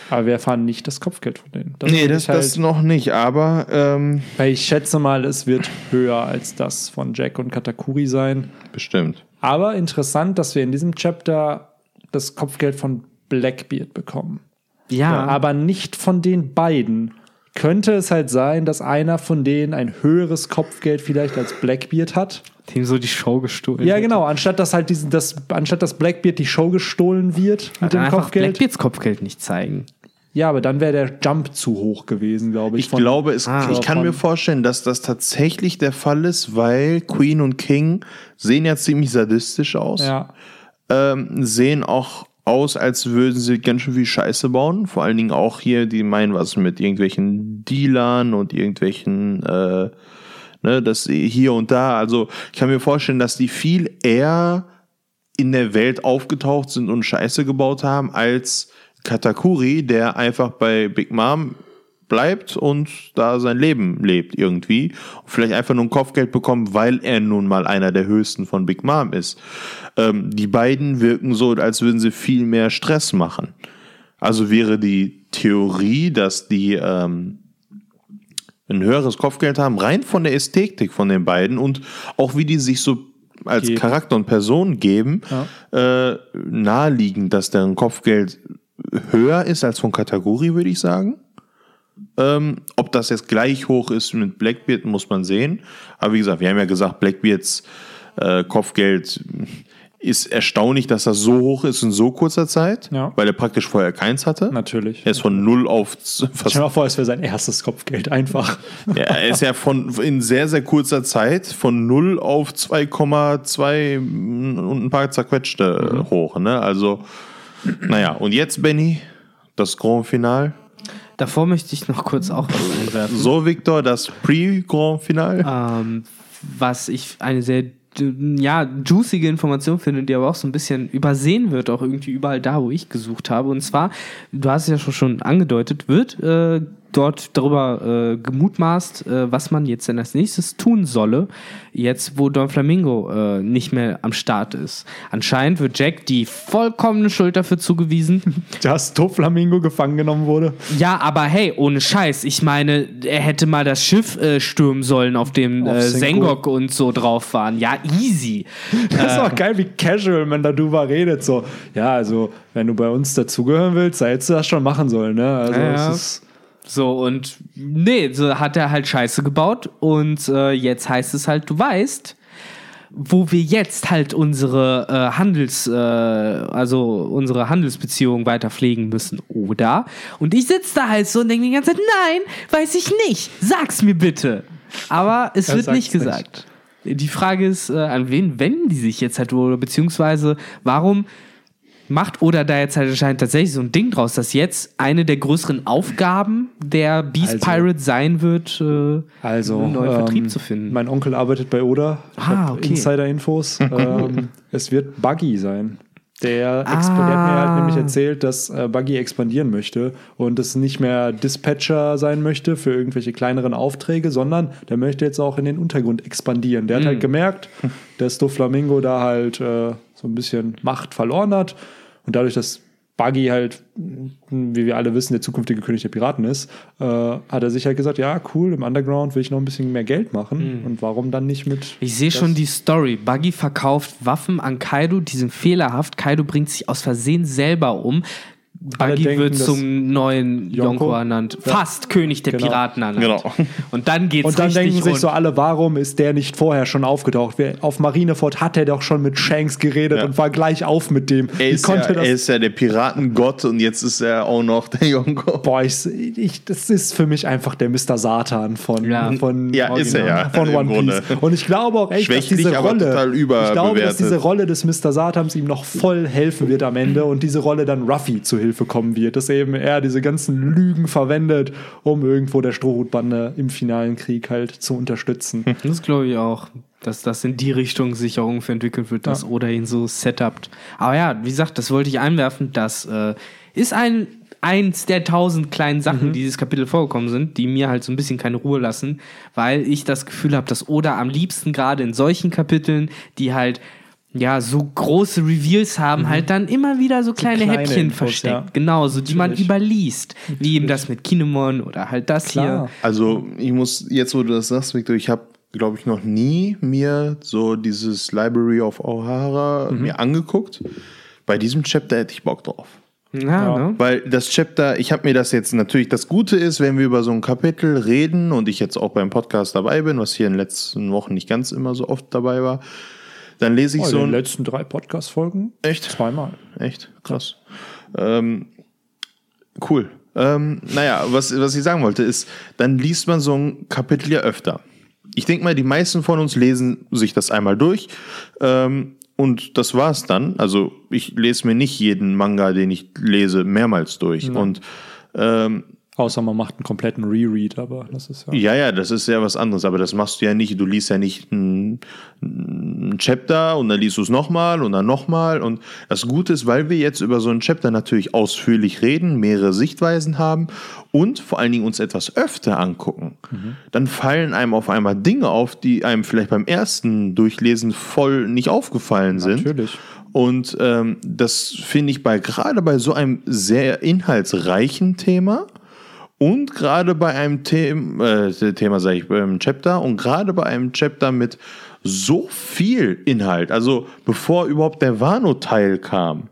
Aber wir erfahren nicht das Kopfgeld von denen. Das nee, das, halt, das noch nicht, aber ähm, weil ich schätze mal, es wird höher als das von Jack und Katakuri sein. bestimmt. Aber interessant, dass wir in diesem Chapter das Kopfgeld von Blackbeard bekommen. Ja, aber nicht von den beiden. Könnte es halt sein, dass einer von denen ein höheres Kopfgeld vielleicht als Blackbeard hat? dem so die Show gestohlen. Ja, genau. Anstatt dass halt diesen, das, anstatt dass Blackbeard die Show gestohlen wird mit dem Kopfgeld. Blackbeards Kopfgeld nicht zeigen. Ja, aber dann wäre der Jump zu hoch gewesen, glaube ich. Ich glaube, es, Ah. ich kann mir vorstellen, dass das tatsächlich der Fall ist, weil Queen und King sehen ja ziemlich sadistisch aus. Ja. ähm, sehen auch aus, als würden sie ganz schön viel Scheiße bauen. Vor allen Dingen auch hier, die meinen was mit irgendwelchen Dealern und irgendwelchen, äh, ne, das hier und da. Also ich kann mir vorstellen, dass die viel eher in der Welt aufgetaucht sind und Scheiße gebaut haben, als Katakuri, der einfach bei Big Mom bleibt und da sein Leben lebt irgendwie. Und vielleicht einfach nur ein Kopfgeld bekommt, weil er nun mal einer der höchsten von Big Mom ist. Ähm, die beiden wirken so, als würden sie viel mehr Stress machen. Also wäre die Theorie, dass die ähm, ein höheres Kopfgeld haben, rein von der Ästhetik von den beiden und auch wie die sich so als Geben. Charakter und Person geben, äh, naheliegend, dass deren Kopfgeld höher ist als von Kategorie, würde ich sagen. Ähm, ob das jetzt gleich hoch ist mit Blackbeard, muss man sehen. Aber wie gesagt, wir haben ja gesagt, Blackbeards äh, Kopfgeld ist erstaunlich, dass das so hoch ist in so kurzer Zeit, Ja. weil er praktisch vorher keins hatte. Natürlich. Er ist von 0 auf fast Stell dir mal vor, es wäre sein erstes Kopfgeld. Einfach. ja, er ist ja von in sehr, sehr kurzer Zeit von 0 auf 2,2 und ein paar zerquetschte hoch. Ne? Also, naja, und jetzt, Benny, das Grand Final. Davor möchte ich noch kurz auch was einwerfen. So, Victor, das Pre-Grand Final. ähm, was ich eine sehr ja, juicige Information finde, die aber auch so ein bisschen übersehen wird, auch irgendwie überall da, wo ich gesucht habe. Und zwar, du hast es ja schon, schon angedeutet, wird äh, dort darüber äh, gemutmaßt, äh, was man jetzt denn als nächstes tun solle, jetzt wo Don Flamingo äh, nicht mehr am Start ist. Anscheinend wird Jack die vollkommene Schuld dafür zugewiesen. Dass Doflamingo gefangen genommen wurde. Ja, aber hey, ohne Scheiß. Ich meine, er hätte mal das Schiff äh, stürmen sollen, auf dem Auf äh. Sengok und so drauf waren. Ja, easy. Das ist auch geil, wie casual man darüber redet. So, ja, also, wenn du bei uns dazugehören willst, da hättest du das schon machen sollen, ne? Also, ja. es ist. So, und nee, so hat er halt Scheiße gebaut und äh, jetzt heißt es halt, du weißt, wo wir jetzt halt unsere äh, Handels, äh, also unsere Handelsbeziehung weiter pflegen müssen, oder? Und ich sitze da halt so und denke die ganze Zeit, nein, weiß ich nicht, sag's mir bitte. Aber es Er wird nicht gesagt. Die Frage ist, äh, an wen wenden die sich jetzt halt wohl, beziehungsweise warum macht oder da jetzt halt anscheinend tatsächlich so ein Ding draus, dass jetzt eine der größeren Aufgaben der Beast Also- Pirate sein wird, äh, Also, einen neuen ähm, Vertrieb zu finden. Mein Onkel arbeitet bei Oda. Ich Ah, okay. Insider-Infos. ähm, es wird Buggy sein. Der, Ah. der hat mir halt nämlich erzählt, dass äh, Buggy expandieren möchte und es nicht mehr Dispatcher sein möchte für irgendwelche kleineren Aufträge, sondern der möchte jetzt auch in den Untergrund expandieren. Der hat Hm. halt gemerkt, dass Doflamingo da halt äh, so ein bisschen Macht verloren hat und dadurch, dass Buggy halt, wie wir alle wissen, der zukünftige König der Piraten ist, äh, hat er sich halt gesagt, ja, cool, im Underground will ich noch ein bisschen mehr Geld machen. Und warum dann nicht mit... Ich sehe schon die Story. Buggy verkauft Waffen an Kaido, die sind fehlerhaft. Kaido bringt sich aus Versehen selber um. Buggy denken, wird zum neuen Yonko- ernannt. Ja. Fast König der Genau. Piraten ernannt. Genau. Und dann geht's Und dann richtig denken sich rund. so alle, warum ist der nicht vorher schon aufgetaucht? Auf Marineford hat er doch schon mit Shanks geredet Ja. und war gleich auf mit dem. Er ist, ja, er ist ja der Piratengott und jetzt ist er auch noch der Yonko. Boah, ich, ich, das ist für mich einfach der Mr. Satan von, Ja. von, Ja, ist er ja, von One Grunde. Piece. Und ich glaube auch echt, dass diese Rolle, total ich glaube, dass diese Rolle des Mr. Satans ihm noch voll helfen wird am Ende und diese Rolle dann Ruffy zu Hilfe kommen wird, dass eben er diese ganzen Lügen verwendet, um irgendwo der Strohhutbande im finalen Krieg halt zu unterstützen. Das glaube ich auch, dass das in die Richtung sich auch ungefähr entwickelt wird, dass Ja. Oda ihn so setupt. Aber ja, wie gesagt, das wollte ich einwerfen. Das äh, ist ein eins der tausend kleinen Sachen, die dieses Kapitel vorgekommen sind, die mir halt so ein bisschen keine Ruhe lassen, weil ich das Gefühl habe, dass Oda am liebsten gerade in solchen Kapiteln, die halt ja, so große Reveals haben, halt dann immer wieder so kleine, kleine Häppchen Infos, versteckt. ja. Genau, so die man Natürlich. überliest. Wie eben das mit Kinemon oder halt das hier. Also, ich muss, jetzt wo du das sagst, Victor, ich habe, glaube ich, noch nie mir so dieses Library of O'Hara mir angeguckt. Bei diesem Chapter hätte ich Bock drauf. Ja, ne? Weil das Chapter, ich habe mir das jetzt natürlich, das Gute ist, wenn wir über so ein Kapitel reden und ich jetzt auch beim Podcast dabei bin, was hier in den letzten Wochen nicht ganz immer so oft dabei war, dann lese ich Oh, in so den ein. letzten drei Podcast-Folgen Echt? zweimal. Echt? Krass. Ähm, cool. Ähm, naja, was, was ich sagen wollte, ist, dann liest man so ein Kapitel ja öfter. Ich denke mal, die meisten von uns lesen sich das einmal durch. Ähm, und das war's dann. Also ich lese mir nicht jeden Manga, den ich lese, mehrmals durch. Und ähm, Außer man macht einen kompletten Reread, aber das ist ja. ja, ja, das ist ja was anderes, aber das machst du ja nicht. Du liest ja nicht ein, ein Chapter und dann liest du es nochmal und dann nochmal. Und das Gute ist, weil wir jetzt über so ein Chapter natürlich ausführlich reden, mehrere Sichtweisen haben und vor allen Dingen uns etwas öfter angucken, dann fallen einem auf einmal Dinge auf, die einem vielleicht beim ersten Durchlesen voll nicht aufgefallen sind. Natürlich. Und ähm, das finde ich bei gerade bei so einem sehr inhaltsreichen Thema und gerade bei einem Thema, äh, Thema sage ich, beim Chapter und gerade bei einem Chapter mit so viel Inhalt, also bevor überhaupt der Wano-Teil kam,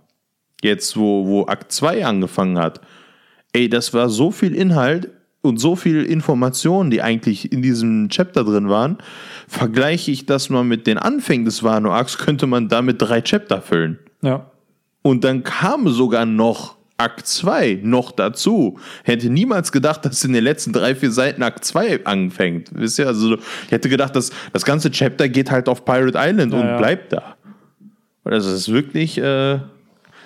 jetzt wo, wo Akt 2 angefangen hat, ey, das war so viel Inhalt und so viel Informationen, die eigentlich in diesem Chapter drin waren, vergleiche ich das mal mit den Anfängen des Wano-Arcs, könnte man damit drei Chapter füllen. Ja. Und dann kam sogar noch Akt 2 noch dazu. Hätte niemals gedacht, dass in den letzten drei, vier Seiten Akt 2 anfängt. Wisst ihr? Also, ich hätte gedacht, dass das ganze Chapter geht halt auf Pirate Island und ja. bleibt da. Also, es ist wirklich, äh,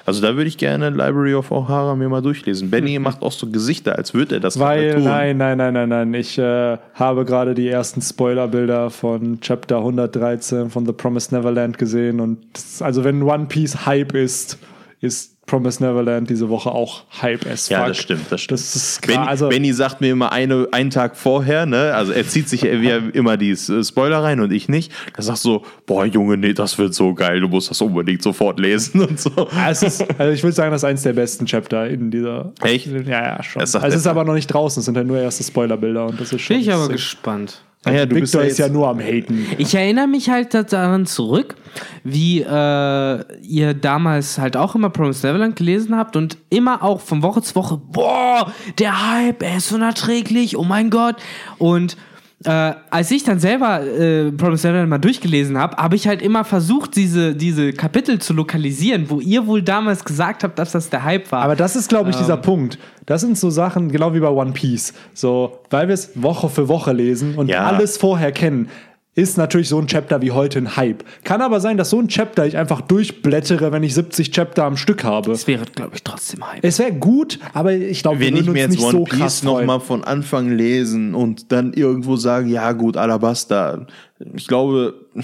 also da würde ich gerne Library of O'Hara mir mal durchlesen. Benny macht auch so Gesichter, als würde er das Weil, tun. nein, nein, nein, nein, nein. Ich äh, habe gerade die ersten Spoilerbilder von Chapter 113 von The Promised Neverland gesehen. Und das, also, wenn One Piece Hype ist, ist Promise Neverland diese Woche auch Hype as fuck. Ja, das stimmt, das stimmt. Das ist Benny, also Benny sagt mir immer eine, einen Tag vorher, ne? Also er zieht sich immer die äh, Spoiler rein und ich nicht. Er sagt so, boah Junge, nee, das wird so geil, du musst das unbedingt sofort lesen und so. Es ist, also ich würde sagen, das ist eins der besten Chapter in dieser. Echt? Ja, ja, schon. Also es ist er. aber noch nicht draußen, es sind halt nur erste Spoilerbilder und das ist schon. Bin ich aber sick. gespannt. Ah ja, du bist Victor ja ist ja nur am Haten. Ich erinnere mich halt daran zurück, wie äh, ihr damals halt auch immer Promised Neverland gelesen habt und immer auch von Woche zu Woche, boah, der Hype, er ist unerträglich, oh mein Gott. Und äh, als ich dann selber äh, Promised Neverland mal durchgelesen habe, habe ich halt immer versucht, diese, diese Kapitel zu lokalisieren, wo ihr wohl damals gesagt habt, dass das der Hype war. Aber das ist, glaube ich, dieser Ähm. Punkt. Das sind so Sachen, genau wie bei One Piece. So, weil wir es Woche für Woche lesen und Ja. alles vorher kennen, ist natürlich so ein Chapter wie heute ein Hype. Kann aber sein, dass so ein Chapter ich einfach durchblättere, wenn ich 70 Chapter am Stück habe. das wäre, glaube ich, trotzdem Hype. Es wäre gut, aber ich glaube, Wenn wir ich mir jetzt nicht One so Piece nochmal von Anfang lesen und dann irgendwo sagen, ja gut, Alabasta, ich glaube, Zum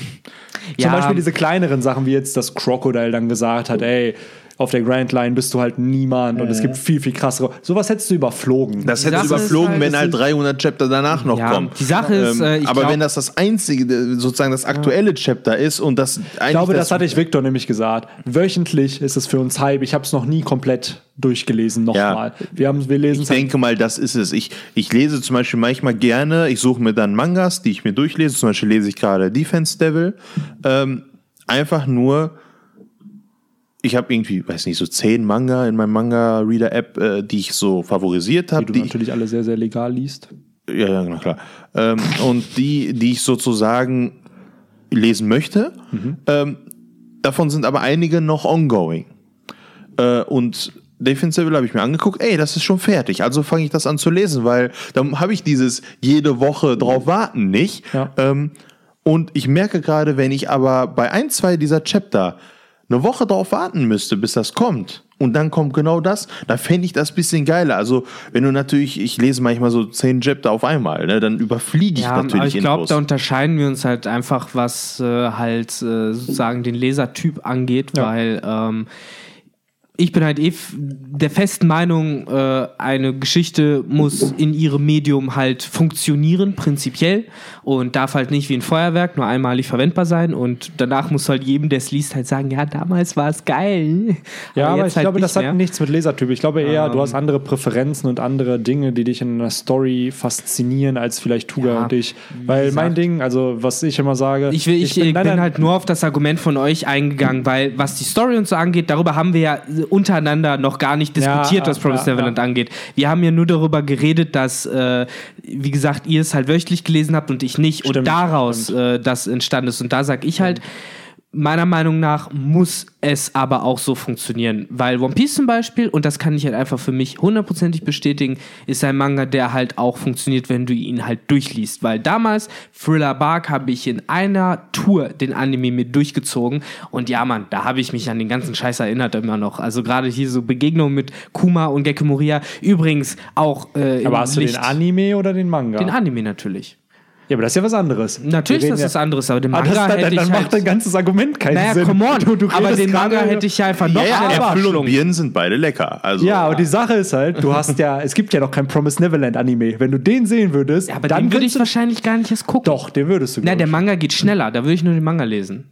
Ja. Beispiel diese kleineren Sachen, wie jetzt das Crocodile dann gesagt hat, ey, auf der Grand Line bist du halt niemand und es gibt viel, viel krassere. Sowas hättest du überflogen. das Die hätte Sache ist überflogen, halt, wenn halt ist- 300 Chapter danach noch Ja, kommen. die Sache ist, äh, ich aber glaub- wenn das das einzige, äh, sozusagen das aktuelle Chapter ist und das eigentlich ich glaube, das, hatte ich Victor nämlich gesagt. Wöchentlich ist es für uns Hype. Ich habe es noch nie komplett durchgelesen, nochmal. Wir, haben- wir lesen Ich denke mal, das ist es. Ich, ich lese zum Beispiel manchmal gerne, ich suche mir dann Mangas, die ich mir durchlese. Zum Beispiel lese ich gerade Defense Devil. Ähm, einfach nur, ich habe irgendwie, weiß nicht, so zehn Manga in meinem Manga-Reader-App, äh, die ich so favorisiert habe. die du die ich- natürlich alle sehr, sehr legal liest. ja, ja, na klar. Ähm, und die, die ich sozusagen lesen möchte. Ähm, davon sind aber einige noch ongoing. Äh, und Defense Devil habe ich mir angeguckt, ey, das ist schon fertig. Also fange ich das an zu lesen, weil dann habe ich dieses jede Woche drauf warten nicht. Ja. Ähm, und ich merke gerade, wenn ich aber bei ein, zwei dieser Chapter eine Woche drauf warten müsste, bis das kommt, und dann kommt genau das, da fände ich das bisschen geiler. Also, wenn du natürlich, ich lese manchmal so zehn Chapter auf einmal, ne, dann überfliege ich Ja, aber natürlich ich glaube, da unterscheiden wir uns halt einfach, was äh, halt äh, sozusagen den Lesertyp angeht, Ja. weil ähm, ich bin halt eh der festen Meinung, äh, eine Geschichte muss in ihrem Medium halt funktionieren, prinzipiell, und darf halt nicht wie ein Feuerwerk nur einmalig verwendbar sein. Und danach muss halt jedem, der es liest, halt sagen, ja, damals war es geil. Ja, aber, jetzt ich halt glaube, das hat mehr. nichts mit Lesertyp. Ich glaube eher, Ähm. du hast andere Präferenzen und andere Dinge, die dich in einer Story faszinieren, als vielleicht Tuga Ja, und ich. Weil mein gesagt. Ding, also was ich immer sage. Ich, will, ich, bin, nein, nein, halt nur auf das Argument von euch eingegangen, weil was die Story und so angeht, darüber haben wir ja untereinander noch gar nicht Ja, diskutiert, was ja, Promised ja, Neverland ja. angeht. Wir haben ja nur darüber geredet, dass, äh, wie gesagt, ihr es halt wöchentlich gelesen habt und ich nicht und Stimmt, daraus äh, das entstanden ist. Und da sag ich halt, meiner Meinung nach muss es aber auch so funktionieren, weil One Piece zum Beispiel, und das kann ich halt einfach für mich hundertprozentig bestätigen, ist ein Manga, der halt auch funktioniert, wenn du ihn halt durchliest, weil damals Thriller Bark habe ich in einer Tour den Anime mir durchgezogen und ja, Mann, da habe ich mich an den ganzen Scheiß erinnert immer noch. Also gerade hier so Begegnungen mit Kuma und Gekko Moria, übrigens auch äh, aber hast du Licht- den Anime oder den Manga? den Anime natürlich. Ja, aber das ist ja was anderes. Natürlich ist das was anderes, aber den Ah, Manga das, dann hätte dann ich macht halt... dein ganzes Argument keinen Naja, Sinn. come on. Du, du aber den Manga hätte ich ja einfach noch ja, ja, Äpfel und. Birnen sind beide lecker. Also, Ja, aber die Sache ist halt, du hast ja, es gibt ja noch kein Promise Neverland Anime. Wenn du den sehen würdest, Ja, aber dann würde würdest ich wahrscheinlich gar nicht erst gucken. Doch, den würdest du. Na, der. Manga geht schneller, da würde ich nur den Manga lesen.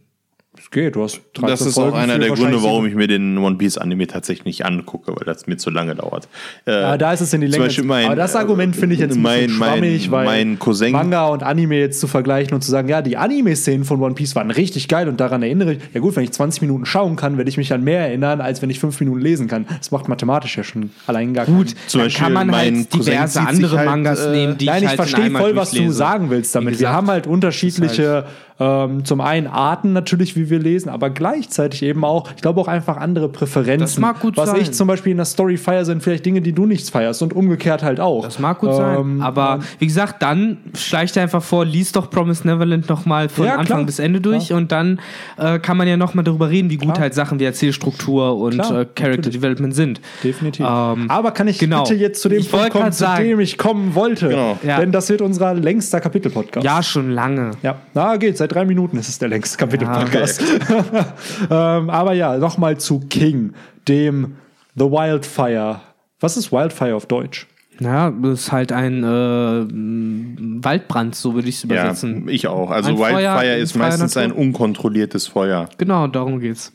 Es geht, du hast 13 das ist auch Folgen einer für der Gründe, warum ich mir den One Piece Anime tatsächlich nicht angucke, weil das mir zu lange dauert. Äh, Ja, da ist es in die Länge. Mein, aber das Argument finde ich jetzt ein mein, bisschen mein, schwammig, weil mein Cousin, Manga und Anime jetzt zu vergleichen und zu sagen, ja, die Anime-Szenen von One Piece waren richtig geil und daran erinnere ich, ja gut, wenn ich 20 Minuten schauen kann, werde ich mich an mehr erinnern, als wenn ich 5 Minuten lesen kann. Das macht mathematisch ja schon allein gar Gut, keinen- Zum dann Beispiel kann man mein halt Cousin diverse andere halt, Mangas äh, nehmen, die Nein, ich ich halt in verstehe voll, was du sagen willst damit. Wir haben halt unterschiedliche, ähm, zum einen Arten natürlich, wie wir lesen, aber gleichzeitig eben auch, ich glaube auch einfach andere Präferenzen. Das mag gut was sein. ich zum Beispiel in der Story feiere, sind vielleicht Dinge, die du nicht feierst und umgekehrt halt auch. Das mag gut sein. Ähm, Aber wie gesagt, dann schleicht einfach vor, lies doch Promise Neverland nochmal von Ja, klar. Anfang bis Ende durch und dann äh, kann man ja nochmal darüber reden, wie gut Klar. halt Sachen wie Erzählstruktur und Klar, äh, Character natürlich. Development sind. Definitiv. Ähm, Aber kann ich genau. bitte jetzt zu dem Ich Punkt kommen, zu sagen- dem ich kommen wollte? Genau. Ja. Denn das wird unser längster Kapitel-Podcast. Ja, schon lange. Ja, na geht, seit drei Minuten ist es der längste Kapitel-Podcast. ähm, aber ja, nochmal zu King, dem The Wildfire. Was ist Wildfire auf Deutsch? Naja, das ist halt ein äh, Waldbrand, so würde ich es Ja, übersetzen. ich auch. Also Ein Feuer Wildfire in ist meistens Natur. ein unkontrolliertes Feuer. Genau, darum geht's.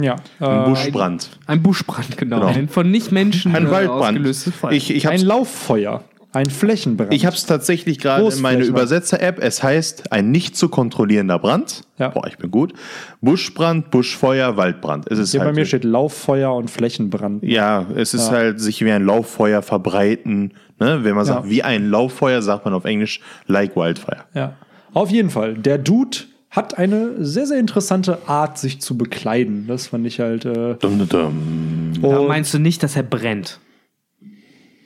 Ja. Ein Äh, Buschbrand. Ein Buschbrand, genau. Genau. Ein von Nicht-Menschen Ein äh, Waldbrand. ausgelöstes Feuer. Ich, ich ein Lauffeuer. Ein Flächenbrand. ich hab's tatsächlich gerade in meine. Übersetzer-App. Es heißt ein nicht zu kontrollierender Brand. Ja. Boah, ich bin gut. Buschbrand, Buschfeuer, Waldbrand. Es ist Hier halt bei mir steht Lauffeuer und Flächenbrand. Ja, es ist halt sich wie ein Lauffeuer verbreiten. Ne? Wenn man sagt, Ja. wie ein Lauffeuer, sagt man auf Englisch like wildfire. Ja. Auf jeden Fall. Der Dude hat eine sehr, sehr interessante Art, sich zu bekleiden. Das fand ich halt. Äh, Dum, dum, dum. da und- meinst du nicht, dass er brennt?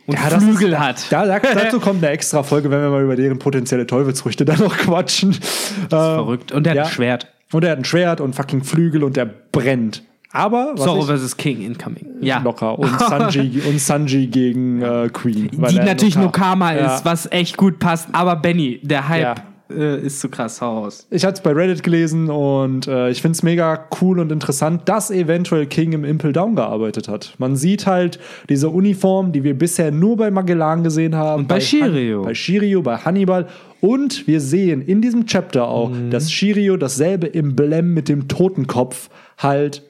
Und Ja, das Flügel ist, hat. Da, da, dazu kommt eine extra Folge, wenn wir mal über deren potenzielle Teufelsfrüchte dann noch quatschen. Ähm, Verrückt. Und er hat ja. ein Schwert. Und er hat ein Schwert und fucking Flügel und er brennt. Aber was Zorro ich, vs. King incoming. Ja. locker und Sanji, und Sanji gegen äh, Queen. Die natürlich Nokama Ja. ist, was echt gut passt. Aber Benny, der Hype Ja. Äh, ist zu krass. Hau raus. Ich hatte es bei Reddit gelesen und äh, ich finde es mega cool und interessant, dass eventuell King im Impel Down gearbeitet hat. Man sieht halt diese Uniform, die wir bisher nur bei Magellan gesehen haben. Und bei Shiryu. Han bei Shiryu, bei Hannibal. Und wir sehen in diesem Chapter auch, Mhm. dass Shiryu dasselbe Emblem mit dem Totenkopf halt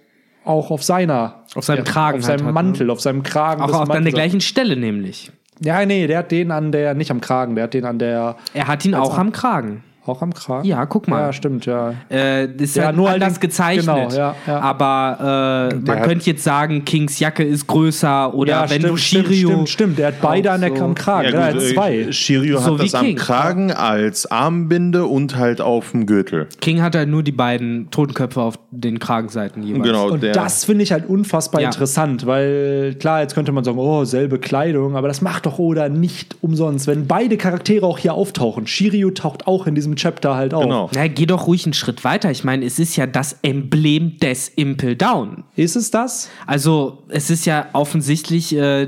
auch auf seiner Auf seinem Kragen auf halt seinem hat, Mantel, auf seinem Kragen. Auch auf an der gleichen Stelle nämlich. Ja, nee, der hat den an der, nicht am Kragen, der hat den an der, Er hat ihn auch am Kragen. Auch am Kragen. Ja, guck mal. Ja, stimmt, ja. Äh, das ist Ja, ja, nur halt anders gezeichnet. genau, ja, ja. Aber äh, man könnte jetzt sagen, Kings Jacke ist größer oder ja, wenn stimmt, du stimmt, Shiryu. stimmt, stimmt. Der hat beide an der so- am Kragen. Ja, Ja, gut, er hat zwei. äh, Shiryu So hat das am King. Kragen als Armbinde und halt auf dem Gürtel. King hat halt nur die beiden Totenköpfe auf den Kragenseiten jeweils. Genau, Und das finde ich halt unfassbar Ja. interessant, weil klar, jetzt könnte man sagen, oh, selbe Kleidung, aber das macht doch Oda nicht umsonst, wenn beide Charaktere auch hier auftauchen. Shiryu taucht auch in diesem Chapter halt auf. Genau. Na, geh doch ruhig einen Schritt weiter. Ich meine, es ist ja das Emblem des Impel Down. Ist es das? Also, es ist ja offensichtlich äh,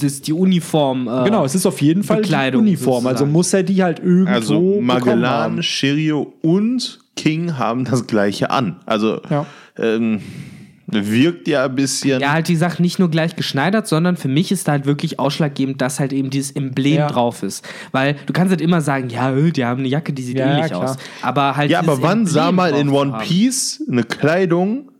das, die Uniform. Äh, Genau, es ist auf jeden Fall die Bekleidung Uniform, also muss er die halt irgendwo also Magellan. Shiryu und King haben das gleiche an. Also Ja. ähm, wirkt ja ein bisschen. Ja, halt die Sache nicht nur gleich geschneidert, sondern für mich ist da halt wirklich ausschlaggebend, dass halt eben dieses Emblem Ja. drauf ist. Weil du kannst halt immer sagen, ja, äh, die haben eine Jacke, die sieht Ja, ähnlich klar. aus. Aber halt Ja, aber wann Emblem sah man in One. Piece eine Kleidung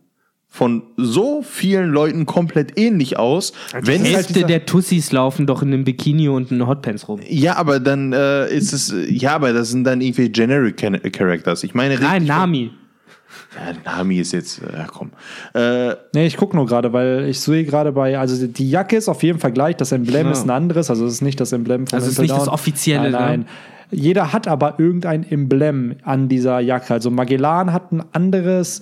von so vielen Leuten komplett ähnlich aus? Die wenn halt Hälfte dieser, der Tussis laufen doch in einem Bikini und in Hotpants rum. ja, aber dann äh, ist es, ja, aber das sind dann irgendwie Generic Characters. Ich meine, Nein, Nami. Ja, Nami ist jetzt, äh, ja komm. Äh, Nee, ich gucke nur gerade, weil ich sehe gerade bei, also die Jacke ist auf jeden Fall gleich, das Emblem Ja. ist ein anderes, also es ist nicht das Emblem von Also es ist nicht das offizielle, Nein, nein. ne? Jeder hat aber irgendein Emblem an dieser Jacke. Also Magellan hat ein anderes,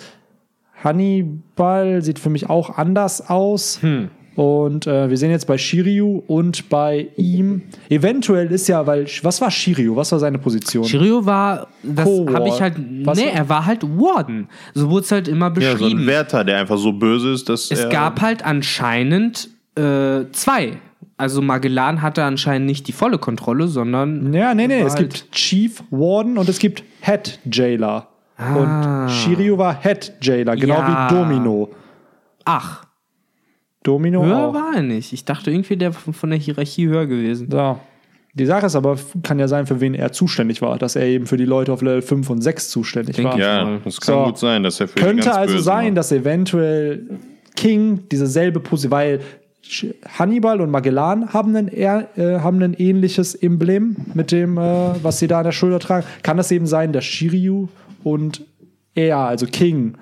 Hannibal sieht für mich auch anders aus. Hm. Und äh, wir sehen jetzt bei Shiryu und bei ihm. Eventuell ist ja, weil, was war Shiryu? Was war seine Position? Shiryu war, das habe ich halt, Was nee, war- er war halt Warden. So wurde es halt immer ja, so ein beschrieben. Wärter, der einfach so böse ist, dass es er, gab halt anscheinend äh, zwei. Also Magellan hatte anscheinend nicht die volle Kontrolle, sondern Ja, nee, nee, es halt- gibt Chief Warden und es gibt Head Jailer. Ah. Und Shiryu war Head Jailer, genau Ja. wie Domino. Ach, Domino höher auch. war er nicht. Ich dachte irgendwie, der von von der Hierarchie höher gewesen. So. Die Sache ist aber, kann ja sein, für wen er zuständig war, dass er eben für die Leute auf Level 5 und 6 zuständig Denke war. Ja, das kann So. gut sein, dass er für die Könnte ganz also sein, war. dass eventuell King dieselbe Position, weil Hannibal und Magellan haben ein, äh, haben ein ähnliches Emblem mit dem, äh, was sie da an der Schulter tragen. Kann das eben sein, dass Shiryu und er, also King,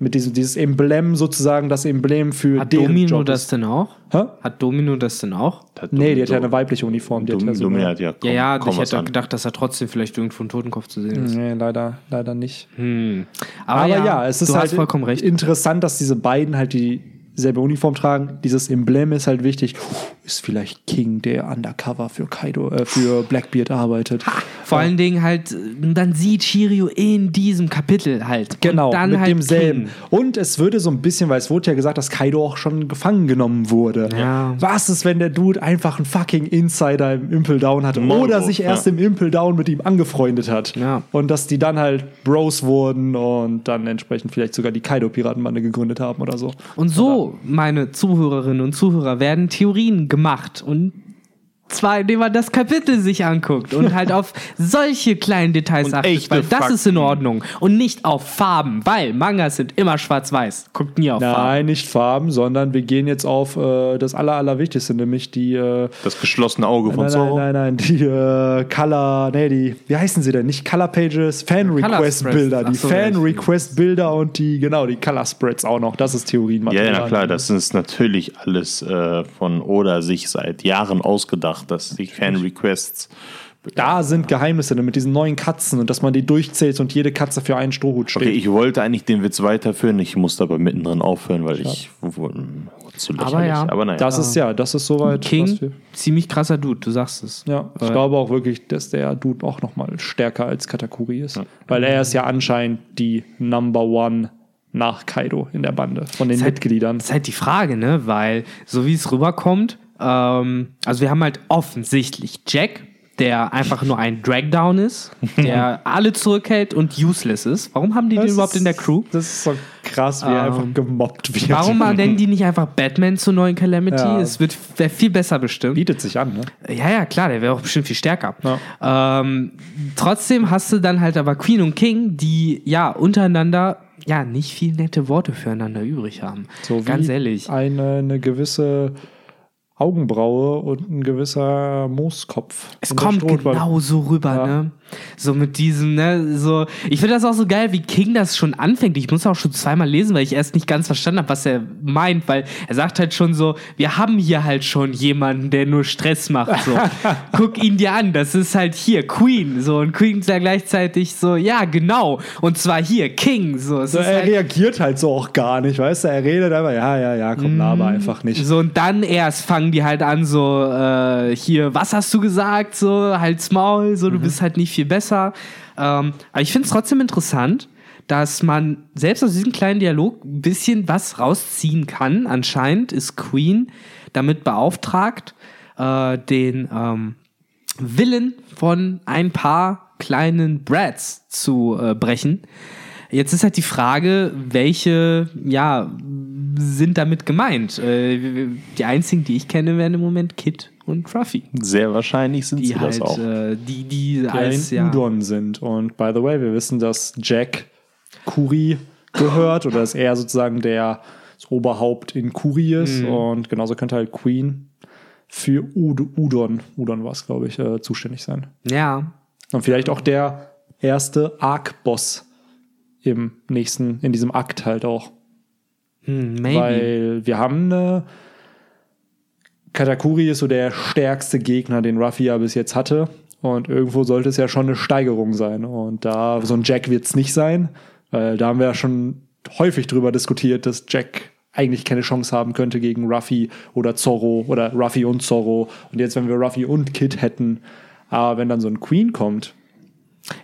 mit diesem dieses Emblem sozusagen, das Emblem für Hat deren Domino Job das ist. denn auch? Hä? Hat Domino das denn auch? Hat Nee, die hat ja eine weibliche Uniform. Die hat ja so Domino hat ja, komm, Ja, ja, komm ich hätte auch an. gedacht, dass er trotzdem vielleicht irgendwo ein Totenkopf zu sehen ist. nee, leider, leider nicht. Hm. Aber, ja, es ist halt vollkommen recht. interessant, dass diese beiden halt dieselbe Uniform tragen. Dieses Emblem ist halt wichtig. Ist vielleicht King, der undercover für Kaido, äh, für Blackbeard arbeitet. Vor allen Dingen halt, dann sieht Shiryu in diesem Kapitel halt. Genau, mit halt demselben. King. Und es würde so ein bisschen, weil es wurde ja gesagt, dass Kaido auch schon gefangen genommen wurde. Ja. Was ist, wenn der Dude einfach einen fucking Insider im Impel Down hatte Mongo, oder sich erst ja. im Impel Down mit ihm angefreundet hat? Ja. Und dass die dann halt Bros wurden und dann entsprechend vielleicht sogar die Kaido-Piratenbande gegründet haben oder so. Und so so, meine Zuhörerinnen und Zuhörer, werden Theorien gemacht und zwar, indem man das Kapitel sich anguckt und halt auf solche kleinen Details Und achtet, echte weil das ist in Fakten. Ordnung und nicht auf Farben, weil Mangas sind immer schwarz-weiß. Guckt nie auf Farben. Nein, nicht Farben, sondern wir gehen jetzt auf äh, das Aller, Allerwichtigste, nämlich die. Äh, Das geschlossene Auge von nein, Zorro. nein, nein, nein, die äh, Color, nee, die, wie heißen sie denn? Nicht Color Pages, Fan Request. Bilder. Die so, Fan ja, Request Bilder und die, genau, die Color Spreads auch noch. Das ist Ja, Theorienmaterial. ja, klar, das ist natürlich alles äh, von Oda sich seit Jahren ausgedacht, dass die Fan-Requests. Da sind Geheimnisse mit diesen neuen Katzen und dass man die durchzählt und jede Katze für einen Strohhut steht. Okay, ich wollte eigentlich den Witz weiterführen, ich musste aber mittendrin aufhören, weil ich wo- zu lächerlich. Aber ja, aber naja. das ist ja, das ist soweit. King, ziemlich krasser Dude, du sagst es. Ja, ich glaube auch wirklich, dass der Dude auch noch mal stärker als Katakuri ist. Weil er ist ja anscheinend die Number One nach Kaido in der Bande von den Ist halt- Mitgliedern. ist halt die Frage, ne? Weil, so wie es rüberkommt, ähm, also wir haben halt offensichtlich Jack, der einfach nur ein Dragdown ist, der alle zurückhält und useless ist. Warum haben die den Das überhaupt in der Crew? Das ist so krass, wie er Ähm, einfach gemobbt wird. Warum nennen die nicht einfach Batman zur neuen Calamity? Ja. Es wird wäre viel besser bestimmt. Bietet sich an, ne? Ja, ja, klar, der wäre auch bestimmt viel stärker. Ähm, trotzdem hast du dann halt aber Queen und King, die ja untereinander ja nicht viel nette Worte füreinander übrig haben. So Ganz ehrlich. Eine, eine gewisse Augenbraue und ein gewisser Mooskopf. Es kommt genau so rüber, Ja. ne? So mit diesem, ne, so. Ich finde das auch so geil, wie King das schon anfängt. Ich muss auch schon zweimal lesen, weil ich erst nicht ganz verstanden habe, was er meint, weil er sagt halt schon so, wir haben hier halt schon jemanden, der nur Stress macht, so. Guck ihn dir an, das ist halt hier Queen, so. Und Queen ist ja gleichzeitig so, ja, genau. Und zwar hier King, so. So, er halt, reagiert halt so auch gar nicht, weißt du? Er redet einfach, ja, ja, ja, komm, na, aber einfach nicht. So, und dann erst fangen die halt an, so, äh, hier, was hast du gesagt? So, halt's Maul, so, du bist halt nicht viel besser. Ähm, aber ich finde es trotzdem interessant, dass man selbst aus diesem kleinen Dialog ein bisschen was rausziehen kann. Anscheinend ist Queen damit beauftragt, äh, den ähm, Willen von ein paar kleinen Brats zu äh, brechen. Jetzt ist halt die Frage, welche, ja, sind damit gemeint? Äh, die einzigen, die ich kenne, wären im Moment Kid und Ruffy. Sehr wahrscheinlich sind Die sie halt, das auch. äh, die, die die als, ja. Udon sind. Und by the way, wir wissen, dass Jack Kuri gehört oder dass er sozusagen der das Oberhaupt in Kuri ist. Mhm. Und genauso könnte halt Queen für Ud Udon, Udon war es, glaube ich, äh, zuständig sein. Ja. Und vielleicht auch der erste Arc-Boss im nächsten, in diesem Akt halt auch. Maybe. Weil wir haben eine. Katakuri ist so der stärkste Gegner, den Ruffy ja bis jetzt hatte. Und irgendwo sollte es ja schon eine Steigerung sein. Und da, so ein Jack wird es nicht sein. Weil da haben wir ja schon häufig drüber diskutiert, dass Jack eigentlich keine Chance haben könnte gegen Ruffy oder Zorro oder Ruffy und Zorro. Und jetzt, wenn wir Ruffy und Kid hätten, aber wenn dann so ein Queen kommt,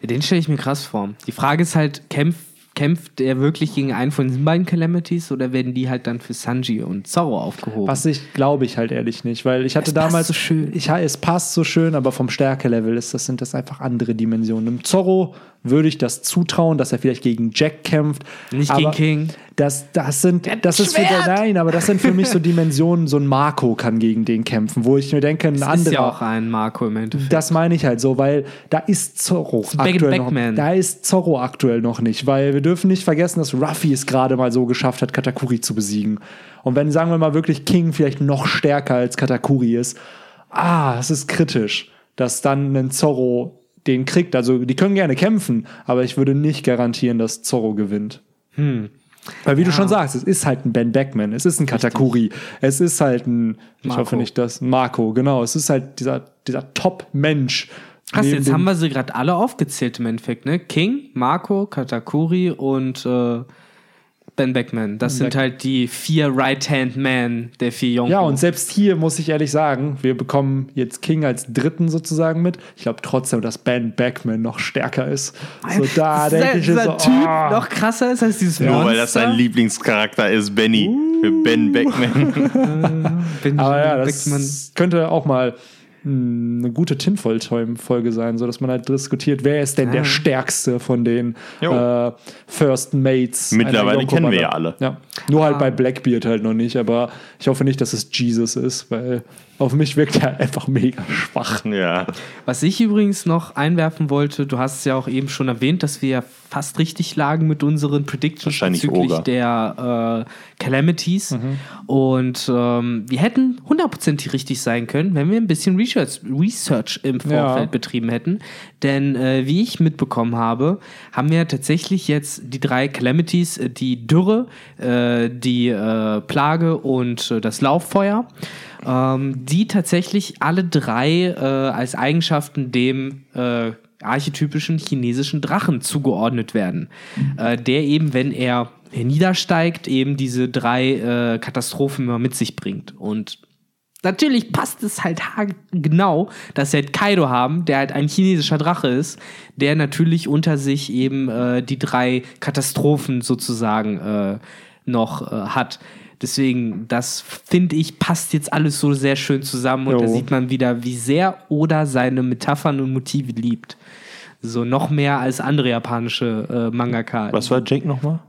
Den stelle ich mir krass vor. Die Frage ist halt, kämpft, kämpft er wirklich gegen einen von diesen beiden Calamities oder werden die halt dann für Sanji und Zorro aufgehoben? Was ich glaube ich halt ehrlich nicht, weil ich hatte Es damals so schön. Ich, es passt so schön, aber vom Stärkelevel ist das sind das einfach andere Dimensionen. Im Zorro würde ich das zutrauen, dass er vielleicht gegen Jack kämpft, Nicht gegen King. Das, das sind, hat das ist für, Schwert! nein, aber das sind für mich so Dimensionen. So ein Marco kann gegen den kämpfen, wo ich mir denke, ein Das ist anderer. ja auch ein Marco im Endeffekt. Das meine ich halt so, weil da ist Zorro aktuell noch, Backman. da ist Zorro aktuell noch nicht, weil dürfen nicht vergessen, dass Ruffy es gerade mal so geschafft hat, Katakuri zu besiegen. Und wenn, sagen wir mal, wirklich King vielleicht noch stärker als Katakuri ist, ah, es ist kritisch, dass dann ein Zorro den kriegt. Also die können gerne kämpfen, aber ich würde nicht garantieren, dass Zorro gewinnt. Weil wie du schon sagst, es ist halt ein Ben Beckman, es ist ein Katakuri, es ist halt ein, ich Marco. hoffe nicht das, Marco, genau, es ist halt dieser, dieser Top-Mensch. Krass, jetzt haben wir sie gerade alle aufgezählt im Endeffekt, ne? King, Marco, Katakuri und äh, Ben Beckman. Das sind Beck- halt die vier Right-Hand-Man der vier Jungen. Ja, und selbst hier muss ich ehrlich sagen, wir bekommen jetzt King als dritten sozusagen mit. Ich glaube trotzdem, dass Ben Beckman noch stärker ist. So da denke ich dieser so, Typ ah. noch krasser ist als dieses Nur Monster. weil das sein Lieblingscharakter ist, Benny. Für Ben Beckman. Ben Aber ja, Beckman. das könnte auch mal eine gute Tinfoil-Folge sein, so dass man halt diskutiert, wer ist denn der Ah. stärkste von den äh, First Mates. Mittlerweile kennen wir ja alle. Ja. Nur halt Ah. bei Blackbeard halt noch nicht, aber ich hoffe nicht, dass es Jesus ist, weil auf mich wirkt er einfach mega schwach. Ja. Was ich übrigens noch einwerfen wollte, du hast es ja auch eben schon erwähnt, dass wir ja fast richtig lagen mit unseren Predictions Wahrscheinlich bezüglich Ogre. der äh, Calamities. Und ähm, wir hätten hundertprozentig richtig sein können, wenn wir ein bisschen Research, Research im Vorfeld Ja. betrieben hätten. Denn äh, wie ich mitbekommen habe, haben wir tatsächlich jetzt die drei Calamities, äh, die Dürre, äh, die äh, Plage und äh, das Lauffeuer, ähm, die tatsächlich alle drei äh, als Eigenschaften dem äh, archetypischen chinesischen Drachen zugeordnet werden, äh, der eben, wenn er niedersteigt, eben diese drei äh, Katastrophen immer mit sich bringt. Und natürlich passt es halt genau, dass wir halt Kaido haben, der halt ein chinesischer Drache ist, der natürlich unter sich eben äh, die drei Katastrophen sozusagen äh, noch äh, hat. Deswegen, das finde ich, passt jetzt alles so sehr schön zusammen und da Jo. sieht man wieder, wie sehr Oda seine Metaphern und Motive liebt. So noch mehr als andere japanische äh, Mangaka. Was war Jake nochmal?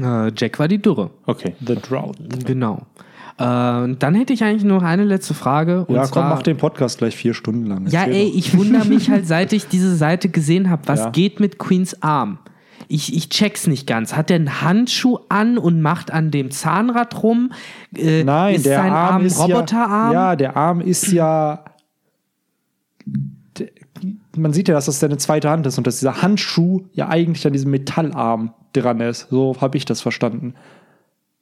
Äh, Jack war die Dürre. Okay. The Drought. Genau. Äh, und dann hätte ich eigentlich noch eine letzte Frage. Und Ja, zwar, komm, mach den Podcast gleich vier Stunden lang. Ja, ey, doch. ich wundere mich halt, seit ich diese Seite gesehen habe, was Ja. geht mit Queens Arm? Ich, ich check's nicht ganz. Hat der einen Handschuh an und macht an dem Zahnrad rum? Äh, Nein, ist der sein Arm, Arm ist Roboterarm? Ja, ja, der Arm ist ja. Man sieht ja, dass das seine zweite Hand ist und dass dieser Handschuh ja eigentlich an diesem Metallarm dran ist. So habe ich das verstanden.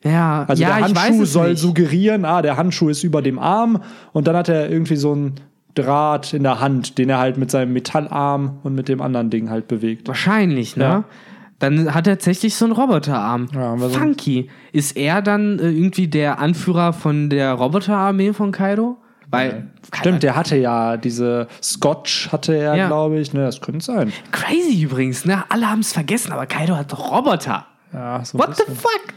ja, Also ja der Handschuh soll nicht. suggerieren, ah, der Handschuh ist über dem Arm und dann hat er irgendwie so einen Draht in der Hand, den er halt mit seinem Metallarm und mit dem anderen Ding halt bewegt. Wahrscheinlich, ne? Ja. Dann hat er tatsächlich so einen Roboterarm. Ja, Funky. Ist er dann äh, irgendwie der Anführer von der Roboterarmee von Kaido? Weil Stimmt, der hatte ja diese Scotch hatte er, Ja. glaube ich. Ne, das könnte sein. Crazy übrigens, ne? Alle haben es vergessen, aber Kaido hat doch Roboter. Ja, so What the bisschen. fuck?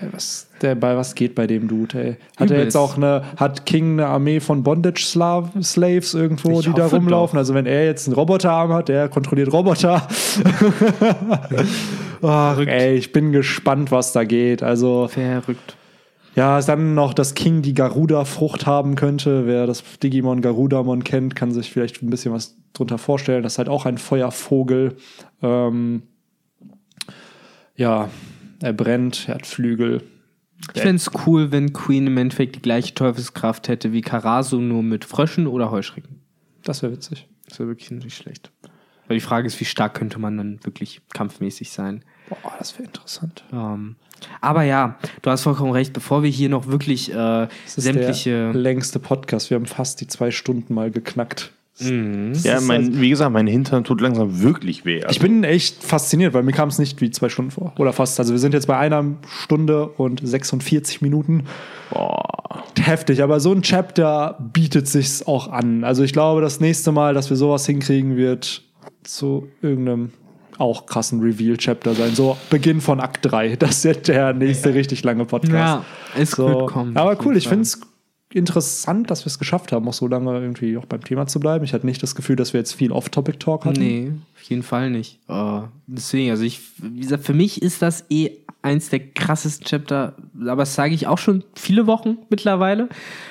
Bei was, der, bei was geht bei dem Dude, ey? Hat er Übelst. jetzt auch eine, hat King eine Armee von Bondage-Slaves irgendwo, Ich die da rumlaufen? doch. Also wenn er jetzt einen Roboterarm hat, der kontrolliert Roboter. Ach, ey, ich bin gespannt, was da geht. Also, Verrückt. ja, dann noch, dass King die Garuda-Frucht haben könnte. Wer das Digimon Garudamon kennt, kann sich vielleicht ein bisschen was drunter vorstellen. Das ist halt auch ein Feuervogel. Ähm, ja, er brennt, er hat Flügel. Ich fände es cool, wenn Queen im Endeffekt die gleiche Teufelskraft hätte wie Karasu, nur mit Fröschen oder Heuschrecken. Das wäre witzig. Das wäre wirklich nicht schlecht. Weil die Frage ist, wie stark könnte man dann wirklich kampfmäßig sein? Boah, das wäre interessant. Ähm, aber ja, du hast vollkommen recht, bevor wir hier noch wirklich äh, Das ist sämtliche. der längste Podcast. Wir haben fast die zwei Stunden mal geknackt. Mhm. Ja, ist mein, wie gesagt, mein Hintern tut langsam wirklich weh. Also, Ich bin echt fasziniert, weil mir kam es nicht wie zwei Stunden vor. Oder fast. Also wir sind jetzt bei einer Stunde und 46 Minuten. boah. Heftig, aber so ein Chapter bietet sich's auch an. Also ich glaube, das nächste Mal, dass wir sowas hinkriegen, wird zu irgendeinem auch krassen Reveal-Chapter sein. So Beginn von Akt 3. Das wird der nächste richtig lange Podcast. Ja, es So. wird kommen. Aber cool, ich finde es interessant, dass wir es geschafft haben, auch so lange irgendwie auch beim Thema zu bleiben. Ich hatte nicht das Gefühl, dass wir jetzt viel Off-Topic-Talk hatten. Nee, auf jeden Fall nicht. Äh, deswegen, also ich, wie gesagt, für mich ist das eh eins der krassesten Chapter, aber das sage ich auch schon viele Wochen mittlerweile,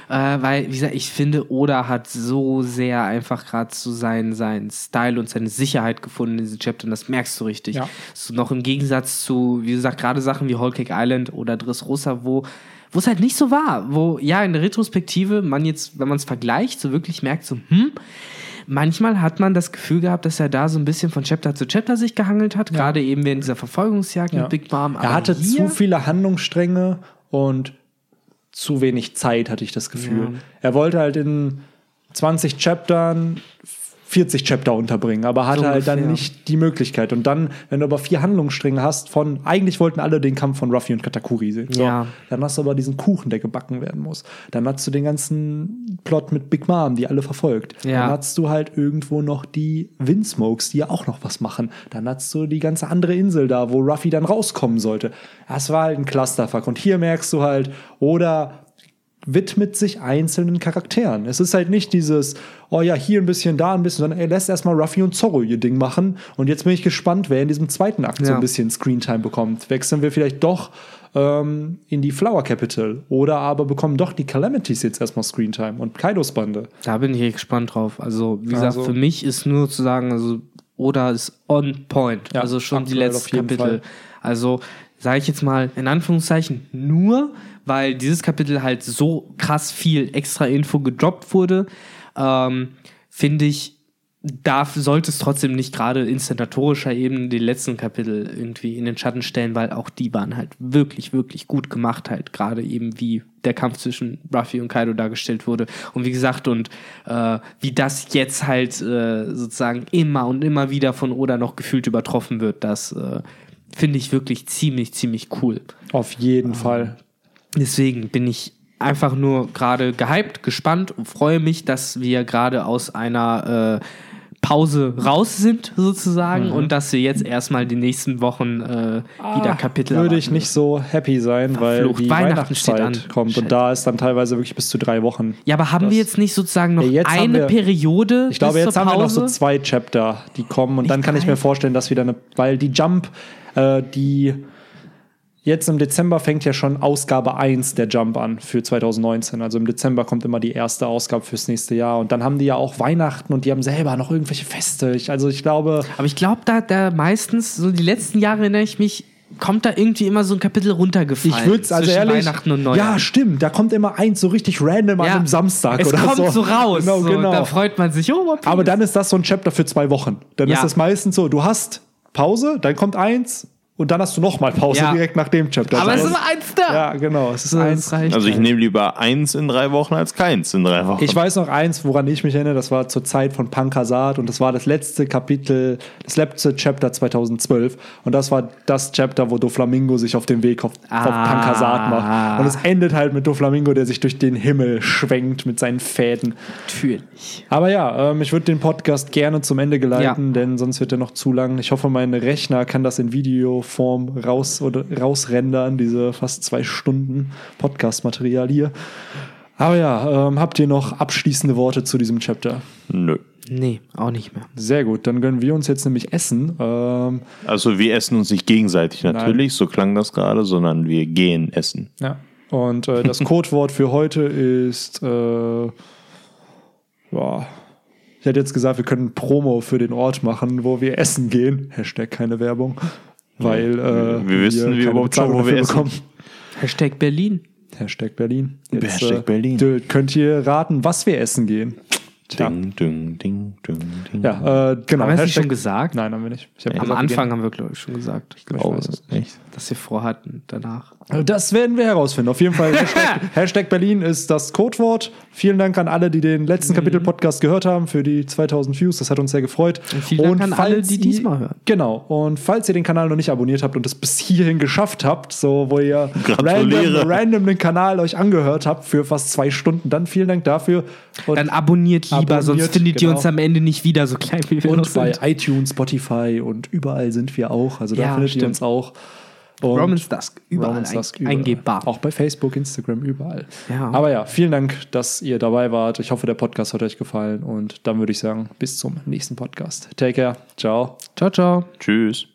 äh, weil, wie gesagt, ich finde, Oda hat so sehr einfach gerade so seinen, seinen Style und seine Sicherheit gefunden in diesem Chapter und das merkst du richtig. Ja. So noch im Gegensatz zu, wie gesagt, gerade Sachen wie Whole Cake Island oder Dressrosa, wo wo es halt nicht so war, wo ja in der Retrospektive man jetzt, wenn man es vergleicht, so wirklich merkt, so, hm, manchmal hat man das Gefühl gehabt, dass er da so ein bisschen von Chapter zu Chapter sich gehangelt hat, gerade eben während dieser Verfolgungsjagd Ja. mit Big Mom. Er hatte zu viele Handlungsstränge und zu wenig Zeit, hatte ich das Gefühl. Ja. Er wollte halt in 20 Chaptern 40 Chapter unterbringen, aber hatte So halt dann nicht die Möglichkeit. Und dann, wenn du aber vier Handlungsstränge hast, von eigentlich wollten alle den Kampf von Ruffy und Katakuri sehen. So, Ja. Dann hast du aber diesen Kuchen, der gebacken werden muss. Dann hast du den ganzen Plot mit Big Mom, die alle verfolgt. Ja. Dann hast du halt irgendwo noch die Windsmokes, die ja auch noch was machen. Dann hast du die ganze andere Insel da, wo Ruffy dann rauskommen sollte. Das war halt ein Clusterfuck. Und hier merkst du halt, oder widmet sich einzelnen Charakteren. Es ist halt nicht dieses, oh ja, hier ein bisschen, da ein bisschen, sondern er lässt erstmal Ruffy und Zorro ihr Ding machen. Und jetzt bin ich gespannt, wer in diesem zweiten Akt so Ja. ein bisschen Screentime bekommt. Wechseln wir vielleicht doch ähm, in die Flower Capital oder aber bekommen doch die Calamities jetzt erstmal Screentime und Kaidos Bande. Da bin ich echt gespannt drauf. Also, wie gesagt, Also- für mich ist nur zu sagen, also Oda ist on point. Ja, also schon die letzten Kapitel. Fall. Also, sage ich jetzt mal in Anführungszeichen nur, weil dieses Kapitel halt so krass viel extra Info gedroppt wurde, ähm, finde ich, darf, sollte es trotzdem nicht gerade inszenatorischer Ebene die letzten Kapitel irgendwie in den Schatten stellen, weil auch die waren halt wirklich, wirklich gut gemacht, halt gerade eben wie der Kampf zwischen Ruffy und Kaido dargestellt wurde. Und wie gesagt, und äh, wie das jetzt halt äh, sozusagen immer und immer wieder von Oda noch gefühlt übertroffen wird, das äh, finde ich wirklich ziemlich, ziemlich cool. Auf jeden Fall. Deswegen bin ich einfach nur gerade gehypt, gespannt und freue mich, dass wir gerade aus einer äh, Pause raus sind, sozusagen, und dass wir jetzt erstmal die nächsten Wochen äh, wieder Kapitel Ah, Würde ich nicht so happy sein, weil Verflucht, die Weihnachten steht Weihnachtszeit an. kommt Scheiße. und da ist dann teilweise wirklich bis zu drei Wochen. Ja, aber haben wir jetzt nicht sozusagen noch Ja, haben eine wir- Periode? Ich glaube, jetzt haben wir noch so zwei Chapter, die kommen und dann kann ich drei? mir vorstellen, dass wieder eine, weil die Jump, äh, die jetzt im Dezember fängt ja schon Ausgabe 1 der Jump an für 2019. Also im Dezember kommt immer die erste Ausgabe fürs nächste Jahr und dann haben die ja auch Weihnachten und die haben selber noch irgendwelche Feste. Ich, also ich glaube, Aber ich glaube, da, da meistens, so die letzten Jahre erinnere ich mich, kommt da irgendwie immer so ein Kapitel runtergefallen. ich würde es also ehrlich. Weihnachten und Neujahr. Ja, stimmt. Da kommt immer eins so richtig random an Ja. einem Samstag es oder kommt so. so, raus. Genau, so, genau. Da freut man sich. Oh. Aber dann ist das so ein Chapter für zwei Wochen. Dann Ja. ist das meistens so, du hast Pause, dann kommt eins und dann hast du noch mal Pause Ja. direkt nach dem Chapter. Aber es ist immer eins da. Ja, genau. Es ist eins. reicht Also ich halt. nehme lieber eins in drei Wochen als keins in drei Wochen. Ich weiß noch eins, woran ich mich erinnere, das war zur Zeit von Pankasat und das war das letzte Kapitel, das letzte Chapter 2012 und das war das Chapter, wo Doflamingo sich auf den Weg auf, auf Ah. Pankasat macht. Und es endet halt mit Doflamingo, der sich durch den Himmel schwenkt mit seinen Fäden. Natürlich. Aber ja, ähm, ich würde den Podcast gerne zum Ende geleiten, denn sonst wird er noch zu lang. Ich hoffe, mein Rechner kann das in Videoform raus oder rausrendern, diese fast zwei Stunden Podcast-Material hier. Aber ja, ähm, habt ihr noch abschließende Worte zu diesem Chapter? Nö. Nee, auch nicht mehr. Sehr gut, dann gönnen wir uns jetzt nämlich Essen. Ähm, Also wir essen uns nicht gegenseitig natürlich, so klang das gerade, sondern wir gehen essen. ja. Und äh, das Codewort für heute ist. Äh, ja. Ich hätte jetzt gesagt, wir können Promo für den Ort machen, wo wir essen gehen. Hashtag keine Werbung. Weil äh, Wir wissen, wie keine überhaupt schon, Bezahlung wo wir essen. Hashtag Berlin. Hashtag Berlin. Hashtag Berlin. d- Könnt ihr raten, was wir essen gehen? Ding, ding, ding, ding, ding. Ja, äh, genau. Haben wir es nicht Hashtag- schon gesagt? Nein, haben wir nicht. Ich hab Am gesagt, wir Anfang haben wir, glaube ich, schon gesagt, ich weiß es. Echt? dass wir vorhatten danach. Das werden wir herausfinden. Auf jeden Fall, Hashtag, Hashtag Berlin ist das Codewort. Vielen Dank an alle, die den letzten Kapitel-Podcast gehört haben für die 2000 Views. Das hat uns sehr gefreut. Mhm. Und vielen Dank an alle, falls die diesmal hören. Genau. Und falls ihr den Kanal noch nicht abonniert habt und es bis hierhin geschafft habt, so wo ihr random, random den Kanal euch angehört habt für fast zwei Stunden, dann vielen Dank dafür. Und, Dann abonniert lieber, sonst findet ihr genau. uns am Ende nicht wieder so klein wie wir noch und bei sind. iTunes, Spotify und überall sind wir auch. Also da Ja, findet ihr stimmt. uns auch. Und Romans Dusk, überall Romans ein- Dusk überall. eingebbar. Auch bei Facebook, Instagram, überall. Ja. Aber ja, vielen Dank, dass ihr dabei wart. Ich hoffe, der Podcast hat euch gefallen. Und dann würde ich sagen, bis zum nächsten Podcast. Take care. Ciao. Ciao, ciao. Tschüss.